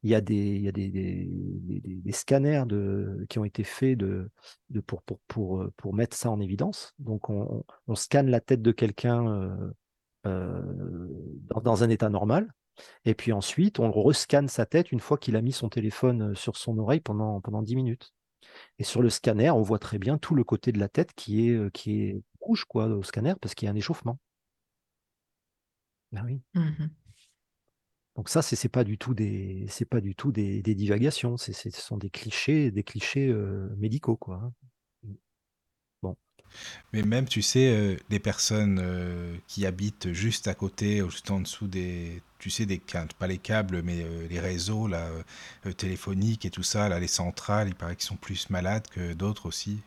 il y a des, il y a des, des, scanners de, qui ont été faits de, de pour, pour, pour, euh, pour, mettre ça en évidence. Donc, on, on scanne la tête de quelqu'un euh, euh, dans, un état normal. Et puis ensuite, on rescanne sa tête une fois qu'il a mis son téléphone sur son oreille pendant, pendant 10 minutes. Et sur le scanner, on voit très bien tout le côté de la tête qui est, qui est rouge quoi, au scanner parce qu'il y a un échauffement. Ah oui. Mmh donc ça, c'est pas du tout des, c'est pas du tout des, divagations. ce sont des clichés, des clichés médicaux, quoi. Hein. Mmh. Bon. Mais même, tu sais, les personnes qui habitent juste à côté, juste en dessous des, tu sais, des pas les câbles, mais les réseaux téléphoniques et tout ça, là, les centrales, il paraît qu'ils sont plus malades que d'autres aussi.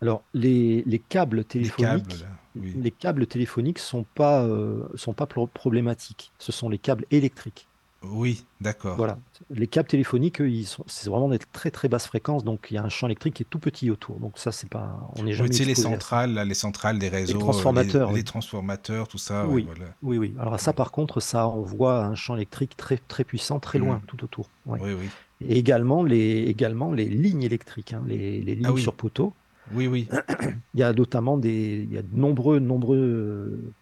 Alors, les, câbles téléphoniques, les câbles, téléphoniques sont pas, euh, sont pas problématiques. Ce sont les câbles électriques. Oui, d'accord. Voilà. Les câbles téléphoniques, ils sont, c'est vraiment des très très basses fréquences, donc il y a un champ électrique qui est tout petit autour. Donc ça, c'est pas, on est jamais. Oui, les centrales, les centrales des réseaux, les transformateurs, les, transformateurs, tout ça. Oui, oui, oui. Alors ça, par contre, ça on voit un champ électrique très très puissant, très loin, mmh. tout autour. Oui, oui. Et également les, également les lignes électriques, hein, les, les, ah lignes sur poteau. Oui, oui. Il y a notamment des, il y a de nombreux, nombreux,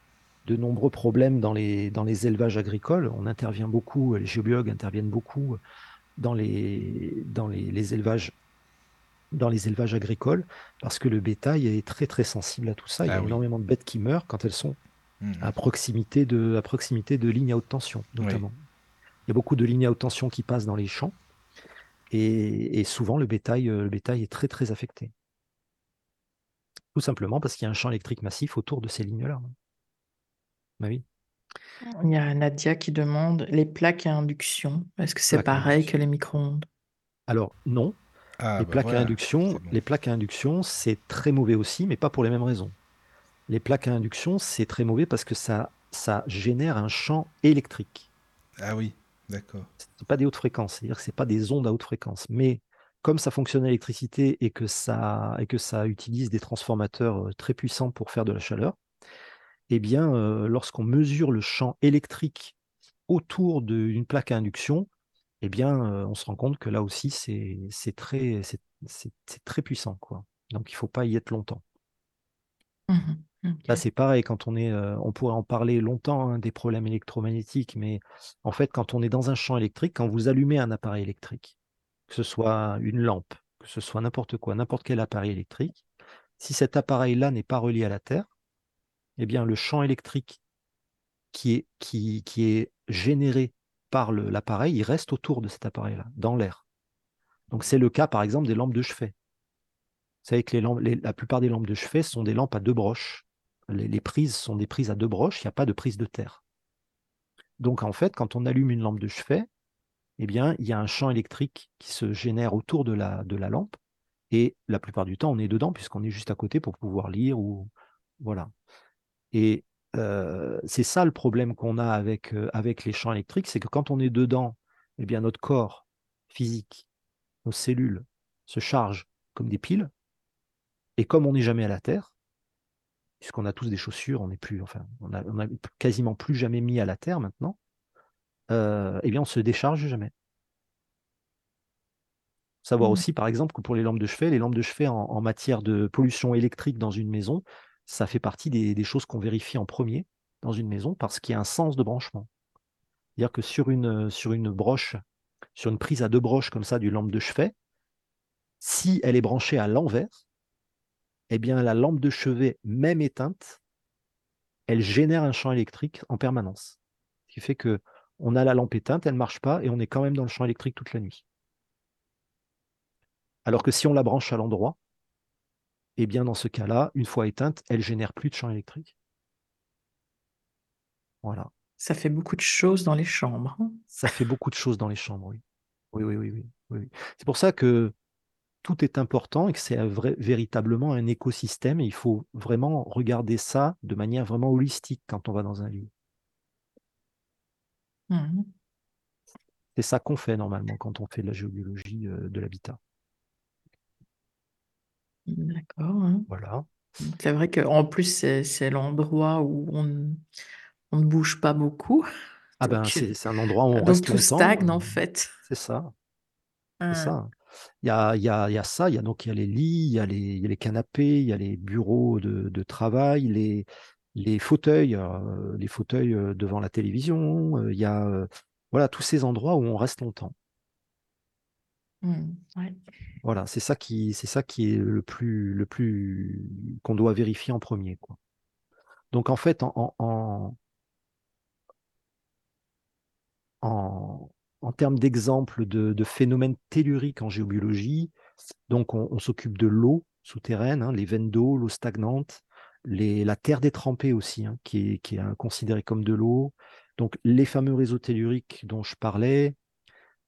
de nombreux problèmes dans les, dans les élevages agricoles. On intervient beaucoup, les géobiologues interviennent beaucoup dans les, dans les, élevages dans les élevages agricoles parce que le bétail est très très sensible à tout ça. Il y a ah énormément de bêtes qui meurent quand elles sont mmh. à, proximité de, à proximité de lignes à haute tension, notamment. Il y a beaucoup de lignes à haute tension qui passent dans les champs et, et souvent le bétail, le bétail est très très affecté. Tout simplement parce qu'il y a un champ électrique massif autour de ces lignes-là. Bah oui. Il y a Nadia qui demande les plaques à induction. Est-ce que c'est pareil que les micro-ondes? Alors non. Ah, les, bah plaques à induction, les plaques à induction, c'est très mauvais aussi, mais pas pour les mêmes raisons. Les plaques à induction, c'est très mauvais parce que ça, ça génère un champ électrique. Ah oui, d'accord. Ce pas des hautes fréquences, c'est-à-dire que ce pas des ondes à haute fréquence. Mais comme ça fonctionne à l'électricité et, que ça, et que ça utilise des transformateurs très puissants pour faire de la chaleur, eh bien, lorsqu'on mesure le champ électrique autour d'une plaque à induction, eh bien, on se rend compte que là aussi, c'est très, très puissant. Quoi. Donc, il ne faut pas y être longtemps. Mmh là, c'est pareil, quand on est, on pourrait en parler longtemps hein, des problèmes électromagnétiques, mais en fait, quand on est dans un champ électrique, quand vous allumez un appareil électrique, que ce soit une lampe, que ce soit n'importe quoi, n'importe quel appareil électrique, si cet appareil-là n'est pas relié à la Terre, eh bien, le champ électrique qui est, qui, est généré par l'appareil, il reste autour de cet appareil-là, dans l'air. Donc c'est le cas par exemple des lampes de chevet. Vous savez que la plupart des lampes de chevet sont des lampes à deux broches. Les, prises sont des prises à deux broches, il n'y a pas de prise de terre. Donc en fait, quand on allume une lampe de chevet, eh bien, il y a un champ électrique qui se génère autour de la, de la lampe. Et la plupart du temps, on est dedans puisqu'on est juste à côté pour pouvoir lire ou voilà. Et c'est ça le problème qu'on a avec, avec les champs électriques, c'est que quand on est dedans, eh bien notre corps physique, nos cellules se chargent comme des piles. Et comme on n'est jamais à la Terre, puisqu'on a tous des chaussures, on n'est plus, enfin, on a, quasiment plus jamais mis à la Terre maintenant, eh bien on se décharge jamais. Savoir mmh. aussi, par exemple, que pour les lampes de chevet, les lampes de chevet en matière de pollution électrique dans une maison, ça fait partie des, choses qu'on vérifie en premier dans une maison parce qu'il y a un sens de branchement. C'est-à-dire que sur une, sur une broche, sur une prise à deux broches comme ça du lampe de chevet, si elle est branchée à l'envers, eh bien la lampe de chevet, même éteinte, elle génère un champ électrique en permanence. Ce qui fait que on a la lampe éteinte, elle ne marche pas et on est quand même dans le champ électrique toute la nuit. Alors que si on la branche à l'endroit, eh bien dans ce cas-là, une fois éteinte, elle génère plus de champ électrique. Voilà. Ça fait beaucoup de choses dans les chambres. Hein. Ça fait beaucoup de choses dans les chambres, oui. Oui, oui, oui, oui. oui. C'est pour ça que tout est important et que c'est véritablement un écosystème et il faut vraiment regarder ça de manière vraiment holistique quand on va dans un lieu. Mmh c'est ça qu'on fait normalement quand on fait de la géobiologie euh, de l'habitat. D'accord, hein. Voilà. C'est vrai qu'en plus, c'est l'endroit où on ne bouge pas beaucoup. Ah ben, c'est un endroit où on donc tout stagne en fait. c'est ça, c'est ça. Il y a il y a il y a ça, il y a donc il y a les lits, il y a les il y a les canapés, il y a les bureaux de de travail, les les fauteuils, euh, les fauteuils, euh, devant la télévision, euh, il y a, voilà, tous ces endroits où on reste longtemps. Mmh, ouais. Voilà, c'est ça qui, c'est ça qui est le plus, le plus qu'on doit vérifier en premier, quoi. Donc en fait, en, en, en, termes d'exemples de, phénomènes telluriques en géobiologie, donc on, s'occupe de l'eau souterraine, hein, les veines d'eau, l'eau stagnante, la terre détrempée aussi, hein, qui est, est considérée comme de l'eau. Donc les fameux réseaux telluriques dont je parlais,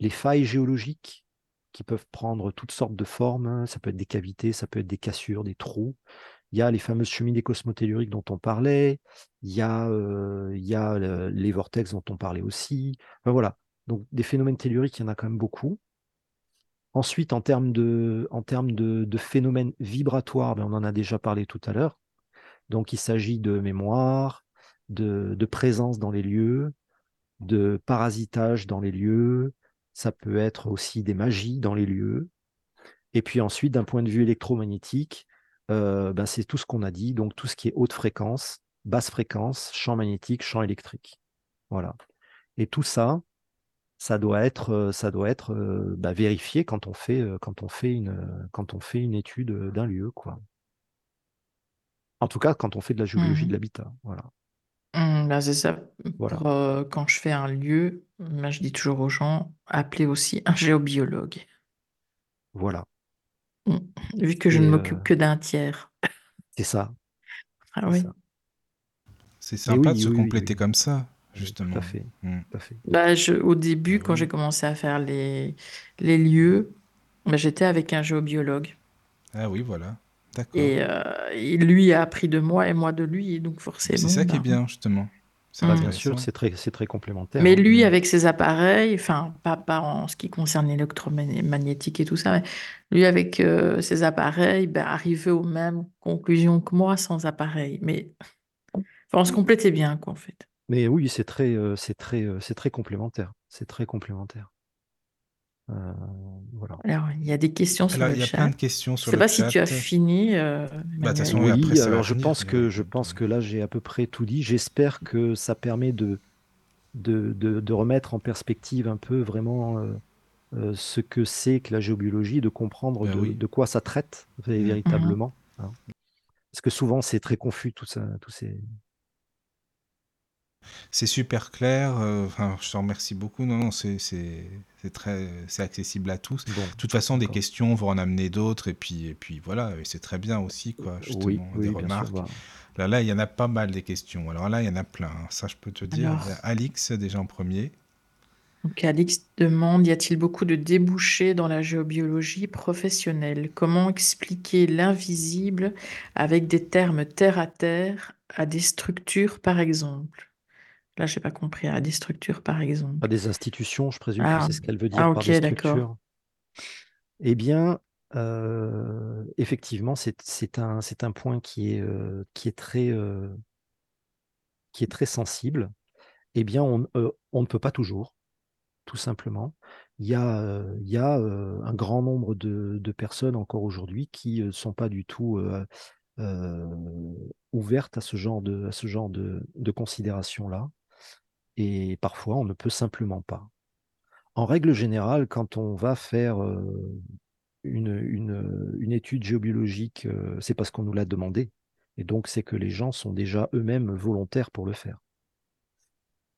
les failles géologiques, qui peuvent prendre toutes sortes de formes. Hein. Ça peut être des cavités, ça peut être des cassures, des trous. Il y a les fameuses cheminées cosmotelluriques dont on parlait. Il y a, euh, les vortex dont on parlait aussi. voilà. Donc des phénomènes telluriques, il y en a quand même beaucoup. Ensuite, en termes de, en termes de, phénomènes vibratoires, ben, on en a déjà parlé tout à l'heure. Donc il s'agit de mémoire, de, présence dans les lieux, de parasitage dans les lieux, ça peut être aussi des magies dans les lieux. Et puis ensuite, d'un point de vue électromagnétique, euh, ben c'est tout ce qu'on a dit, donc tout ce qui est haute fréquence, basse fréquence, champ magnétique, champ électrique. Voilà. Et tout ça, ça doit être, euh, ça doit être euh, bah, vérifié quand on fait, quand on fait une, étude d'un lieu. En tout cas, quand on fait de la géologie de mmh l'habitat, voilà. Mmh, bah, c'est ça. quand je fais un lieu, bah, je dis toujours aux gens, appelez aussi un géobiologue. Voilà. Mmh. Vu que je ne m'occupe que d'un tiers. c'est ça. Ah oui. C'est sympa de se compléter comme ça, justement. Tout à fait. Bah, je, au début, quand j'ai commencé à faire les, les lieux, j'étais avec un géobiologue. Ah oui, voilà. Et, euh, lui a appris de moi et moi de lui, donc forcément. C'est ça qui est bien, justement. Bah, bien sûr, c'est très, très complémentaire. Mais hein. lui, avec ses appareils, enfin, pas, pas en ce qui concerne l'électromagnétique et tout ça, mais lui, avec euh, ses appareils, ben, arrivait aux mêmes conclusions que moi sans appareil. Mais on se complétait bien, quoi, en fait. Mais oui, c'est très, euh, c'est très, c'est très complémentaire. C'est très complémentaire. Euh, voilà. Alors, il y a des questions sur Alors, le il y a plein chat. de questions Je sur sais pas si tu as chat. fini, euh, Bah, façon, oui, après, alors je finir, pense mais que je pense que là j'ai à peu près tout dit. J'espère que ça permet de, de, de, de remettre en perspective un peu vraiment euh, euh, ce que c'est que la géobiologie, de comprendre bah de, oui. de quoi ça traite vé- Mm. véritablement. hein. Parce que souvent c'est très confus tout ça, tous ces. C'est super clair. euh, Enfin, je te remercie beaucoup. Non, non, c'est c'est c'est très c'est accessible à tous. Bon, De toute façon, des questions vont en amener d'autres et puis et puis voilà. Et c'est très bien aussi, quoi. Oui, Justement, des oui, bien sûr. remarques. bah, Là, là, il y en a pas mal des questions. Alors là, il y en a plein. hein. Ça, je peux te dire. Alors, Alix déjà en premier. donc Alix demande, y a-t-il beaucoup de débouchés dans la géobiologie professionnelle? Comment expliquer l'invisible avec des termes terre à terre à des structures, par exemple? Là, j'ai pas compris, à des structures, par exemple. des institutions, je présume que Ah, c'est ce qu'elle veut dire ah par ok, des d'accord. structures. Eh bien, euh, effectivement, c'est un, un point qui est, euh, qui est très, euh, qui est très sensible. Eh bien, on, on ne peut pas toujours, tout simplement. Il y a, il y a un grand nombre de, de personnes encore aujourd'hui qui ne sont pas du tout ouvertes à ce genre de, à ce genre de, de considérations-là. Et parfois, on ne peut simplement pas. En règle générale, quand on va faire une, une, une étude géobiologique, c'est parce qu'on nous l'a demandé. Et donc, c'est que les gens sont déjà eux-mêmes volontaires pour le faire.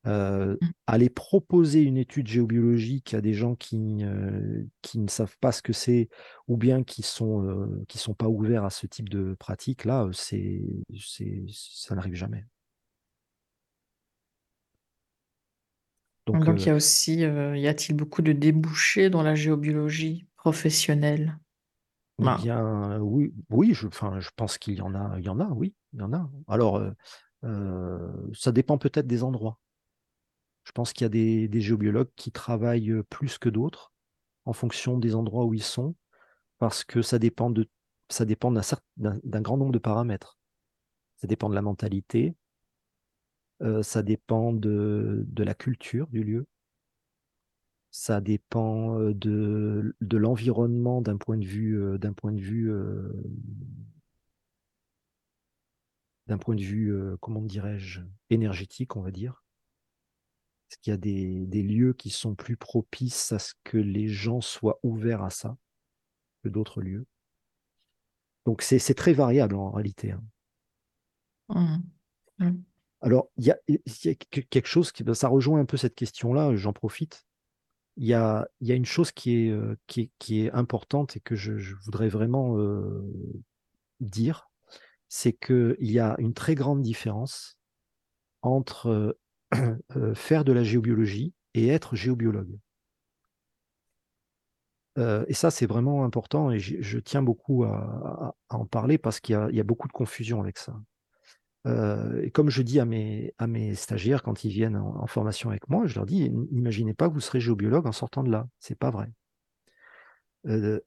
Euh, Mm. aller proposer une étude géobiologique à des gens qui, euh, qui ne savent pas ce que c'est ou bien qui sont, euh, qui sont pas ouverts à ce type de pratique, là, c'est, ça n'arrive jamais. Donc, Donc, il y euh, a aussi, euh, y a-t-il beaucoup de débouchés dans la géobiologie professionnelle? eh oui, oui, je, enfin, je pense qu'il y en a, il y en a, oui, il y en a. Alors, euh, euh, ça dépend peut-être des endroits. Je pense qu'il y a des, des géobiologues qui travaillent euh, plus que d'autres en fonction des endroits où ils sont, parce que ça dépend de, ça dépend d'un grand nombre de paramètres. Ça dépend de la mentalité, euh, ça dépend de, la culture du lieu, ça dépend euh, de, l'environnement d'un point de vue, euh, d'un point de vue, d'un point de vue, comment dirais-je, énergétique, on va dire. Est-ce qu'il y a des, lieux qui sont plus propices à ce que les gens soient ouverts à ça que d'autres lieux? Donc c'est très variable en réalité. hein. hum, hum. Alors, il y a, quelque chose qui, ben, ça rejoint un peu cette question-là, j'en profite. Il y a, une chose qui est, euh, importante et que je, voudrais vraiment euh, dire, c'est qu'il y a une très grande différence entre euh, euh, faire de la géobiologie et être géobiologue. Euh, et ça, c'est vraiment important et je, tiens beaucoup à, en parler parce qu'il y a beaucoup de confusion avec ça. Et comme je dis à mes, stagiaires quand ils viennent en, formation avec moi, je leur dis, n'imaginez pas que vous serez géobiologue en sortant de là. C'est pas vrai.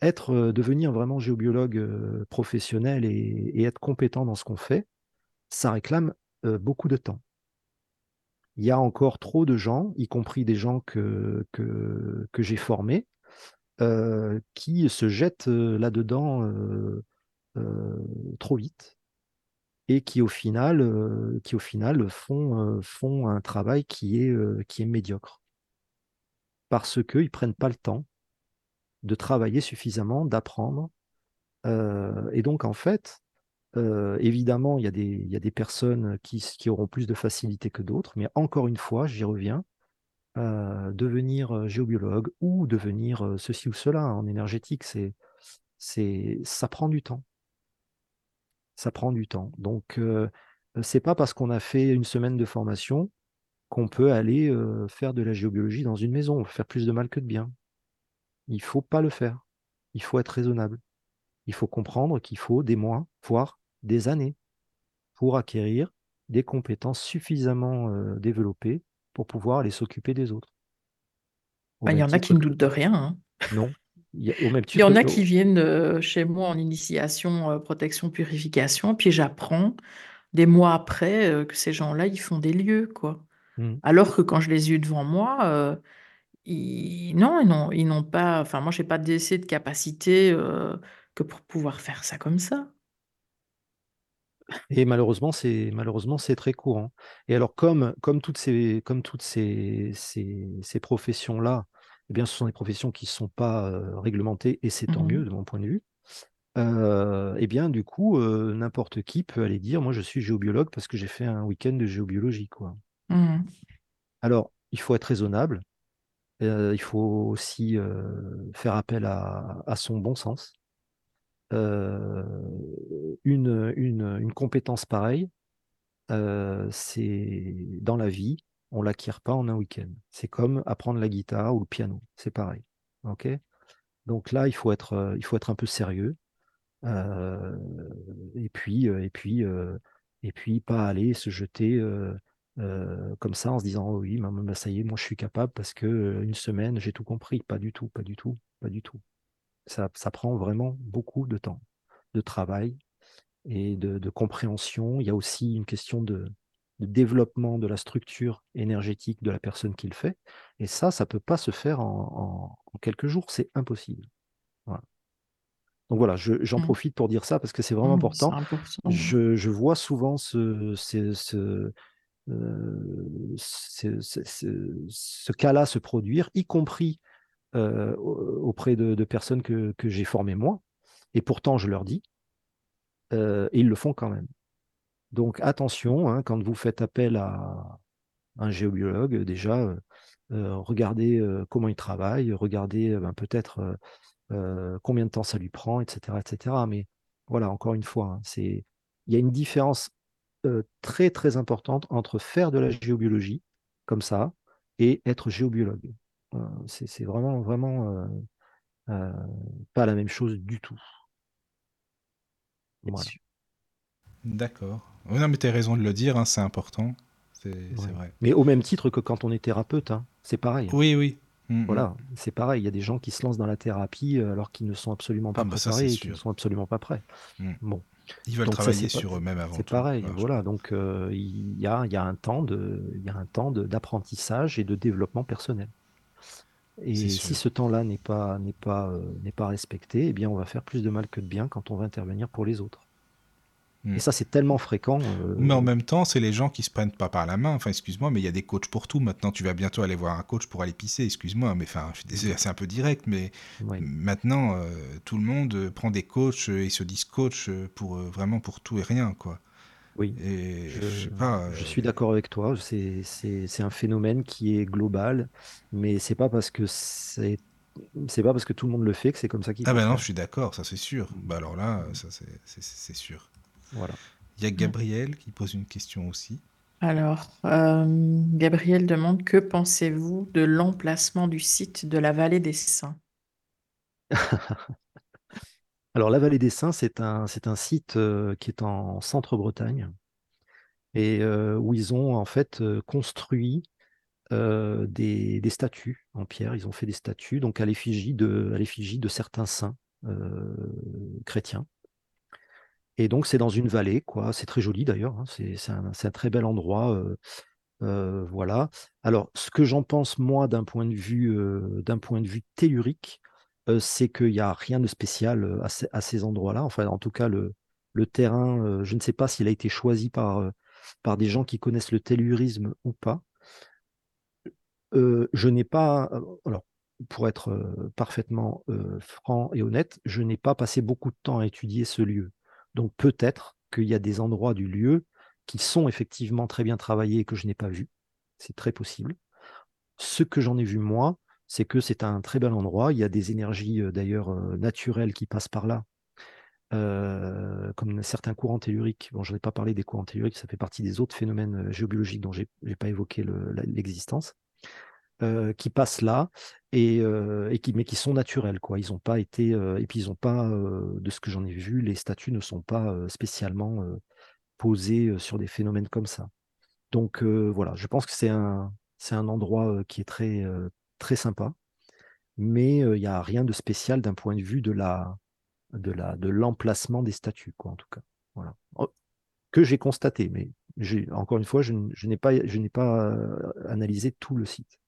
Être, devenir vraiment géobiologue professionnel et, être compétent dans ce qu'on fait, ça réclame beaucoup de temps. Il y a encore trop de gens, y compris des gens que, que, j'ai formés, qui se jettent là-dedans trop vite et qui au final, euh, qui au final font, euh, font un travail qui est, euh, qui est médiocre. Parce qu'ils ne prennent pas le temps de travailler suffisamment, d'apprendre. Et donc, en fait, évidemment, il y, a des, y a des personnes qui, qui auront plus de facilité que d'autres, mais encore une fois, j'y reviens, devenir géobiologue ou devenir ceci ou cela en énergétique, c'est, c'est, ça prend du temps. Ça prend du temps. Donc, euh, c'est pas parce qu'on a fait une semaine de formation qu'on peut aller euh, faire de la géobiologie dans une maison. On faire plus de mal que de bien. Il faut pas le faire. Il faut être raisonnable. Il faut comprendre qu'il faut des mois, voire des années, pour acquérir des compétences suffisamment euh, développées pour pouvoir aller s'occuper des autres. Au Ben, il y en a qui ne doutent de rien. hein. Non. Il y a- au même Il y en a qui viennent euh, chez moi en initiation, euh, protection, purification, puis j'apprends des mois après euh, que ces gens-là, ils font des lieux, quoi. Hmm. Alors que quand je les ai eus devant moi, euh, ils, non, ils n'ont, pas. Enfin, moi, j'ai pas d'essai de capacité euh, que pour pouvoir faire ça comme ça. Et malheureusement, c'est malheureusement c'est très courant. Et alors, comme, comme toutes ces, comme toutes ces, ces, ces professions-là, eh bien, ce sont des professions qui ne sont pas réglementées, et c'est tant Mhm. mieux de mon point de vue. Euh, eh bien, du coup, euh, n'importe qui peut aller dire, moi, je suis géobiologue parce que j'ai fait un week-end de géobiologie, quoi. Mhm. Alors, il faut être raisonnable. euh, il faut aussi faire appel à, à son bon sens. Une, une, une compétence pareille, c'est dans la vie, on l'acquiert pas en un week-end. C'est comme apprendre la guitare ou le piano, c'est pareil. Ok? Donc là, il faut être, euh, il faut être un peu sérieux. Euh, et puis, euh, et puis, et puis, pas aller se jeter comme ça en se disant oh oui, bah, ça y est, moi je suis capable parce que une semaine j'ai tout compris. Pas du tout, pas du tout, pas du tout. Ça, ça prend vraiment beaucoup de temps, de travail et de compréhension. Il y a aussi une question de, de développement de la structure énergétique de la personne qui le fait. Et ça, ça peut pas se faire en, en- en quelques jours. C'est impossible. Voilà. Donc voilà, je- j'en Mhm. profite pour dire ça parce que c'est vraiment C'est important. Je, je vois souvent ce, ce, ce, euh, ce- ce- ce- ce cas-là se produire, y compris euh, auprès de, de personnes que, que j'ai formées moi. Et pourtant, je leur dis, euh, et ils le font quand même. Donc attention, hein, quand vous faites appel à un géobiologue, déjà, euh, euh, regardez euh, comment il travaille, regardez ben, peut-être euh, combien de temps ça lui prend, etc. etc. Mais voilà, encore une fois, hein, c'est, il y a une différence très très importante entre faire de la géobiologie comme ça et être géobiologue. C'est c'est vraiment vraiment pas la même chose du tout. Voilà. D'accord. Oui, non, mais tu as raison de le dire, hein, c'est important. C'est Ouais. vrai. Mais au même titre que quand on est thérapeute, hein, c'est pareil. Oui, oui. Mm, mm. Voilà, c'est pareil. Il y a des gens qui se lancent dans la thérapie euh, alors qu'ils ne sont absolument pas Ah, bah, ça, préparés et ne sont absolument pas prêts. Mm. Bon, Ils veulent Donc travailler pas- sur eux-mêmes avant c'est pareil. Voilà, donc euh, il y a, y a un temps de, il y a un temps de- d'apprentissage et de développement personnel. Et si ce temps-là n'est pas, n'est pas, euh, n'est pas respecté, eh bien, on va faire plus de mal que de bien quand on va intervenir pour les autres. Mm. Et ça, c'est tellement fréquent. euh, Mais en même temps, c'est les gens qui se prennent pas par la main. Enfin, excuse-moi, mais il y a des coachs pour tout. Maintenant, tu vas bientôt aller voir un coach pour aller pisser. Excuse-moi, mais enfin, c'est un peu direct, mais ouais. maintenant, euh, tout le monde euh, prend des coachs et se disent coach pour euh, vraiment pour tout et rien, quoi. Oui. Et je, Je, sais pas. je suis d'accord avec toi. C'est, un phénomène qui est global, mais c'est pas parce que c'est, c'est pas parce que tout le monde le fait que c'est comme ça qu'il Ah ben non, je suis d'accord, ça c'est sûr. Bah alors là, ça c'est sûr. Voilà. Il y a Gabriel qui pose une question aussi. Alors, euh, Gabriel demande que pensez-vous de l'emplacement du site de la vallée des Saints? Alors, la Vallée des Saints, c'est un, c'est un site euh, qui est en centre-Bretagne et euh, où ils ont en fait construit euh, des, des statues en pierre. Ils ont fait des statues donc à l'effigie de, à l'effigie de certains saints euh, chrétiens. Et donc, c'est dans une vallée, quoi. C'est très joli d'ailleurs. hein. C'est un, très bel endroit. voilà. Alors, ce que j'en pense, moi, d'un point de vue, tellurique, c'est qu'il n'y a rien de spécial à, ces- endroits-là. Enfin, en tout cas, le, terrain, je ne sais pas s'il a été choisi par, par des gens qui connaissent le tellurisme ou pas. Je n'ai pas, alors, pour être parfaitement franc et honnête, je n'ai pas passé beaucoup de temps à étudier ce lieu. Donc peut-être qu'il y a des endroits du lieu qui sont effectivement très bien travaillés et que je n'ai pas vus. C'est très possible. Ce que j'en ai vu moi, c'est que c'est un très bel endroit. Il y a des énergies euh, d'ailleurs euh, naturelles qui passent par là, euh, comme certains courants telluriques. Bon, je n'ai pas parlé des courants telluriques, ça fait partie des autres phénomènes géobiologiques dont je n'ai pas évoqué l'existence euh, qui passent là et, euh, et qui, mais qui sont naturels. Quoi. Ils ont pas été, euh, et puis ils n'ont pas, de ce que j'en ai vu, les statues ne sont pas spécialement posées sur des phénomènes comme ça. Donc voilà, je pense que c'est un, c'est un endroit qui est très, très sympa, mais il n'y a rien de spécial d'un point de vue de la, de la, de l'emplacement des statues, quoi, en tout cas. Voilà. Oh, Que j'ai constaté, mais encore une fois, je, n'ai pas, je n'ai pas analysé tout le site.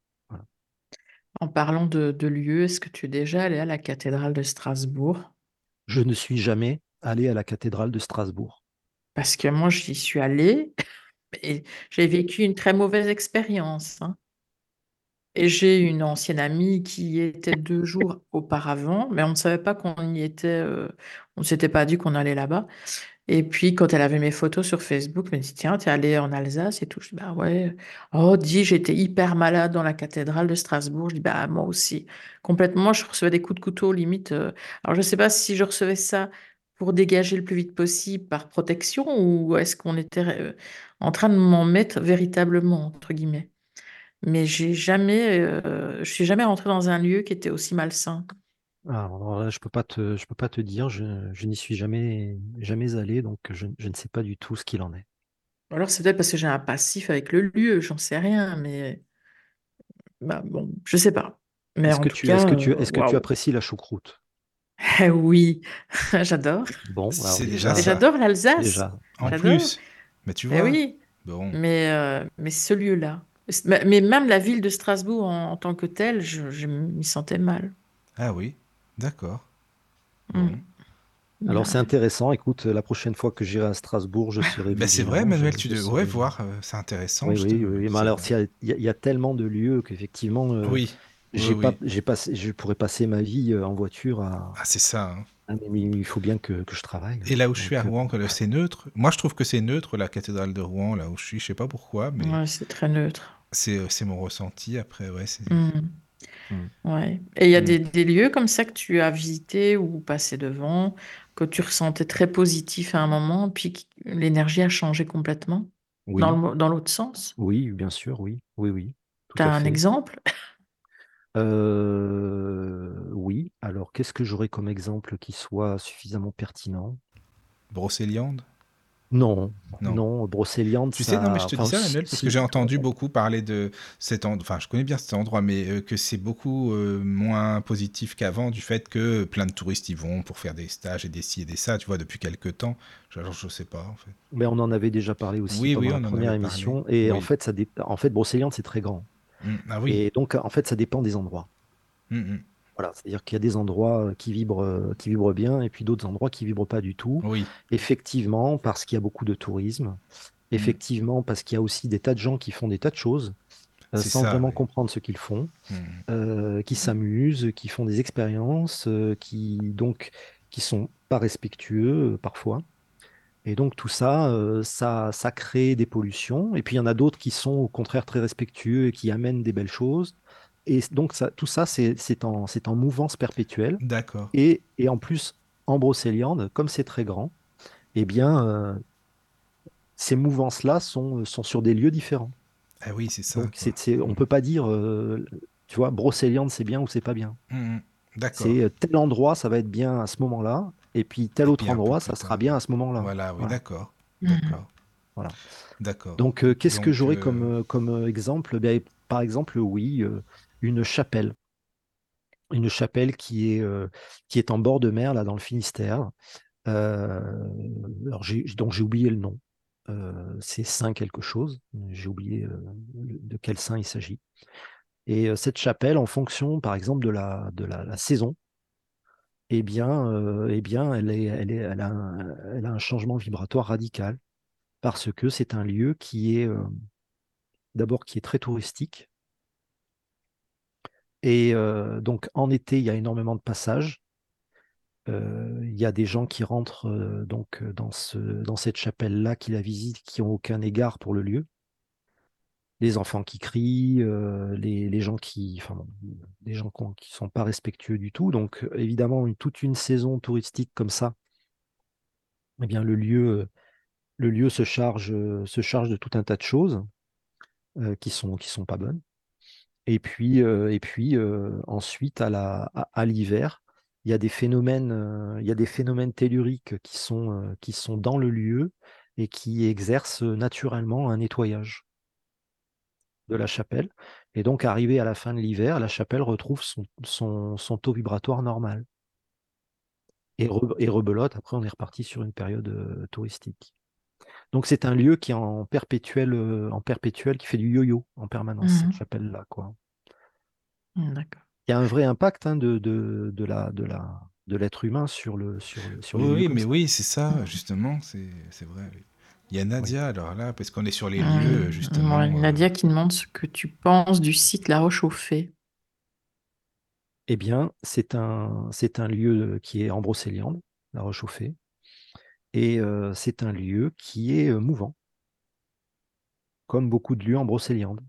En parlant de, de lieux, est-ce que tu es déjà allé à la cathédrale de Strasbourg? Je ne suis jamais allé à la cathédrale de Strasbourg. Parce que moi, j'y suis allée et j'ai vécu une très mauvaise expérience. hein. Et j'ai une ancienne amie qui y était deux jours auparavant, mais on ne savait pas qu'on y était, euh, on ne s'était pas dit qu'on allait là-bas. Et puis, quand elle avait mes photos sur Facebook, elle me dit, tiens, t'es allée en Alsace et tout. Je dis, bah ouais. Oh, dis, j'étais hyper malade dans la cathédrale de Strasbourg. Je dis, bah moi aussi. Complètement, je recevais des coups de couteau, limite. euh. Alors, je ne sais pas si je recevais ça pour dégager le plus vite possible par protection ou est-ce qu'on était euh, en train de m'en mettre véritablement, entre guillemets. Mais j'ai jamais, euh, je suis jamais rentrée dans un lieu qui était aussi malsain. Alors là, je peux pas te, je peux pas te dire, je, je n'y suis jamais, jamais allé, donc je, je ne sais pas du tout ce qu'il en est. Alors, c'est peut-être parce que j'ai un passif avec le lieu, j'en sais rien, mais bah, bon, je sais pas. Mais Est-ce en que tout tu, est-ce cas, que tu, est-ce que tu apprécies la choucroute? Eh oui, j'adore. Bon, alors C'est déjà, ça. j'adore l'Alsace. déjà, En J'adore. plus, mais tu Eh vois, oui, bon, mais, euh, mais ce lieu-là. Mais mais même la ville de Strasbourg en, en tant que telle, je, je m'y sentais mal. ah oui, d'accord. Mm. Alors c'est intéressant. Écoute, la prochaine fois que j'irai à Strasbourg, je serai Ben, c'est vrai, Manuel, tu devrais serai- voir, euh, c'est intéressant. Oui, oui, te- oui. Mais alors, y il y, a- il y a tellement de lieux qu'effectivement, euh, Oui, j'ai oui, pas, oui. passé, je pourrais passer ma vie euh, en voiture à, Ah, c'est ça. hein. Ah, mais il faut bien que, que je travaille. Et là où je suis à Rouen, que c'est neutre. Moi, je trouve que c'est neutre, la cathédrale de Rouen, là où je suis. Je sais pas pourquoi, mais Ouais, c'est très neutre. c'est c'est mon ressenti. Après, ouais, c'est. Mm. Mm. Ouais. Et il y a Mm. des, des lieux comme ça que tu as visités ou passé devant, que tu ressentais très positif à un moment, puis l'énergie a changé complètement? Oui, dans l'autre sens? oui, bien sûr, oui, oui, oui, Tu as un fait. exemple? Euh, oui, alors qu'est-ce que j'aurais comme exemple qui soit suffisamment pertinent? Brocéliande? Non, Non. non, Brocéliande, Tu sais, non, mais je ça. te dis enfin, ça, si- Manuel, parce que j'ai entendu beaucoup parler de cet endroit. Enfin, je connais bien cet endroit, mais euh, que c'est beaucoup euh, moins positif qu'avant du fait que plein de touristes y vont pour faire des stages et des ci et des ça, tu vois, depuis quelques temps. Alors, je sais pas, en fait. Mais on en avait déjà parlé aussi Oui, pendant oui, la première parlé. émission. Et en fait, ça dé- en fait, Brocéliande, c'est très grand. Mm, Ah oui. Et donc, en fait, ça dépend des endroits. Mm, mm. Voilà, c'est-à-dire qu'il y a des endroits qui vibrent, euh, qui vibrent bien et puis d'autres endroits qui vibrent pas du tout. Oui. Effectivement, parce qu'il y a beaucoup de tourisme. Mm. Effectivement, parce qu'il y a aussi des tas de gens qui font des tas de choses euh, sans ça, vraiment comprendre ce qu'ils font, Mm. euh, qui s'amusent, qui font des expériences, euh, qui donc qui sont pas respectueux euh, parfois. Et donc tout ça, euh, ça, ça crée des pollutions. Et puis il y en a d'autres qui sont au contraire très respectueux et qui amènent des belles choses. Et donc ça, tout ça, c'est c'est en, c'est en mouvance perpétuelle. D'accord. Et, et en plus, en Brocéliande, comme c'est très grand, eh bien, euh, ces mouvances-là sont, sont sur des lieux différents. Ah oui, c'est ça. Donc, on ne peut pas dire, euh, tu vois, Brocéliande, c'est bien ou c'est pas bien. Mm, mm. D'accord. C'est euh, tel endroit, ça va être bien à ce moment-là, et puis tel Et autre endroit, ça sera bien à ce moment-là. Voilà, oui, Voilà. d'accord. Mhm. D'accord. Voilà. D'accord. Donc, euh, qu'est-ce que j'aurais euh, comme, comme exemple? Eh bien, par exemple, oui, euh, une chapelle. Une chapelle qui est, euh, qui est en bord de mer, là, dans le Finistère. Euh, alors donc j'ai oublié le nom. Euh, c'est Saint quelque chose. J'ai oublié euh, de quel saint il s'agit. Et cette chapelle, en fonction, par exemple, de la, de la, saison, eh bien, euh, eh bien elle, est, elle, a un, elle a un changement vibratoire radical parce que c'est un lieu qui est d'abord qui est très touristique. Et euh, donc en été, il y a énormément de passages. Euh, il y a des gens qui rentrent euh, donc dans, ce, dans cette chapelle-là, qui la visitent, qui n'ont aucun égard pour le lieu. Les enfants qui crient, les, gens qui, enfin, gens qui ne sont pas respectueux du tout. Donc évidemment, toute une saison touristique comme ça, eh bien le lieu, le lieu se charge, se charge de tout un tas de choses qui sont qui sont pas bonnes. Et puis, euh, et puis euh, ensuite, à l'hiver, il y a des phénomènes, euh, il y a des phénomènes telluriques qui sont, qui sont dans le lieu et qui exercent naturellement un nettoyage de la chapelle. Et donc, arrivé à la fin de l'hiver, la chapelle retrouve son, son, taux vibratoire normal. Et, re- et rebelote, après, on est reparti sur une période touristique. Donc, c'est un lieu qui est en perpétuel, euh, en perpétuel, qui fait du yo-yo en permanence, cette Mhm. chapelle-là, quoi. D'accord. Il y a un vrai impact hein, de, de, de la, de la, de l'être humain sur, le, sur, Oui, lieux oui, mais ça. oui, c'est ça, justement, c'est c'est vrai. Il y a Nadia, alors là, parce qu'on est sur les lieux, justement. ouais, euh, Nadia qui demande ce que tu penses du site La Roche-aux-Fées. Eh bien, c'est un, c'est un lieu qui est en Brocéliande, la Roche-aux-Fées, et euh, c'est un lieu qui est euh, mouvant, comme beaucoup de lieux en Brocéliande.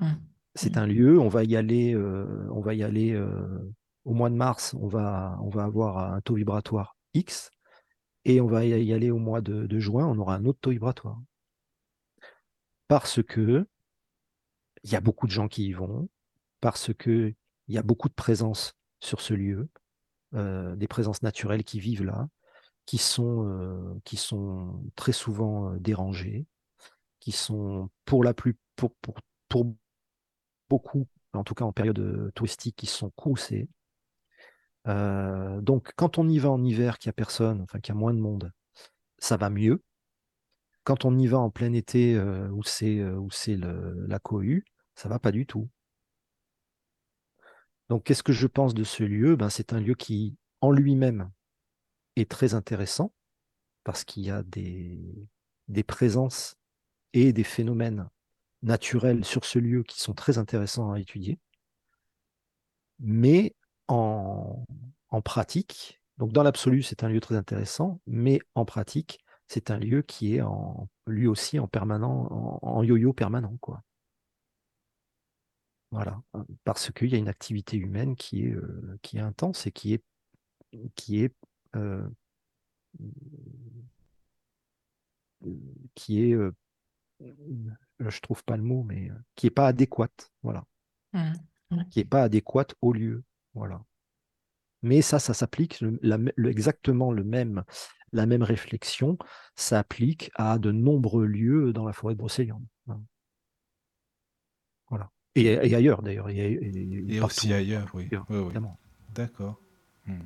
Hmm. C'est un lieu, on va y aller, euh, on va y aller euh, au mois de mars, on va, on va avoir un taux vibratoire X, et on va y aller au mois de, de juin, on aura un autre taux vibratoire. Parce que il y a beaucoup de gens qui y vont, parce que il y a beaucoup de présences sur ce lieu, euh, des présences naturelles qui vivent là, qui sont, euh, qui sont très souvent euh, dérangées, qui sont pour la plus pour, pour, pour beaucoup, en tout cas en période euh, touristique, qui sont courroucés. Euh, donc quand on y va en hiver, qu'il n'y a personne, enfin qu'il y a moins de monde, ça va mieux. Quand on y va en plein été où c'est où c'est la cohue, ça va pas du tout. Donc qu'est-ce que je pense de ce lieu? Ben, C'est un lieu qui, en lui-même, est très intéressant parce qu'il y a des, des présences et des phénomènes naturels sur ce lieu qui sont très intéressants à étudier. Mais en, en pratique, donc dans l'absolu, c'est un lieu très intéressant, mais en pratique, c'est un lieu qui est en, lui aussi en permanent, en, yo-yo permanent, quoi. Voilà, parce qu'il y a une activité humaine qui est, euh, qui est intense et qui est, qui est, euh, qui est, euh, je trouve pas le mot, mais euh, qui est pas adéquate, voilà, Hmm. qui est pas adéquate au lieu, voilà. Mais ça, ça s'applique exactement le même, la même réflexion s'applique à de nombreux lieux dans la forêt de Brocéliande. hein. Voilà. Et, et ailleurs d'ailleurs. Et, aussi ailleurs, oui. Oui. D'accord. Hmm.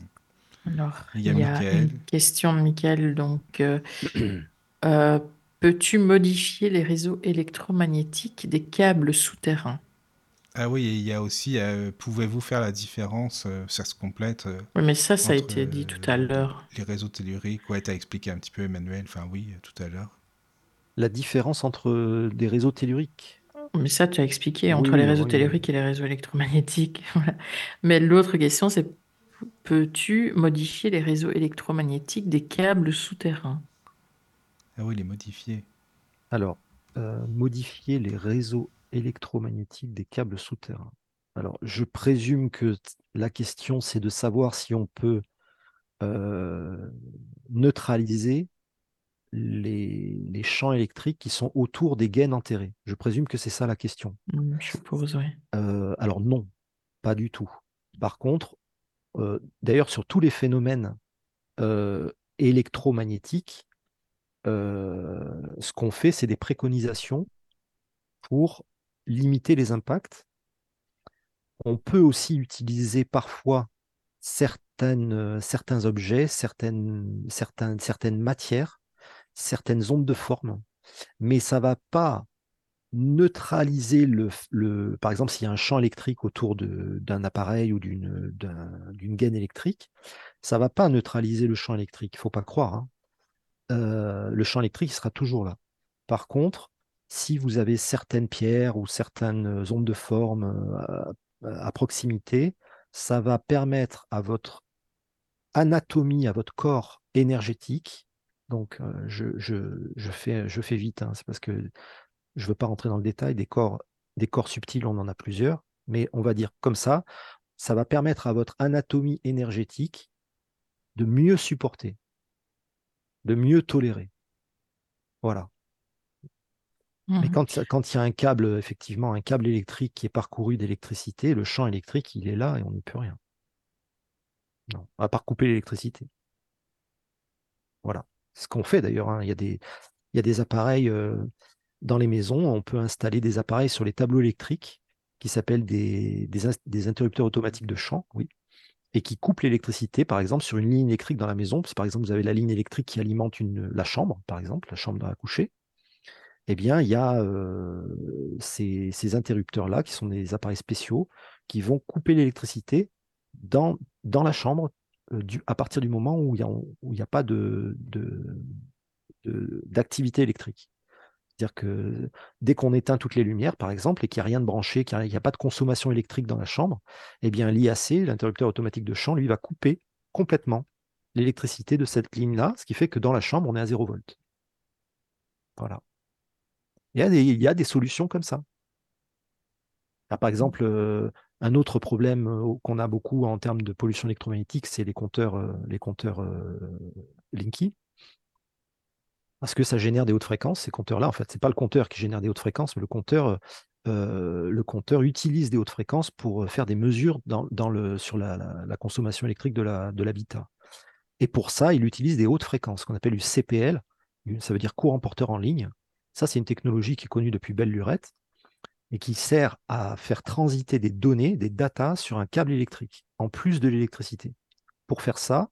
Alors, Il y a une question de Michael. Donc, euh, euh, peux-tu modifier les réseaux électromagnétiques des câbles souterrains? Ah oui, et il y a aussi, euh, pouvez-vous faire la différence, euh, ça se complète, euh, Oui, mais ça, ça a été dit tout à l'heure. les réseaux telluriques Ouais, t'as expliqué un petit peu, Emmanuel. Enfin, oui, tout à l'heure. La différence entre des réseaux telluriques? Mais ça, tu as expliqué Oui, entre les réseaux oui, telluriques et les réseaux électromagnétiques. Voilà. Mais l'autre question, c'est peux-tu modifier les réseaux électromagnétiques des câbles souterrains? Ah oui, les modifier. Alors, euh, modifier les réseaux électromagnétiques des câbles souterrains. Alors, je présume que la question, c'est de savoir si on peut euh, neutraliser les, les champs électriques qui sont autour des gaines enterrées. Je présume que c'est ça la question. Hmm, Je suppose, oui. Euh, alors non, pas du tout. Par contre, euh, d'ailleurs, sur tous les phénomènes euh, électromagnétiques, euh, ce qu'on fait, c'est des préconisations pour limiter les impacts. On peut aussi utiliser parfois certaines, certains objets, certaines, certaines, certaines matières, certaines ondes de forme, mais ça ne va pas neutraliser le, le par exemple, s'il y a un champ électrique autour d'un appareil ou d'une d'un- d'une gaine électrique, ça ne va pas neutraliser le champ électrique, il ne faut pas croire. hein. Euh, le champ électrique sera toujours là. Par contre, si vous avez certaines pierres ou certaines ondes de forme euh, à, à proximité, ça va permettre à votre anatomie, à votre corps énergétique, donc euh, je, je- je fais, je fais vite, hein, c'est parce que je ne veux pas rentrer dans le détail, des corps, des corps subtils, on en a plusieurs, mais on va dire comme ça, ça va permettre à votre anatomie énergétique de mieux supporter, de mieux tolérer. Voilà. Mais Mhm. quand, il y a un câble, effectivement, un câble électrique qui est parcouru d'électricité, le champ électrique, il est là et on n'y peut rien. Non, à part couper l'électricité. Voilà. C'est ce qu'on fait d'ailleurs. hein. Il y a des, il y a des appareils euh, dans les maisons. On peut installer des appareils sur les tableaux électriques qui s'appellent des, interrupteurs automatiques de champ, oui, et qui coupent l'électricité, par exemple, sur une ligne électrique dans la maison. Par exemple vous avez la ligne électrique qui alimente la chambre, par exemple, la chambre à coucher, eh bien, il y a euh, ces, interrupteurs-là qui sont des appareils spéciaux qui vont couper l'électricité dans, la chambre du, à partir du moment où il n'y a, pas d'activité électrique. C'est-à-dire que dès qu'on éteint toutes les lumières, par exemple, et qu'il n'y a rien de branché, qu'il n'y a, pas de consommation électrique dans la chambre, eh bien l'IAC, l'interrupteur automatique de champ, lui, va couper complètement l'électricité de cette ligne-là, ce qui fait que dans la chambre, on est à 0 volts. Voilà. Il y a des, il y a des solutions comme ça. par exemple, euh, un autre problème euh, qu'on a beaucoup en termes de pollution électromagnétique, c'est les compteurs, euh, les compteurs Linky parce que ça génère des hautes fréquences. Ces compteurs-là, en fait, ce n'est pas le compteur qui génère des hautes fréquences, mais le compteur, euh, le compteur utilise des hautes fréquences pour euh, faire des mesures sur la, consommation électrique de l'habitat. et pour ça, il utilise des hautes fréquences, qu'on appelle du CPL, ça veut dire courant porteur en ligne. Ça, c'est une technologie qui est connue depuis belle lurette et qui sert à faire transiter des données, des datas sur un câble électrique, en plus de l'électricité. Pour faire ça,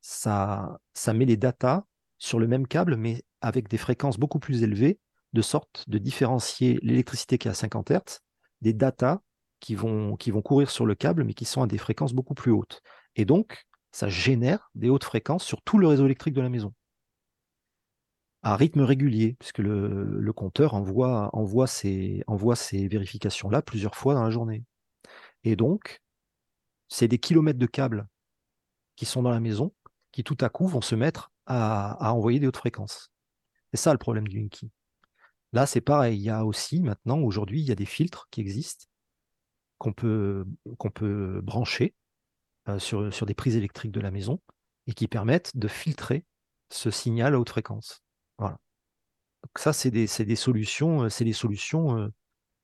ça, ça met les datas sur le même câble, mais avec des fréquences beaucoup plus élevées, de sorte de différencier l'électricité qui est à 50 Hz des datas qui vont, courir sur le câble, mais qui sont à des fréquences beaucoup plus hautes. Et donc, ça génère des hautes fréquences sur tout le réseau électrique de la maison, à rythme régulier, puisque le, compteur envoie, envoie ces, envoie ces vérifications-là plusieurs fois dans la journée. Et donc, c'est des kilomètres de câbles qui sont dans la maison qui tout à coup vont se mettre à, envoyer des hautes fréquences. C'est ça le problème du Linky. Là, c'est pareil. Il y a aussi maintenant, aujourd'hui, il y a des filtres qui existent qu'on peut, brancher euh, sur, des prises électriques de la maison et qui permettent de filtrer ce signal à haute fréquence. Voilà. Donc ça, c'est des, solutions, euh, c'est des solutions euh,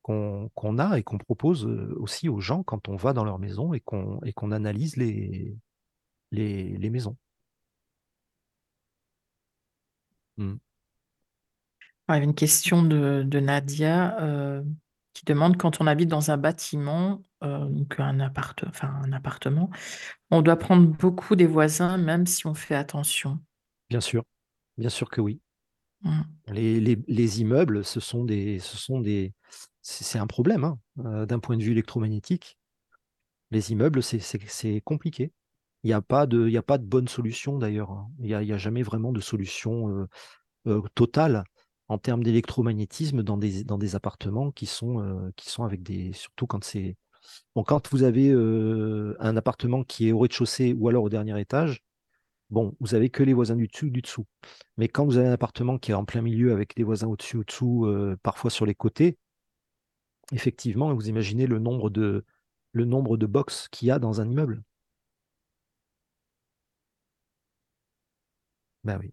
qu'on a et qu'on propose aussi aux gens quand on va dans leur maison et qu'on analyse les maisons. Mmh. il y avait une question de, Nadia euh, qui demande quand on habite dans un bâtiment, euh, donc un, enfin, un appartement, on doit prendre beaucoup des voisins même si on fait attention. Bien sûr, bien sûr que oui. Mmh. Les, immeubles, ce sont des, ce sont des, c'est un problème hein, euh, d'un point de vue électromagnétique. Les immeubles, c'est compliqué. Il n'y a, pas de, bonne solution d'ailleurs. Hein. Il n'y a, jamais vraiment de solution totale en termes d'électromagnétisme dans des, appartements qui sont, qui sont avec des. Surtout quand c'est. Bon, quand vous avez un appartement qui est au rez-de-chaussée ou alors au dernier étage, bon, vous avez que les voisins du dessus du dessous. Mais quand vous avez un appartement qui est en plein milieu avec des voisins au-dessus, au-dessous, parfois sur les côtés, effectivement, vous imaginez le nombre de, le nombre de box qu'il y a dans un immeuble. Ben oui.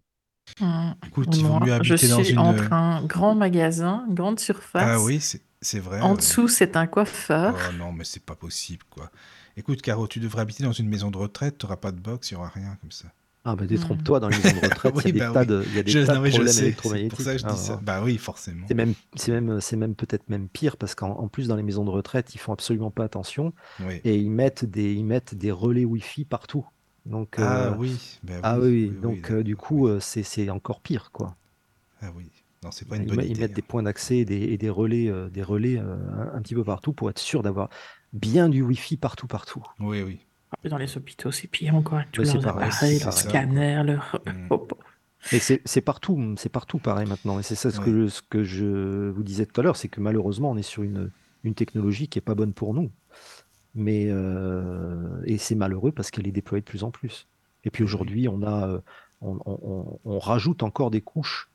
Mmh. Écoute, il vaut mieux je habiter dans suis une. entre un grand magasin, une grande surface. Ah oui, c'est vrai. En dessous, c'est un coiffeur. Oh non, mais c'est pas possible, quoi. Écoute, Caro, tu devrais habiter dans une maison de retraite, tu n'auras pas de box, il n'y aura rien comme ça. Ah bah détrompe-toi, dans les maisons de retraite, il y a des tas de, il y a des tas de problèmes électromagnétiques. pour ça que je dis Ah, ça. Bah oui, forcément. C'est même, c'est même, c'est même peut-être même pire parce qu'en en plus dans les maisons de retraite, ils font absolument pas attention Oui. et ils mettent des, ils mettent des relais Wi-Fi partout. Donc, Ah euh, oui, bah ah oui, oui, oui, oui, donc euh, du coup, euh, c'est c'est encore pire, quoi. Ah oui. Non, c'est pas une Ils, bonne ils idée. mettent des hein. points d'accès et des, et des relais, euh, des relais euh, un, un petit peu partout pour être sûr d'avoir bien du Wi-Fi partout, partout. Oui, oui. Dans les hôpitaux, c'est pire encore tous leurs pareil, appareils, c'est leurs scanners, leurs. Mm. C'est c'est partout, c'est partout pareil maintenant. Et c'est ça ce Ouais. que, ce que je vous disais tout à l'heure, c'est que malheureusement, on est sur une, une technologie qui est pas bonne pour nous. Mais euh, et c'est malheureux parce qu'elle est déployée de plus en plus. Et puis aujourd'hui, on a, euh, on, on- on- on rajoute encore des couches.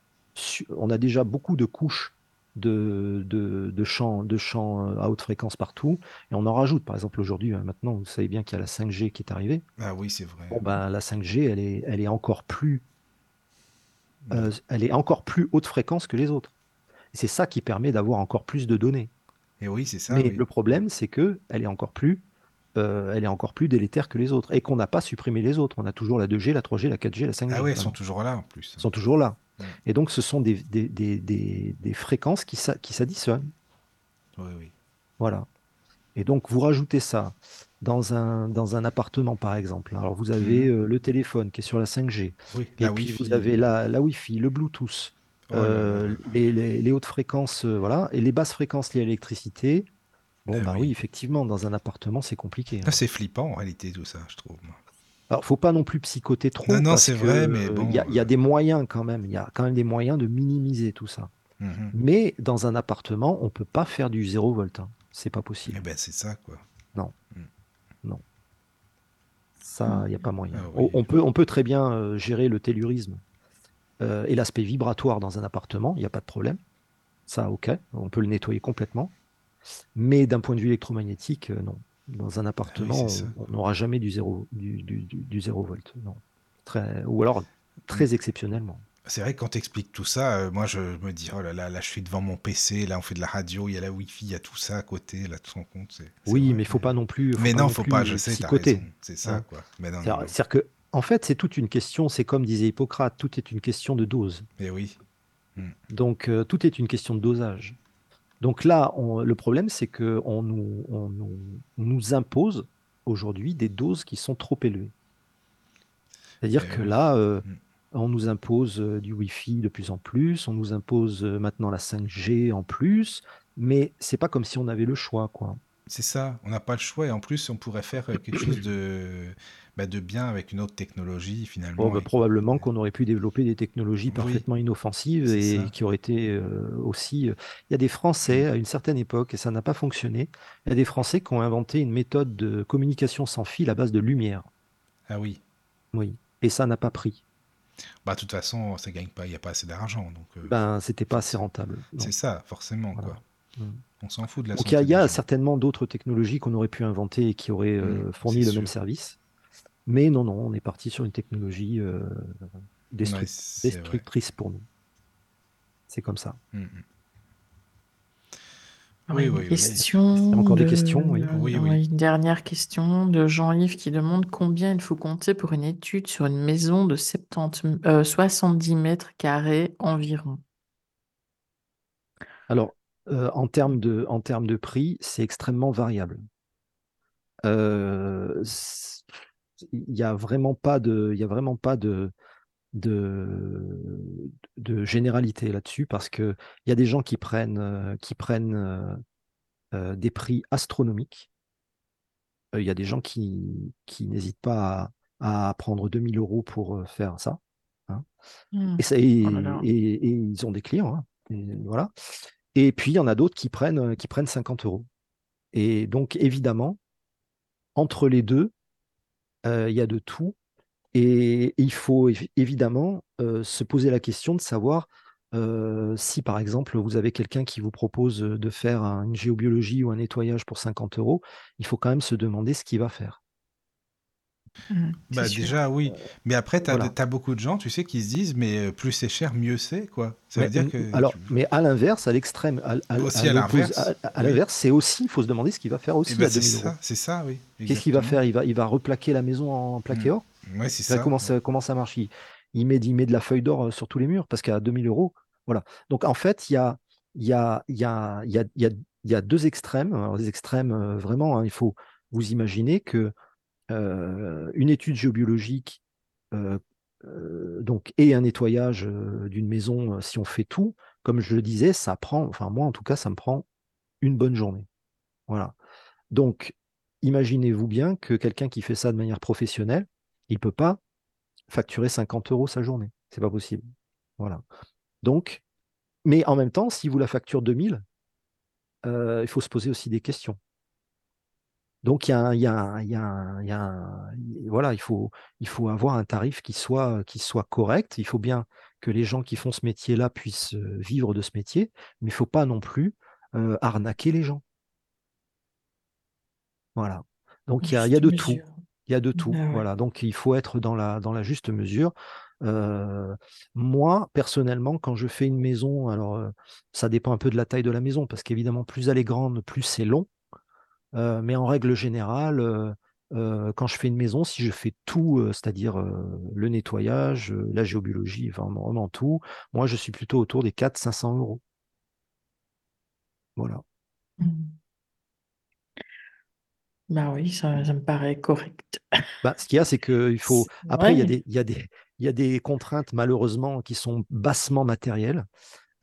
On a déjà beaucoup de couches de, de, de champs, de champs euh, à haute fréquence partout, et on en rajoute. Par exemple, aujourd'hui, maintenant, vous savez bien qu'il y a la 5G qui est arrivée. Ah oui, c'est vrai. Bon, ben, la 5G, elle est, elle est encore plus euh, elle est encore plus haute fréquence que les autres. C'est ça qui permet d'avoir encore plus de données. Et oui, c'est ça, Mais oui. le problème, c'est que elle est encore plus, euh, elle est encore plus délétère que les autres, et qu'on n'a pas supprimé les autres. On a toujours la 2G, la 3G, la 4G, la 5G. Ah ouais, elles sont toujours là en plus. Elles sont toujours là. Ouais. Et donc, ce sont des, des, des, des, fréquences qui s'a- qui s'additionnent. Oui, oui. Voilà. Et donc, vous rajoutez ça dans un, dans un appartement, par exemple. Alors, vous avez Mhm. euh, le téléphone qui est sur la 5G. Oui, Et la puis, Wi-Fi. vous avez la, la Wi-Fi, le Bluetooth, euh, les, les- les hautes fréquences, euh, voilà, et les basses fréquences liées à l'électricité. Bon, Eh bah oui. oui, effectivement, dans un appartement, c'est compliqué. Ah, hein. c'est flippant en réalité tout ça, je trouve. Alors, faut pas non plus psychoter trop Non, non, c'est vrai, mais euh, bon, il y a, il y a des moyens quand même. Il y a quand même des moyens de minimiser tout ça. mhm. Mais dans un appartement, on peut pas faire du zéro volt. hein. C'est pas Eh possible. ben c'est ça quoi. Ça, il n'y a pas moyen. Ah On- oui. on, peut, on peut très bien gérer le tellurisme euh, et l'aspect vibratoire dans un appartement, il n'y a pas de problème. Ça, ok, on peut le nettoyer complètement. Mais d'un point de vue électromagnétique, euh, non. Dans un appartement, Ah on n'aura jamais du zéro, du, du, du- du zéro volt. Non. Très, ou alors très exceptionnellement. C'est vrai que quand tu expliques tout ça, euh, moi je me dis oh là là, là je suis devant mon PC, là on fait de la radio, il y a la Wi-Fi, il y a tout ça à côté, là tu te rends compte. Oui, vrai mais il faut que- pas non plus. Mais non, non faut plus pas, je sais, t'as raison. C'est ça Hein. quoi. C'est-à-dire que, en fait, c'est toute une question, c'est comme disait Hippocrate, tout est une question de dose. Mais oui. Donc, euh, tout est une question de dosage. Donc là, on- le problème, c'est qu'on nous, on nous, on nous impose aujourd'hui des doses qui sont trop élevées. C'est-à-dire Eh que là, euh, Mm. on nous impose euh, du Wi-Fi de plus en plus, on nous impose maintenant la 5G en plus, mais c'est pas comme si on avait le choix, quoi. C'est ça, on n'a pas le choix et en plus on pourrait faire quelque chose de, bah, de bien avec une autre technologie finalement. Bon, bah, et- probablement qu'on aurait pu développer des technologies Oui, parfaitement inoffensives et ça. qui auraient été euh, aussi. euh, Il y a des Français à une certaine époque, et ça n'a pas fonctionné, il y a des Français qui ont inventé une méthode de communication sans fil à base de lumière. Ah oui. Oui. Et ça n'a pas pris. Bah de toute façon, ça gagne pas, il n'y a pas assez d'argent. Donc euh, Ben, c'était pas assez rentable. c'est ça, forcément Voilà. quoi. Mm. On s'en fout de la Donc il y a, y certainement d'autres technologies qu'on aurait pu inventer et qui auraient euh, Mm, fourni le même service. Mais non, non, on est parti sur une technologie euh, destru- Ouais, c'est vrai. destructrice pour nous. C'est comme ça. Mm, mm. Oui, Oui, une oui, oui. question Encore des de- questions, oui. Oui, oui. Une dernière question de Jean-Yves qui demande combien il faut compter pour une étude sur une maison de 70, euh, 70 mètres carrés environ. Alors, euh, en termes de, en termes de prix, c'est extrêmement variable. Euh, Il n'y a vraiment pas de, il y a vraiment pas de, de, de généralité là-dessus parce qu'il y a des gens qui prennent, euh, qui prennent euh, euh, des prix astronomiques. Euh, Il y a des gens qui, qui n'hésitent pas à, à prendre 2000 euros pour faire ça. hein. Et, ça- et- Oh et- et ils ont des clients. hein. Et voilà. Et puis, il y en a d'autres qui prennent, qui prennent 50 euros. Et donc, évidemment, entre les deux, il y a de tout. Et il faut évi- évidemment euh, se poser la question de savoir euh, si, par exemple, vous avez quelqu'un qui vous propose euh, de faire un- une géobiologie ou un nettoyage pour 50 euros, il faut quand même se demander ce qu'il va faire. Hmm, Bah sûr. déjà oui, mais après tu as, voilà. beaucoup de gens, tu sais, qui se disent mais euh, plus c'est cher, mieux c'est quoi. Ça veut Mais, dire mm, que alors, tu- mais à l'inverse, à l'extrême, à, à- Aussi à à l'oppose- l'inverse, à- à oui. l'inverse, c'est aussi, il faut se demander ce qu'il va faire aussi à c'est 2000 euros. ça, c'est ça, oui. Qu'est-ce qu'il va faire? Il va, il va replaquer la maison en plaqué Mm. or? Ouais, c'est ça. comment, ça, comment ça marche? Il, il met, il met de la feuille d'or euh, sur tous les murs parce qu'à 2000 euros, voilà. Donc en fait, il y a, il y a, il y a, il y a, il y a, il y a deux extrêmes. Alors, les extrêmes, euh, vraiment, hein, il faut vous imaginer que euh, une étude géobiologique euh, euh, donc, et un nettoyage euh, d'une maison, euh, si on fait tout, comme je le disais, ça prend, enfin moi en tout cas, ça me prend une bonne journée. Voilà. Donc, imaginez-vous bien que quelqu'un qui fait ça de manière professionnelle, il ne peut pas facturer 50 euros sa journée. C'est pas possible. Voilà. Donc, mais en même temps, si vous la facture 2000, euh, il faut se poser aussi des questions. Donc, il y a, un- il y a un- il y a un- il y a un- voilà, il faut, il faut avoir un tarif qui soit, qui soit correct. Il faut bien que les gens qui font ce métier-là puissent euh, vivre de ce métier, mais il ne faut pas non plus euh, arnaquer les gens. Voilà. Donc, il y a, il y a Juste de tout. Il y a de tout. Ah ouais. Voilà. Donc, il faut être dans la, dans la juste mesure. Euh, moi, personnellement, quand je fais une maison, alors euh, ça dépend un peu de la taille de la maison, parce qu'évidemment, plus elle est grande, plus c'est long. Euh, mais en règle générale, euh, quand je fais une maison, si je fais tout, euh, c'est-à-dire euh, le nettoyage, la géobiologie, enfin, vraiment, tout, moi, je suis plutôt autour des 400-500 euros. Voilà. Hmm. Bah oui, ça, ça me paraît correct. Bah, ce qu'il y a, c'est qu'il faut. Après, il y a des, y a des, il y a des contraintes, malheureusement, qui sont bassement matérielles.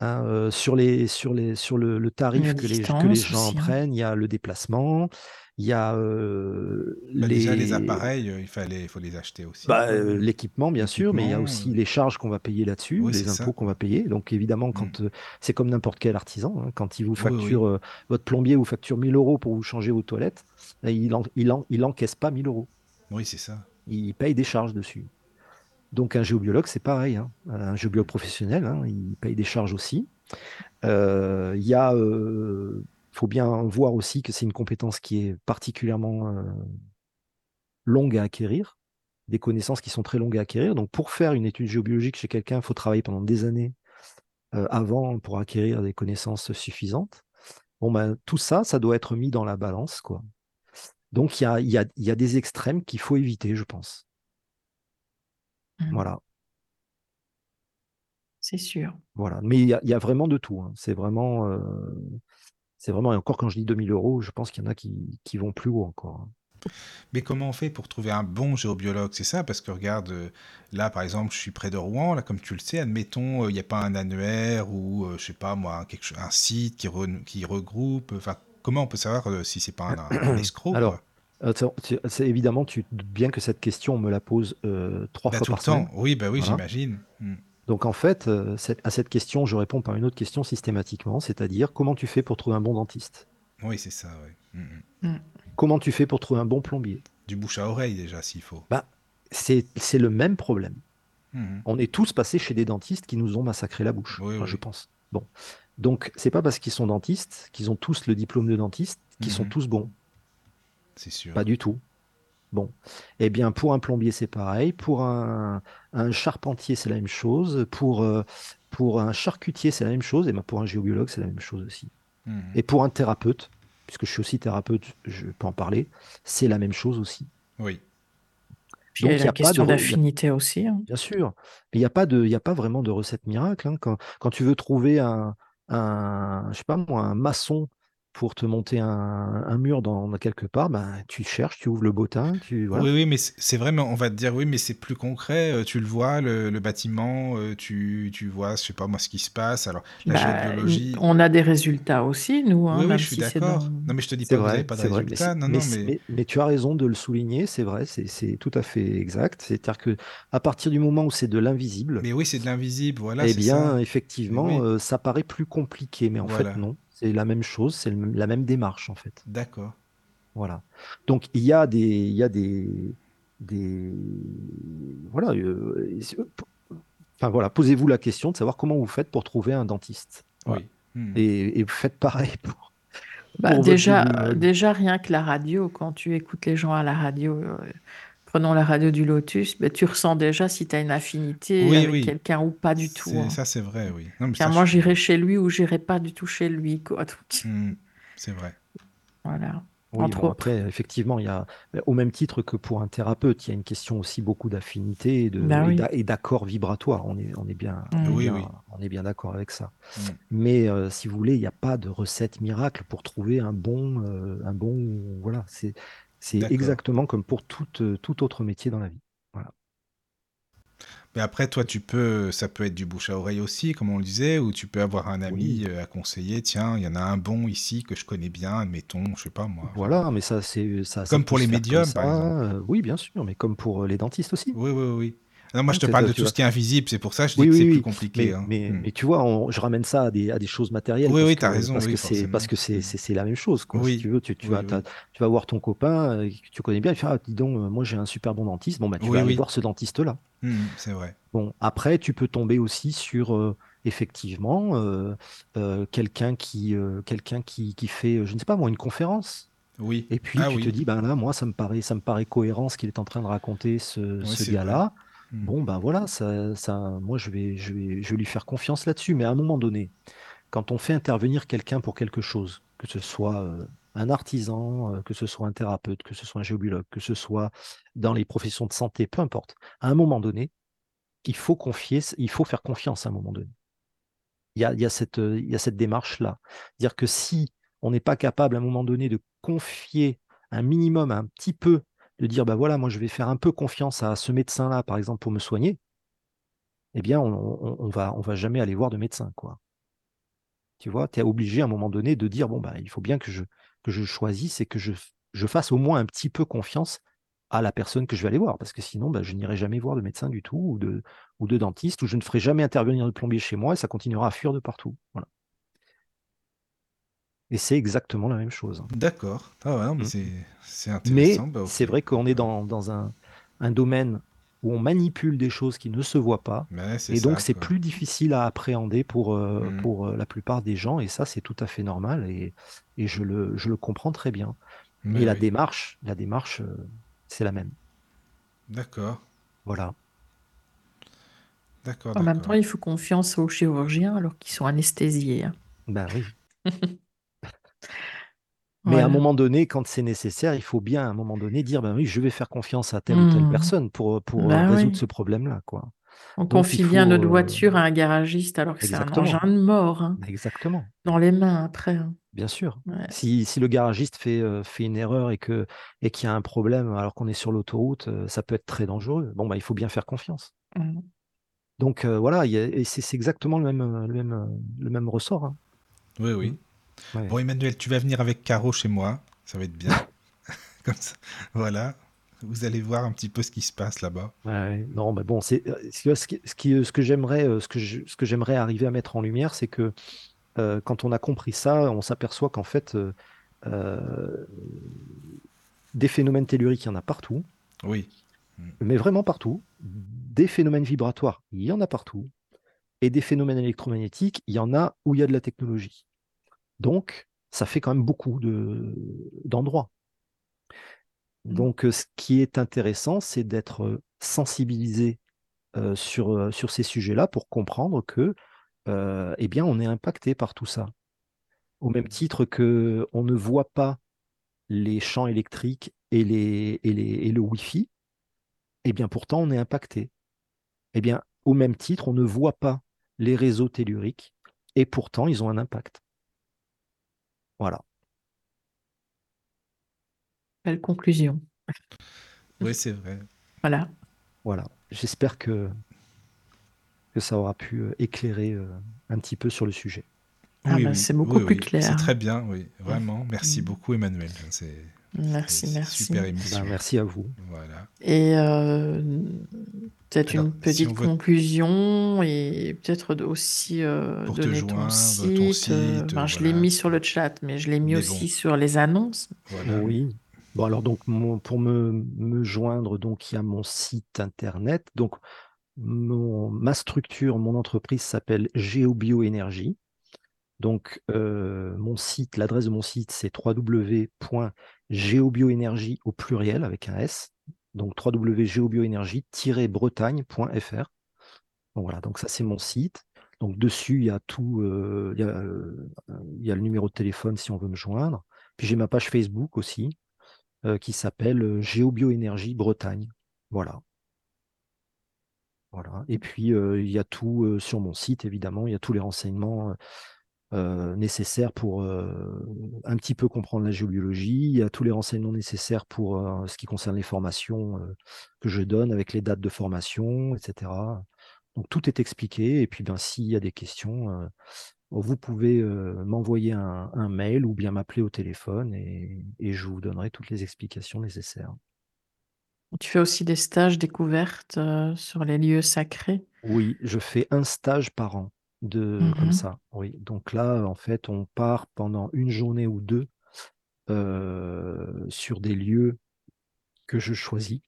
Hein, euh, sur, les, sur, les, sur le, le tarif que les, que les gens aussi, hein. prennent, il y a le déplacement, il y a euh, Bah, les... Déjà, les appareils, il fallait, il faut les acheter aussi. Bah, euh, l'équipement, bien sûr, mais il y a aussi les charges qu'on va payer là-dessus, Oui, les impôts qu'on va payer. Donc, évidemment, quand euh, c'est comme n'importe quel artisan, hein, quand il vous Oui, facture, votre plombier vous facture 1000 euros pour vous changer vos toilettes, il, en, il, en- il encaisse pas 1000 euros. Oui, c'est ça. Il paye des charges dessus. Donc, un géobiologue, c'est pareil. hein. Un géobiologue professionnel, hein, il paye des charges aussi. Euh, Il euh, faut bien voir aussi que c'est une compétence qui est particulièrement euh, longue à acquérir, des connaissances qui sont très longues à acquérir. Donc, pour faire une étude géobiologique chez quelqu'un, il faut travailler pendant des années avant pour acquérir des connaissances suffisantes. Bon, ben, tout ça, ça doit être mis dans la balance. Donc, il y a des extrêmes qu'il faut éviter, je pense. Mhm. Voilà. C'est sûr. Voilà. Mais il y a, il y a vraiment de tout. hein. C'est vraiment, euh, c'est vraiment, et encore quand je dis 2000 euros, je pense qu'il y en a qui, qui vont plus haut encore. hein. Mais comment on fait pour trouver un bon géobiologue? C'est ça, parce que regarde, euh, là par exemple, je suis près de Rouen, là comme tu le sais, admettons, euh, il n'y a pas un annuaire ou, euh, je sais pas moi, quelque chose, un site qui, re- qui regroupe. Enfin, comment on peut savoir euh, si c'est pas un, un escroc Alors, Euh, c'est évidemment, tu bien que cette question, on me la pose euh, trois Bah, fois tout le par temps. semaine. Oui, bah oui, Voilà. j'imagine. Hmm. Donc en fait, euh, cette- à cette question, je réponds par une autre question systématiquement, c'est-à-dire comment tu fais pour trouver un bon dentiste? Oui, c'est ça, oui. Hmm, hmm. Comment tu fais pour trouver un bon plombier? Du bouche à oreille déjà, s'il faut. bah, C'est c'est le même problème. On est tous passés chez des dentistes qui nous ont massacré la bouche, Oui, enfin, oui. je pense. Bon. Donc c'est pas parce qu'ils sont dentistes qu'ils ont tous le diplôme de dentiste qu'ils sont tous bons. C'est sûr. Pas du tout. Bon. Eh bien, pour un plombier, c'est pareil. Pour un, un charpentier, c'est la même chose. Pour, euh, pour un charcutier, c'est la même chose. Et ben, pour un géobiologue, c'est la même chose aussi. Hmm. Et pour un thérapeute, puisque je suis aussi thérapeute, je peux en parler, c'est la même chose aussi. Oui. Puis il y Donc, a il y la a pas question de d'affinité aussi. hein. Bien sûr. Mais il n'y a, pas de- il y a pas vraiment de recette miracle. hein. Quand, quand tu veux trouver un, un, je sais pas moi, un maçon pour te monter un, un mur dans, dans quelque part, ben, tu cherches, tu ouvres le bottin, tu, voilà. Oui, oui, mais c'est vrai, mais on va te dire, oui, mais c'est plus concret. euh, Tu le vois, le, le bâtiment, euh, tu, tu vois, je sais pas moi, ce qui se passe. Alors, la Bah, géobiologie. on a des résultats aussi, nous, hein, Oui, oui, je suis si d'accord. dans- Non, mais je te dis C'est pas que vous vrai, n'avez pas de vrai, résultats. Non, mais non, c'est- mais. mais- mais tu as raison de le souligner, c'est vrai, c'est c'est tout à fait exact. C'est-à-dire que à partir du moment où c'est de l'invisible, Mais oui, c'est de l'invisible, voilà, eh bien, ça. effectivement, oui. euh, ça paraît plus compliqué, mais en Voilà. fait, non. C'est la même chose, c'est la même démarche, en fait. D'accord. Voilà. Donc, il y a des, il y a des, des, voilà. euh, enfin voilà, posez-vous la question de savoir comment vous faites pour trouver un dentiste. Voilà. Oui. Hmm. Et, et vous faites pareil pour. Bah, pour votre déjà, rien que la radio, quand tu écoutes les gens à la radio, euh, prenons la radio du Lotus, ben, tu ressens déjà si tu as une affinité Oui, avec oui. quelqu'un ou pas du tout. Hein. Ça, c'est vrai, oui. Non, mais Tiens, ça, moi, je- j'irai chez lui ou j'irai pas du tout chez lui. Quoi. Hmm, C'est vrai. voilà. Oui, entre bon, autres. après, effectivement, il y a, au même titre que pour un thérapeute, il y a une question aussi beaucoup d'affinité et de- Ben et oui. d'a- et d'accord vibratoire. On est, on est bien, on est Mm. Oui, bien, oui. on bien d'accord avec ça. Mm. Mais euh, si vous voulez, il n'y a pas de recette miracle pour trouver un bon, euh, un bon, voilà. C'est, c'est exactement comme pour tout, euh, tout autre métier dans la vie. Mais après, toi, tu peux, ça peut être du bouche à oreille aussi, comme on le disait, ou tu peux avoir un ami euh, à conseiller. Tiens, il y en a un bon ici que je connais bien, admettons, je sais pas moi. Voilà, mais ça, c'est ça. Comme pour les médiums, par exemple. euh, oui, bien sûr, mais comme pour les dentistes aussi. Oui, oui, oui. Non, moi, je Ah, te t'es- parle de tu tout ce qui est invisible, c'est pour ça que je dis Oui, que oui, c'est plus compliqué. Mais, hein. mais, Mm. mais tu vois, on- je ramène ça à des, à des choses matérielles. Oui, parce oui, que, t'as raison, Parce que c'est parce forcément. que c'est la même chose. Quoi. Si tu veux, tu, tu vas, tu voir ton copain euh, que tu connais bien, il fait Ah, dis donc, euh, moi j'ai un super bon dentiste. Bon, bah, tu vas aller voir ce dentiste-là. Mm, c'est vrai. Bon, après, tu peux tomber aussi sur euh, effectivement euh, quelqu'un qui, quelqu'un qui, qui fait, je ne sais pas moi, une conférence. Oui. Et puis Ah tu oui. te dis, ben là, moi, ça me paraît, ça me paraît cohérent ce qu'il est en train de raconter, ce, Oui, ce c'est gars-là. Mm. Bon, ben voilà, ça, moi, je vais, je vais, je lui faire confiance là-dessus. Mais à un moment donné, quand on fait intervenir quelqu'un pour quelque chose, que ce soit euh, un artisan, euh, que ce soit un thérapeute, que ce soit un géobiologue, que ce soit dans les professions de santé, peu importe, à un moment donné, il faut confier, il faut faire confiance à un moment donné. Il y a, il y a cette, euh, il y a cette démarche-là. Dire que si on n'est pas capable à un moment donné de confier un minimum, un petit peu, de dire, bah voilà, moi je vais faire un peu confiance à ce médecin-là, par exemple, pour me soigner, eh bien, on, va, on va jamais aller voir de médecin, quoi. Tu vois, tu es obligé à un moment donné de dire, bon, bah, il faut bien que je, choisisse et que je, je fasse au moins un petit peu confiance à la personne que je vais aller voir, parce que sinon, bah, je n'irai jamais voir de médecin du tout, ou de, ou de dentiste, ou je ne ferai jamais intervenir de plombier chez moi, et ça continuera à fuir de partout. Voilà. Et c'est exactement la même chose. D'accord. Ah ouais, non, mais Mm. c'est c'est Mais intéressant. Bah, c'est vrai qu'on est dans, dans un, un domaine où on manipule des choses qui ne se voient pas, et donc c'est plus difficile à appréhender pour, euh, Mm. pour euh, la plupart des gens, et ça c'est tout à fait normal, et, et je, le, je le comprends très bien. Mais et la démarche, la démarche, euh, c'est la même. D'accord. Voilà. D'accord, En même temps, il faut confiance aux chirurgiens alors qu'ils sont anesthésiés. hein. Ben oui. Mais à un moment donné, quand c'est nécessaire, il faut bien à un moment donné dire, ben oui, je vais faire confiance à telle ou telle Hmm. personne pour, pour euh, Bah résoudre oui. ce problème-là, quoi. On Donc, confie bien notre euh, voiture à un garagiste alors que c'est un engin de mort hein, Exactement. dans les mains après. hein. Bien sûr. Ouais. Si, si le garagiste fait, euh, fait une erreur et que et qu'il y a un problème alors qu'on est sur l'autoroute, euh, ça peut être très dangereux. Bon, bah, il faut bien faire confiance. Mm. Donc euh, voilà, c'est exactement le même, euh, le même, euh, le même ressort. hein. Oui, oui. Ouais. Bon, Emmanuel, tu vas venir avec Caro chez moi. Ça va être bien. Comme ça. Voilà. Vous allez voir un petit peu ce qui se passe là-bas. Ouais, non, mais bon, c'est euh, ce, qui, ce qui- ce que j'aimerais, euh, ce que je- ce que j'aimerais arriver à mettre en lumière, c'est que euh, quand on a compris ça, on s'aperçoit qu'en fait, euh, euh, des phénomènes telluriques, il y en a partout, Oui. mais vraiment partout. Des phénomènes vibratoires, il y en a partout, et des phénomènes électromagnétiques, il y en a où il y a de la technologie. Donc, ça fait quand même beaucoup de d'endroits. Donc, euh, ce qui est intéressant, c'est d'être euh, sensibilisé euh, sur, sur ces sujets-là pour comprendre que, euh, eh bien, on est impacté par tout ça. Au même titre que on ne voit pas les champs électriques et, les, et, les, et le Wi-Fi, eh bien, pourtant, on est impacté. Eh bien, au même titre, on ne voit pas les réseaux telluriques et pourtant, ils ont un impact. Voilà. Belle conclusion. Oui, c'est vrai. Voilà. Voilà. J'espère que, que ça aura pu euh, éclairer euh, un petit peu sur le sujet. Ah oui, bah, oui. c'est beaucoup Oui, plus oui. clair. C'est très bien, oui. Vraiment. Merci Mm. beaucoup, Emmanuel. C'est Merci, merci. super Ben, émission. merci à vous. Voilà. Et euh, peut-être Alors, une si petite veut- conclusion et peut-être aussi euh, Pour te donner joindre, ton ton site. euh, site, ben, je l'ai mis sur le chat, mais je l'ai mis Mais aussi bon. sur les annonces. Voilà. Oui. Bon, alors, donc, mon- pour me, me joindre, donc, il y a mon site internet. Donc, mon, ma structure, mon entreprise s'appelle GeoBioénergie. Donc, euh, mon site, l'adresse de mon site, c'est www.geobioénergie au pluriel avec un S. Donc, www.geobioénergie-bretagne.fr. Donc, voilà, donc ça, c'est mon site. Donc, dessus, il y a tout, euh, il y a, euh, il y a le numéro de téléphone si on veut me joindre. Puis, j'ai ma page Facebook aussi qui s'appelle Géobioénergie Bretagne. Voilà. Voilà. Et puis, il y a tout sur mon site, évidemment, il y a tous les renseignements euh, nécessaires pour euh, un petit peu comprendre la géobiologie. Il y a tous les renseignements nécessaires pour euh, ce qui concerne les formations euh, que je donne avec les dates de formation, etc. Donc, tout est expliqué. Et puis, ben, s'il y a des questions, vous pouvez m'envoyer un, un mail ou bien m'appeler au téléphone et, et je vous donnerai toutes les explications nécessaires. Tu fais aussi des stages découvertes sur les lieux sacrés? Oui, je fais un stage par an de comme Mhm. ça. Oui. Donc là, en fait, on part pendant une journée ou deux euh, sur des lieux que je choisis,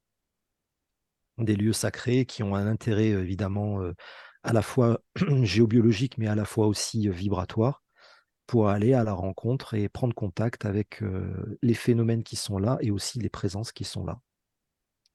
des lieux sacrés qui ont un intérêt évidemment euh, à la fois géobiologique, mais à la fois aussi vibratoire, pour aller à la rencontre et prendre contact avec euh, les phénomènes qui sont là et aussi les présences qui sont là.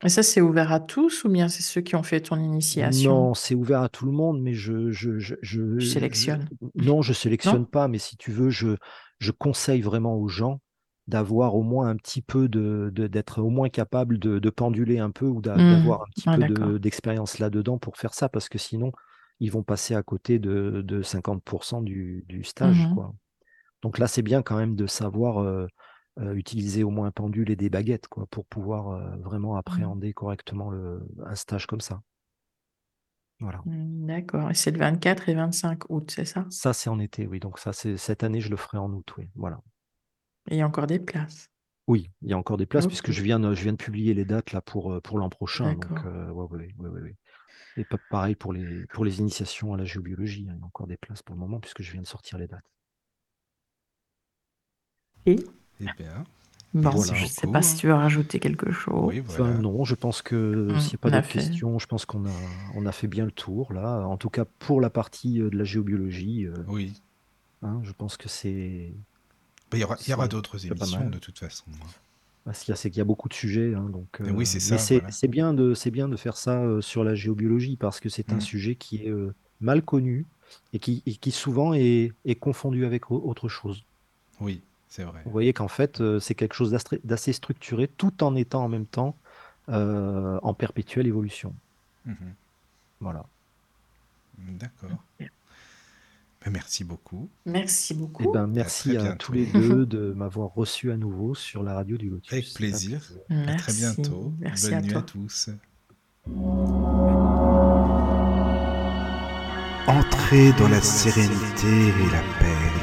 Et ça, c'est ouvert à tous ou bien c'est ceux qui ont fait ton initiation? Non, c'est ouvert à tout le monde, mais je, je, je, je- sélectionnes. non, je sélectionne Non? pas, mais si tu veux, je, je conseille vraiment aux gens d'avoir au moins un petit peu de, d'être au moins capable de, de penduler un peu ou Hmm. d'avoir un petit Ah, peu de, d'expérience là-dedans pour faire ça, parce que sinon, ils vont passer à côté de, de 50% du, du stage, quoi. Donc là, c'est bien quand même de savoir euh, euh, utiliser au moins un pendule et des baguettes, quoi, pour pouvoir euh, vraiment appréhender correctement le, un stage comme ça. Voilà. Hmm, D'accord. Et c'est le 24 et 25 août, c'est ça? Ça, c'est en été, oui. Donc ça, c'est cette année, je le ferai en août, oui. Voilà. Et il y a encore des places? Oui, il y a encore des places puisque je viens de, je viens de publier les dates là pour, euh, pour l'an prochain. Donc, euh, ouais, ouais, ouais. Et pa- pareil pour les, pour les initiations à la géobiologie. hein, il y a encore des places pour le moment puisque je viens de sortir les dates. Et? Eh bien, bon, voilà. je ne sais pas si tu veux rajouter quelque chose. oui, Enfin, voilà. non, je pense que Mm, s'il n'y a pas d'autres questions, je pense qu'on a, on a fait bien le tour là. En tout cas, pour la partie euh, de la géobiologie, euh, Oui. hein, je pense que c'est. Mais Il y aura, d'autres émissions de toute façon. bah, y a, c'est qu'il y a beaucoup de sujets. hein, donc, Mais oui, euh, c'est ça, c'est voilà. bien de, c'est bien de faire ça euh, sur la géobiologie parce que c'est un Mm. sujet qui est euh, mal connu et qui, et qui souvent est, est confondu avec au- autre chose. Oui, c'est vrai. Vous voyez qu'en fait, euh, c'est quelque chose d'assez structuré tout en étant en même temps euh, en perpétuelle évolution. Mhm. Voilà. D'accord. Ben, merci beaucoup. Merci Eh beaucoup. ben, merci à tous les deux de m'avoir reçu à nouveau sur la radio du Lotus. Avec C'est un plaisir. plaisir. À très Merci. bientôt. Merci Bonne à nuit toi. à tous. Entrez dans la sérénité et la paix,